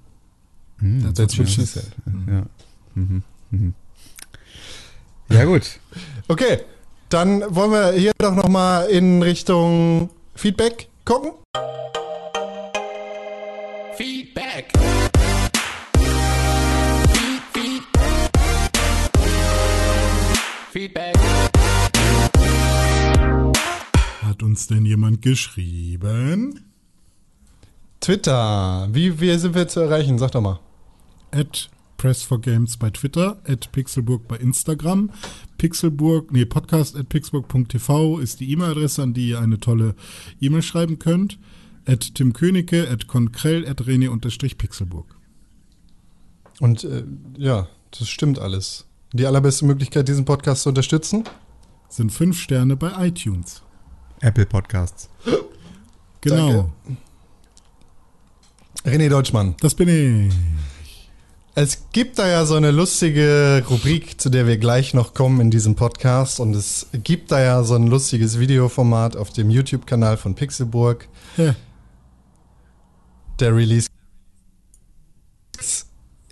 B: Hm,
C: That's
A: That's what she said.
B: Ja. Mhm. Mhm. Ja, gut.
A: Okay, dann wollen wir hier doch noch mal in Richtung Feedback gucken.
H: Feedback. Feed, feed. Feedback.
C: Hat uns denn jemand geschrieben?
A: Twitter, wie, wie sind wir zu erreichen? Sag doch mal.
C: At Press4Games bei Twitter, at Pixelburg bei Instagram, Pixelburg, nee, podcast at pixelburg.tv ist die E-Mail-Adresse, an die ihr eine tolle E-Mail schreiben könnt. At Tim Königke, at Konkrell, at Rene-Pixelburg.
A: Und äh, ja, das stimmt alles. Die allerbeste Möglichkeit, diesen Podcast zu unterstützen?
C: Sind fünf Sterne bei iTunes.
B: Apple Podcasts.
C: Genau,
A: René Deutschmann.
C: das bin ich.
A: Es gibt da ja so eine lustige Rubrik, zu der wir gleich noch kommen in diesem Podcast. Und es gibt da ja so ein lustiges Videoformat auf dem YouTube-Kanal von Pixelburg.
C: Ja,
A: Der Release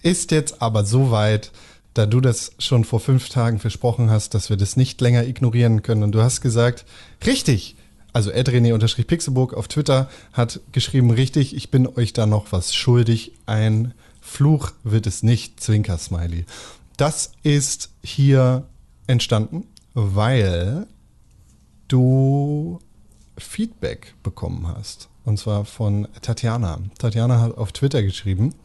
A: ist jetzt aber so weit, da du das schon vor fünf Tagen versprochen hast, dass wir das nicht länger ignorieren können. Und du hast gesagt, richtig. Also Edrene-Pixelburg auf Twitter hat geschrieben, richtig, ich bin euch da noch was schuldig. Ein Fluch wird es nicht, Zwinker-Smiley. Das ist hier entstanden, weil du Feedback bekommen hast. Und zwar von Tatjana. Tatjana hat auf Twitter geschrieben,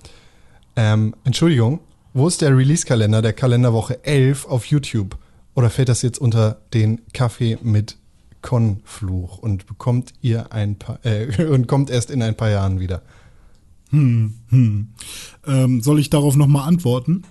A: ähm, Entschuldigung, wo ist der Release-Kalender der Kalenderwoche 11 auf YouTube? Oder fällt das jetzt unter den Kaffee mit Con-Fluch und bekommt ihr ein paar, äh, (laughs) und kommt erst in ein paar Jahren wieder?
C: Hm, hm. Ähm, soll ich darauf nochmal antworten?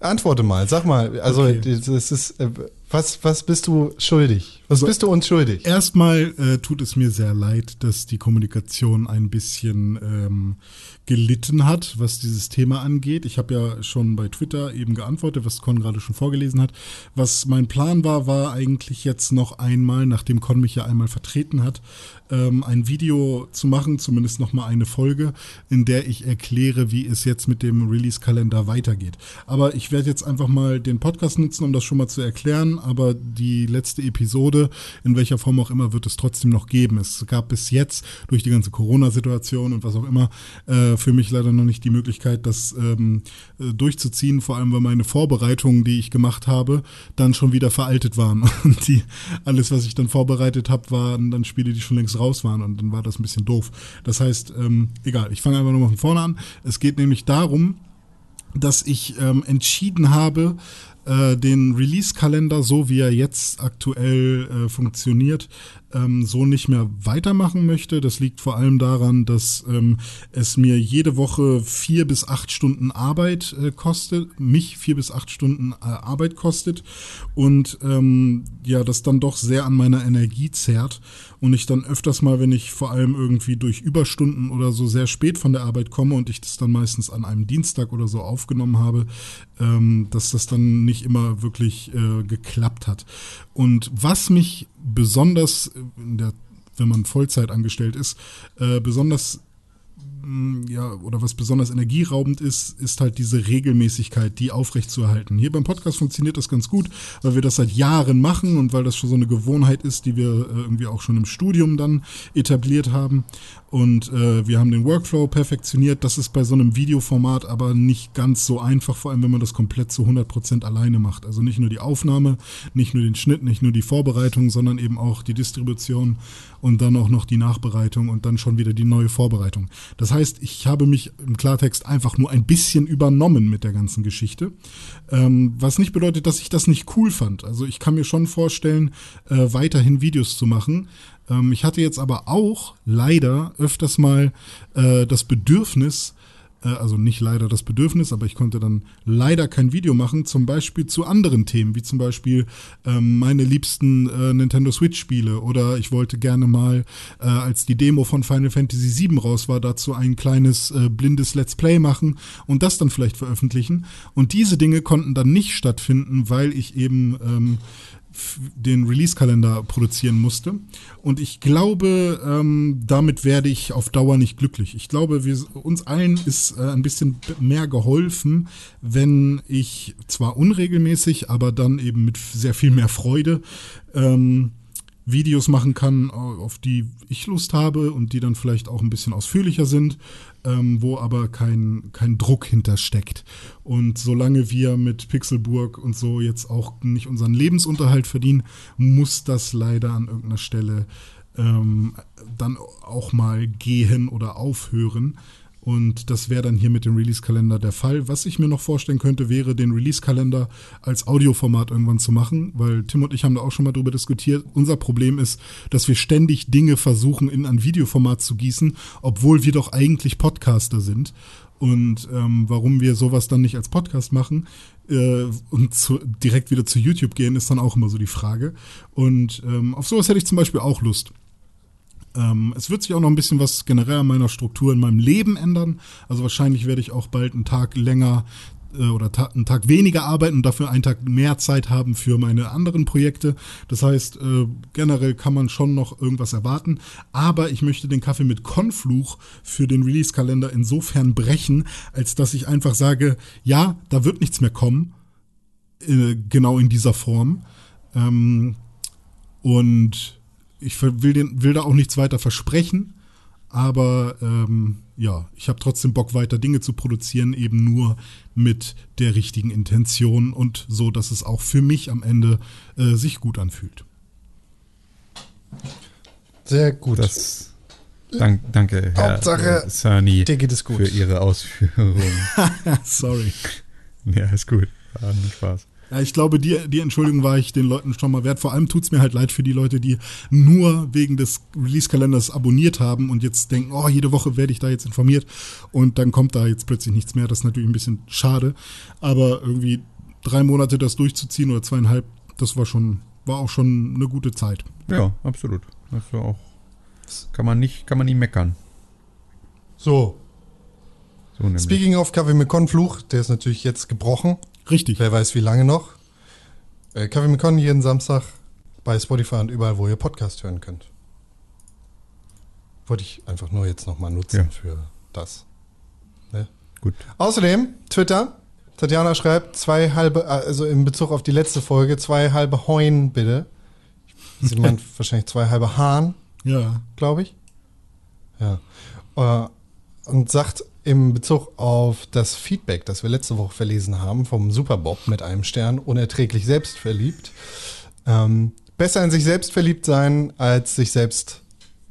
A: Antworte mal, sag mal, also
C: Okay.
A: das ist, äh, was, was bist du schuldig? Was
C: Also-
A: bist du uns schuldig?
C: Erstmal äh, tut es mir sehr leid, dass die Kommunikation ein bisschen ähm, gelitten hat, was dieses Thema angeht. Ich habe ja schon bei Twitter eben geantwortet, was Con gerade schon vorgelesen hat. Was mein Plan war, war eigentlich jetzt noch einmal, nachdem Con mich ja einmal vertreten hat, ähm, ein Video zu machen, zumindest noch mal eine Folge, in der ich erkläre, wie es jetzt mit dem Release-Kalender weitergeht. Aber ich werde jetzt einfach mal den Podcast nutzen, um das schon mal zu erklären. Aber die letzte Episode, in welcher Form auch immer, wird es trotzdem noch geben. Es gab bis jetzt durch die ganze Corona-Situation und was auch immer äh, für mich leider noch nicht die Möglichkeit, das ähm, äh, durchzuziehen. Vor allem, weil meine Vorbereitungen, die ich gemacht habe, dann schon wieder veraltet waren. (laughs) Und die, alles, was ich dann vorbereitet habe, waren dann Spiele, die schon längst raus waren. Und dann war das ein bisschen doof. Das heißt, ähm, egal, ich fange einfach nochmal von vorne an. Es geht nämlich darum, dass ich ähm, entschieden habe, den Release-Kalender, so wie er jetzt aktuell äh, funktioniert, ähm, so nicht mehr weitermachen möchte. Das liegt vor allem daran, dass ähm, es mir jede Woche vier bis acht Stunden Arbeit äh, kostet, mich vier bis acht Stunden äh, Arbeit kostet und ähm, ja, das dann doch sehr an meiner Energie zerrt und ich dann öfters mal, wenn ich vor allem irgendwie durch Überstunden oder so sehr spät von der Arbeit komme und ich das dann meistens an einem Dienstag oder so aufgenommen habe, ähm, dass das dann nicht immer wirklich äh, geklappt hat. Und was mich besonders, der, wenn man Vollzeit angestellt ist, äh, besonders mh, ja, oder was besonders energieraubend ist, ist halt diese Regelmäßigkeit, die aufrechtzuerhalten. Hier beim Podcast funktioniert das ganz gut, weil wir das seit Jahren machen und weil das schon so eine Gewohnheit ist, die wir äh, irgendwie auch schon im Studium dann etabliert haben. Und äh, wir haben den Workflow perfektioniert. Das ist bei so einem Videoformat aber nicht ganz so einfach, vor allem wenn man das komplett zu 100% alleine macht. Also nicht nur die Aufnahme, nicht nur den Schnitt, nicht nur die Vorbereitung, sondern eben auch die Distribution und dann auch noch die Nachbereitung und dann schon wieder die neue Vorbereitung. Das heißt, ich habe mich im Klartext einfach nur ein bisschen übernommen mit der ganzen Geschichte. Ähm, was nicht bedeutet, dass ich das nicht cool fand. Also ich kann mir schon vorstellen, äh, weiterhin Videos zu machen. Ähm, ich hatte jetzt aber auch leider öfters mal äh, das Bedürfnis, Äh, also nicht leider das Bedürfnis, aber ich konnte dann leider kein Video machen, zum Beispiel zu anderen Themen, wie zum Beispiel ähm, meine liebsten äh, Nintendo Switch-Spiele oder ich wollte gerne mal, äh, als die Demo von Final Fantasy VII raus war, dazu ein kleines äh, blindes Let's Play machen und das dann vielleicht veröffentlichen. Und diese Dinge konnten dann nicht stattfinden, weil ich eben ähm, den Release-Kalender produzieren musste. Und ich glaube, ähm, damit werde ich auf Dauer nicht glücklich. Ich glaube, wir, uns allen ist äh, ein bisschen mehr geholfen, wenn ich zwar unregelmäßig, aber dann eben mit sehr viel mehr Freude ähm, Videos machen kann, auf die ich Lust habe und die dann vielleicht auch ein bisschen ausführlicher sind, ähm, wo aber kein, kein Druck hintersteckt. Und solange wir mit Pixelburg und so jetzt auch nicht unseren Lebensunterhalt verdienen, muss das leider an irgendeiner Stelle ähm, dann auch mal gehen oder aufhören. Und das wäre dann hier mit dem Release-Kalender der Fall. Was ich mir noch vorstellen könnte, wäre, den Release-Kalender als Audioformat irgendwann zu machen, weil Tim und ich haben da auch schon mal drüber diskutiert. Unser Problem ist, dass wir ständig Dinge versuchen, in ein Videoformat zu gießen, obwohl wir doch eigentlich Podcaster sind. Und ähm, warum wir sowas dann nicht als Podcast machen äh, und zu, direkt wieder zu YouTube gehen, ist dann auch immer so die Frage. Und ähm, auf sowas hätte ich zum Beispiel auch Lust. Ähm, es wird sich auch noch ein bisschen was generell an meiner Struktur in meinem Leben ändern. Also wahrscheinlich werde ich auch bald einen Tag länger äh, oder ta einen Tag weniger arbeiten und dafür einen Tag mehr Zeit haben für meine anderen Projekte. Das heißt, äh, generell kann man schon noch irgendwas erwarten. Aber ich möchte den Kaffee mit Konfluch für den Release-Kalender insofern brechen, als dass ich einfach sage, ja, da wird nichts mehr kommen. Äh, genau in dieser Form. Ähm, und ich will, den, will da auch nichts weiter versprechen, aber ähm, ja, ich habe trotzdem Bock, weiter Dinge zu produzieren, eben nur mit der richtigen Intention und so, dass es auch für mich am Ende äh, sich gut anfühlt.
A: Sehr gut.
B: Das, dank, danke, Herr
A: Hauptsache,
B: äh, Cerny,
A: dir geht es gut.
B: für Ihre Ausführungen. (laughs)
C: Sorry.
B: ja, ist gut. War Spaß.
C: Ja, ich glaube, die, die Entschuldigung war ich den Leuten schon mal wert. Vor allem tut's mir halt leid für die Leute, die nur wegen des Release-Kalenders abonniert haben und jetzt denken, oh, jede Woche werde ich da jetzt informiert und dann kommt da jetzt plötzlich nichts mehr. Das ist natürlich ein bisschen schade. Aber irgendwie drei Monate das durchzuziehen oder zweieinhalb, das war schon, war auch schon eine gute Zeit.
B: Ja, absolut. Das war auch. Kann man nicht, kann man nie meckern.
A: So,
B: So
A: speaking of Kaffee mit Konfluch, der ist natürlich jetzt gebrochen.
C: Richtig.
A: Wer weiß, wie lange noch. Äh, Kaffee mit Con jeden Samstag bei Spotify und überall, wo ihr Podcast hören könnt. Wollte ich einfach nur jetzt nochmal nutzen
B: Ja.
A: für das. Ne?
B: Gut.
A: Außerdem, Twitter. Tatjana schreibt zwei halbe, also in Bezug auf die letzte Folge, zwei halbe Heun bitte. Sie (laughs) meint wahrscheinlich zwei halbe Hahn,
C: Ja.
A: glaube ich. Ja. Äh, Und sagt im Bezug auf das Feedback, das wir letzte Woche verlesen haben, vom Superbob mit einem Stern, unerträglich selbstverliebt. Ähm, besser in sich selbst verliebt sein, als sich selbst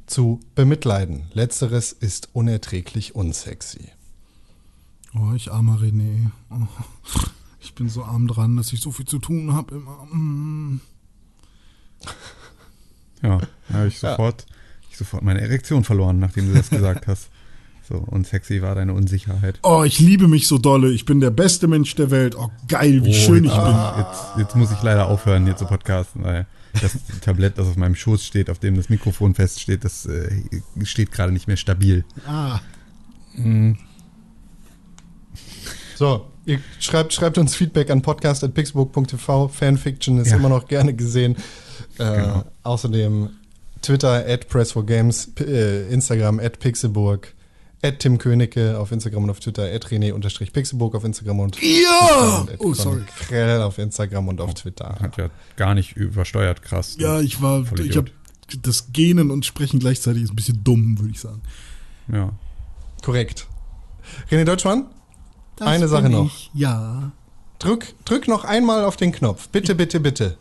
A: zu bemitleiden. Letzteres ist unerträglich unsexy.
C: Oh, ich armer René. Oh, ich bin so arm dran, dass ich so viel zu tun habe immer. Mm.
B: Ja, da habe ich sofort, ich sofort meine Erektion verloren, nachdem du das gesagt hast. So, und sexy war deine Unsicherheit.
C: Oh, ich liebe mich so dolle. Ich bin der beste Mensch der Welt. Oh, geil, wie schön ich
B: jetzt,
C: bin.
B: Jetzt, jetzt muss ich leider aufhören, hier zu podcasten, weil das (laughs) Tablett, das auf meinem Schoß steht, auf dem das Mikrofon feststeht, das äh, steht gerade nicht mehr stabil.
C: Ah,
A: So, ihr schreibt, schreibt uns Feedback an podcast.pixburg.tv. Fanfiction ist
B: Ja.
A: immer noch gerne gesehen. Äh,
B: Genau.
A: Außerdem Twitter at Press4Games, P- äh, Instagram at Pixelburg, at Tim Königke auf Instagram und auf Twitter, at René-Pixelburg auf Instagram und
C: Ja! Oh, sorry.
A: Krell auf Instagram und auf Twitter.
B: Hat ja gar nicht übersteuert, krass.
C: ja, ich war, ich habe das Gähnen und Sprechen gleichzeitig ist ein bisschen dumm, würde ich sagen.
B: Ja.
A: Korrekt. René Deutschmann,
C: Das
A: Eine Sache noch.
C: Ich. Ja.
A: drück, drück noch einmal auf den Knopf. Bitte, bitte, bitte.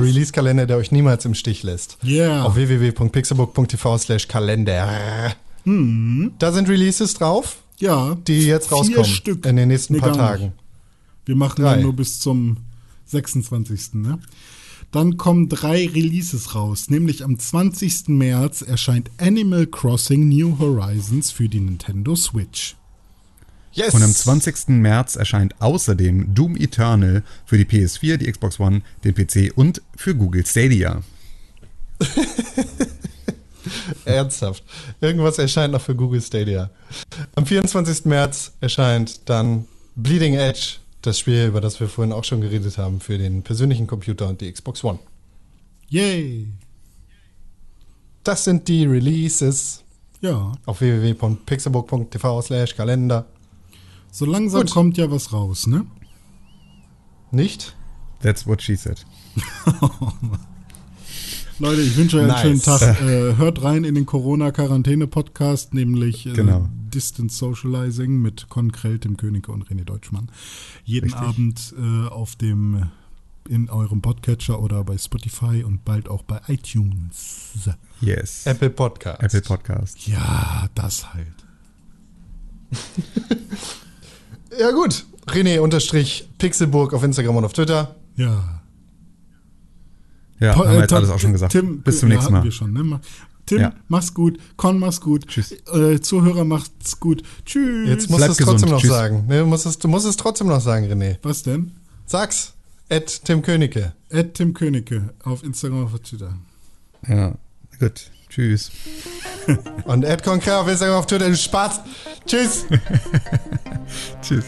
A: Der Release-Kalender, der euch niemals im Stich lässt.
C: Yeah.
A: Auf www.pixelbook.tv slash Kalender. Da sind Releases drauf.
C: Ja.
A: die jetzt
C: vier
A: rauskommen
C: Stück.
A: in den nächsten
C: Nee,
A: paar. Tagen.
C: Wir machen
A: Drei.
C: dann nur bis zum 26. Ne? Dann kommen drei Releases raus. Nämlich am 20. März erscheint Animal Crossing New Horizons für die Nintendo Switch.
A: Yes!
B: Und am 20. März erscheint außerdem Doom Eternal für die PS4, die Xbox One, den PC und für Google Stadia. (laughs)
A: Ernsthaft. Irgendwas erscheint noch für Google Stadia. Am 24. März erscheint dann Bleeding Edge, das Spiel, über das wir vorhin auch schon geredet haben, für den persönlichen Computer und die Xbox One.
C: Yay!
A: Das sind die Releases
C: Ja,
A: auf www.pixelbook.tv slash Kalender.
C: So langsam
A: Gut.
C: kommt ja was raus, ne?
A: Nicht?
B: That's what she said. (laughs)
C: Leute, ich wünsche euch einen
A: Nice.
C: schönen Tag. Äh, hört rein in den Corona-Quarantäne-Podcast, nämlich äh,
B: Genau.
C: Distance Socializing mit Con Krell, Tim Königke und René Deutschmann. Jeden
B: Richtig.
C: Abend äh, auf dem in eurem Podcatcher oder bei Spotify und bald auch bei iTunes.
B: Yes.
A: Apple Podcast.
B: Apple Podcast.
C: Ja, das halt. (laughs)
A: Ja gut. René unterstrich Pixelburg auf Instagram und auf Twitter.
C: Ja.
B: Ja,
C: Po-
B: haben wir
C: äh,
B: jetzt
C: Tom-
B: alles auch schon gesagt.
C: Tim,
B: Bis zum
C: ja,
B: nächsten Mal.
C: Wir schon, ne? Tim,
B: Ja.
C: mach's gut. Con, mach's gut.
B: Tschüss.
C: Äh, Zuhörer, macht's gut. Tschüss.
A: Jetzt musst du es trotzdem noch
B: Tschüss.
A: sagen. Nee, du, musst es, du musst es trotzdem noch sagen, René.
C: Was denn?
A: Sag's. Ed Tim Königke.
C: Ed Tim Königke auf Instagram und auf Twitter.
B: Ja, gut. Tschüss.
A: Und Ed Konkret auf Instagram auf Twitter. Du Spaß. Tschüss. (laughs)
B: Tschüss.